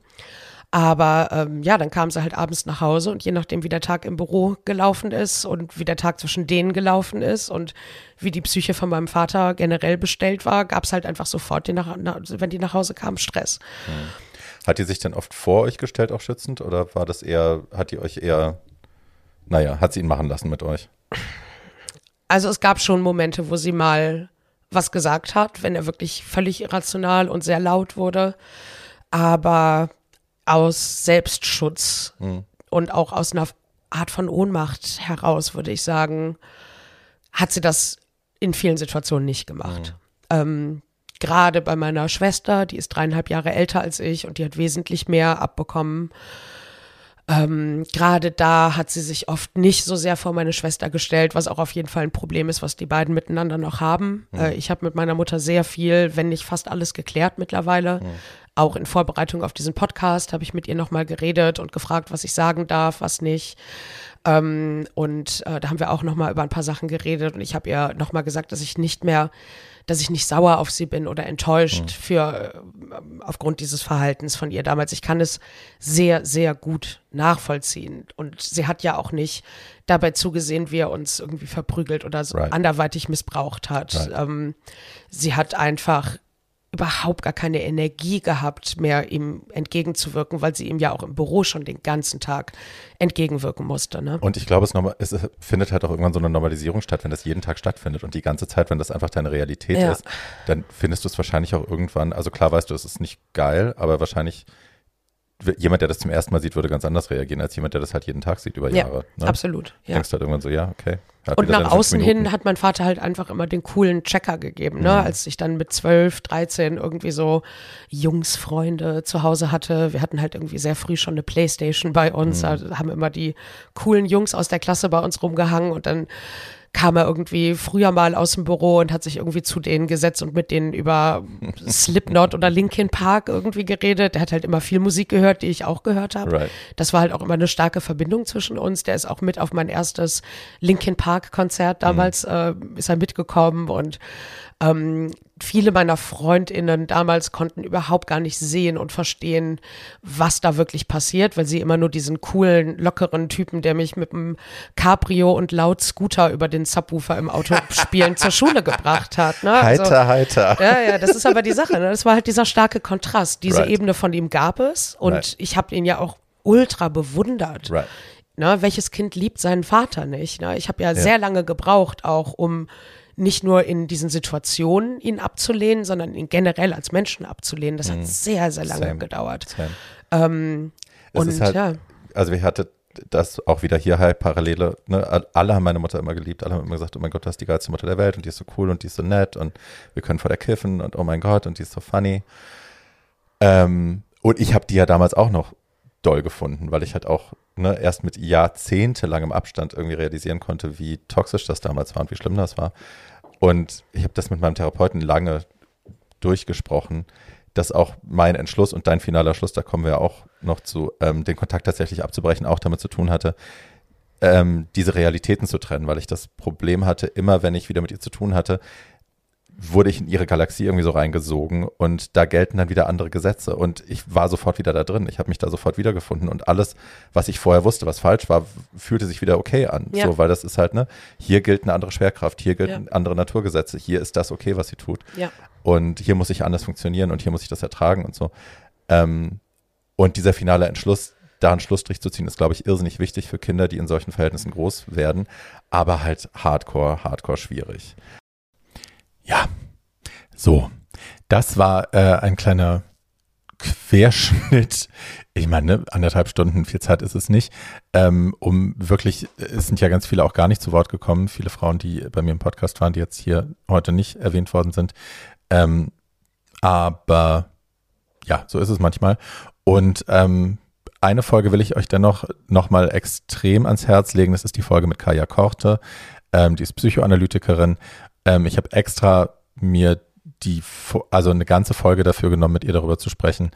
[SPEAKER 7] Aber ähm, ja, dann kam sie halt abends nach Hause und je nachdem, wie der Tag im Büro gelaufen ist und wie der Tag zwischen denen gelaufen ist und wie die Psyche von meinem Vater generell bestellt war, gab es halt einfach sofort, die nach, na, wenn die nach Hause kamen, Stress.
[SPEAKER 1] Hat die sich dann oft vor euch gestellt, auch schützend? Oder war das eher, hat die euch eher, naja, hat sie ihn machen lassen mit euch?
[SPEAKER 7] Also es gab schon Momente, wo sie mal was gesagt hat, wenn er wirklich völlig irrational und sehr laut wurde. Aber aus Selbstschutz und auch aus einer Art von Ohnmacht heraus, würde ich sagen, hat sie das in vielen Situationen nicht gemacht. Ähm, Gerade bei meiner Schwester, die ist dreieinhalb Jahre älter als ich und die hat wesentlich mehr abbekommen. Ähm, Gerade da hat sie sich oft nicht so sehr vor meine Schwester gestellt, was auch auf jeden Fall ein Problem ist, was die beiden miteinander noch haben. Äh, ich habe mit meiner Mutter sehr viel, wenn nicht fast alles geklärt mittlerweile. Auch in Vorbereitung auf diesen Podcast habe ich mit ihr nochmal geredet und gefragt, was ich sagen darf, was nicht. Ähm, und äh, da haben wir auch nochmal über ein paar Sachen geredet und ich habe ihr nochmal gesagt, dass ich nicht mehr, dass ich nicht sauer auf sie bin oder enttäuscht für äh, aufgrund dieses Verhaltens von ihr damals. Ich kann es sehr, sehr gut nachvollziehen. Und sie hat ja auch nicht dabei zugesehen, wie er uns irgendwie verprügelt oder so
[SPEAKER 1] Right.
[SPEAKER 7] anderweitig missbraucht hat.
[SPEAKER 1] Right.
[SPEAKER 7] Ähm, sie hat einfach überhaupt gar keine Energie gehabt, mehr ihm entgegenzuwirken, weil sie ihm ja auch im Büro schon den ganzen Tag entgegenwirken musste. Ne?
[SPEAKER 1] Und ich glaube, es, es findet halt auch irgendwann so eine Normalisierung statt, wenn das jeden Tag stattfindet und die ganze Zeit, wenn das einfach deine Realität
[SPEAKER 7] Ja.
[SPEAKER 1] ist, dann findest du es wahrscheinlich auch irgendwann, also klar weißt du, es ist nicht geil, aber wahrscheinlich jemand, der das zum ersten Mal sieht, würde ganz anders reagieren, als jemand, der das halt jeden Tag sieht über
[SPEAKER 7] Ja,
[SPEAKER 1] Jahre. ne?
[SPEAKER 7] absolut. Ja.
[SPEAKER 1] Denkst halt irgendwann so, ja, okay. Hat
[SPEAKER 7] Und nach außen hin hat mein Vater halt einfach immer den coolen Checker gegeben, ne? Als ich dann mit 12, 13 irgendwie so Jungsfreunde zu Hause hatte. Wir hatten halt irgendwie sehr früh schon eine Playstation bei uns. Da haben immer die coolen Jungs aus der Klasse bei uns rumgehangen und dann kam er irgendwie früher mal aus dem Büro und hat sich irgendwie zu denen gesetzt und mit denen über Slipknot oder Linkin Park irgendwie geredet. Der hat halt immer viel Musik gehört, die ich auch gehört habe.
[SPEAKER 1] Right.
[SPEAKER 7] Das war halt auch immer eine starke Verbindung zwischen uns. Der ist auch mit auf mein erstes Linkin Park Konzert damals äh, ist er mitgekommen und ähm, viele meiner Freundinnen damals konnten überhaupt gar nicht sehen und verstehen, was da wirklich passiert, weil sie immer nur diesen coolen, lockeren Typen, der mich mit dem Cabrio und laut Scooter über den Subwoofer im Auto spielen zur Schule gebracht hat. Ne? Also-
[SPEAKER 1] Heiter, heiter.
[SPEAKER 7] ja, ja, das ist aber die Sache. Ne? Das war halt dieser starke Kontrast. Diese
[SPEAKER 1] Right.
[SPEAKER 7] Ebene von ihm gab es und
[SPEAKER 1] Right.
[SPEAKER 7] ich habe ihn ja auch ultra bewundert.
[SPEAKER 1] Right.
[SPEAKER 7] Ne? Welches Kind liebt seinen Vater nicht? Ne? Ich habe ja, ja sehr lange gebraucht, auch um nicht nur in diesen Situationen ihn abzulehnen, sondern ihn generell als Menschen abzulehnen. Das hat mhm. sehr, sehr lange Same. gedauert. Same. Ähm, und
[SPEAKER 1] halt,
[SPEAKER 7] ja.
[SPEAKER 1] Also wir hatten das auch wieder hier halt Parallele. Ne? Alle haben meine Mutter immer geliebt. Alle haben immer gesagt, oh mein Gott, du hast die geilste Mutter der Welt und die ist so cool und die ist so nett und wir können vor der kiffen und oh mein Gott und die ist so funny. Ähm, und ich habe die ja damals auch noch doll gefunden, weil ich halt auch ne, erst mit jahrzehntelangem Abstand irgendwie realisieren konnte, wie toxisch das damals war und wie schlimm das war. Und ich habe das mit meinem Therapeuten lange durchgesprochen, dass auch mein Entschluss und dein finaler Schluss, da kommen wir auch noch zu, ähm, den Kontakt tatsächlich abzubrechen, auch damit zu tun hatte, ähm, diese Realitäten zu trennen, weil ich das Problem hatte, immer wenn ich wieder mit ihr zu tun hatte, wurde ich in ihre Galaxie irgendwie so reingesogen und da gelten dann wieder andere Gesetze und ich war sofort wieder da drin. Ich habe mich da sofort wiedergefunden und alles, was ich vorher wusste, was falsch war, fühlte sich wieder okay an. Ja. So, weil das ist halt, ne, hier gilt eine andere Schwerkraft, hier gelten ja. andere Naturgesetze, hier ist das okay, was sie tut. Ja. Und hier muss ich anders funktionieren und hier muss ich das ertragen und so. Ähm, und dieser finale Entschluss, da einen Schlussstrich zu ziehen, ist, glaube ich, irrsinnig wichtig für Kinder, die in solchen Verhältnissen groß werden, aber halt hardcore, hardcore schwierig. Ja, so. Das war äh, ein kleiner Querschnitt. Ich meine, ne, anderthalb Stunden, viel Zeit ist es nicht. Ähm, um wirklich, es sind ja ganz viele auch gar nicht zu Wort gekommen. Viele Frauen, die bei mir im Podcast waren, die jetzt hier heute nicht erwähnt worden sind. Ähm, aber ja, so ist es manchmal. Und ähm, eine Folge will ich euch dennoch nochmal extrem ans Herz legen. Das ist die Folge mit Kaya Korte. Ähm, die ist Psychoanalytikerin ähm, ich habe extra mir die, also eine ganze Folge dafür genommen, mit ihr darüber zu sprechen,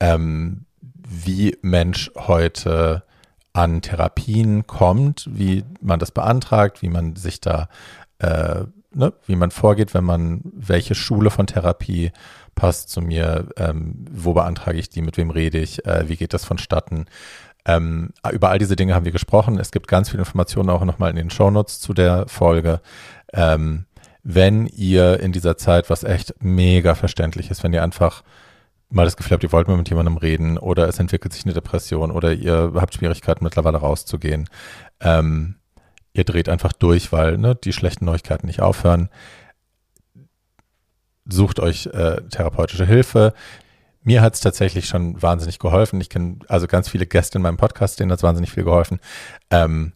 [SPEAKER 1] ähm, wie Mensch heute an Therapien kommt, wie man das beantragt, wie man sich da, äh, ne, wie man vorgeht, wenn man, welche Schule von Therapie passt zu mir, ähm, wo beantrage ich die, mit wem rede ich, äh, wie geht das vonstatten. Ähm, über all diese Dinge haben wir gesprochen. Es gibt ganz viele Informationen auch nochmal in den Shownotes zu der Folge. Ähm, wenn ihr in dieser Zeit, was echt mega verständlich ist, wenn ihr einfach mal das Gefühl habt, ihr wollt mal mit jemandem reden oder es entwickelt sich eine Depression oder ihr habt Schwierigkeiten mittlerweile rauszugehen, ähm, ihr dreht einfach durch, weil ne, die schlechten Neuigkeiten nicht aufhören. Sucht euch äh, therapeutische Hilfe. Mir hat es tatsächlich schon wahnsinnig geholfen. Ich kenne also ganz viele Gäste in meinem Podcast, denen hat es wahnsinnig viel geholfen. Ähm,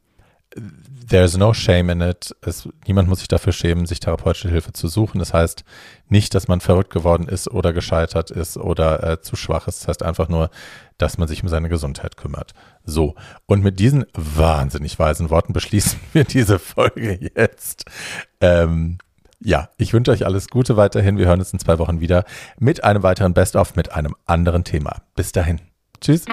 [SPEAKER 1] there's no shame in it. Es, niemand muss sich dafür schämen, sich therapeutische Hilfe zu suchen. Das heißt nicht, dass man verrückt geworden ist oder gescheitert ist oder äh, zu schwach ist. Das heißt einfach nur, dass man sich um seine Gesundheit kümmert. So. Und mit diesen wahnsinnig weisen Worten beschließen wir diese Folge jetzt. Ähm, ja, ich wünsche euch alles Gute weiterhin. Wir hören uns in zwei Wochen wieder mit einem weiteren Best-of mit einem anderen Thema. Bis dahin. Tschüss.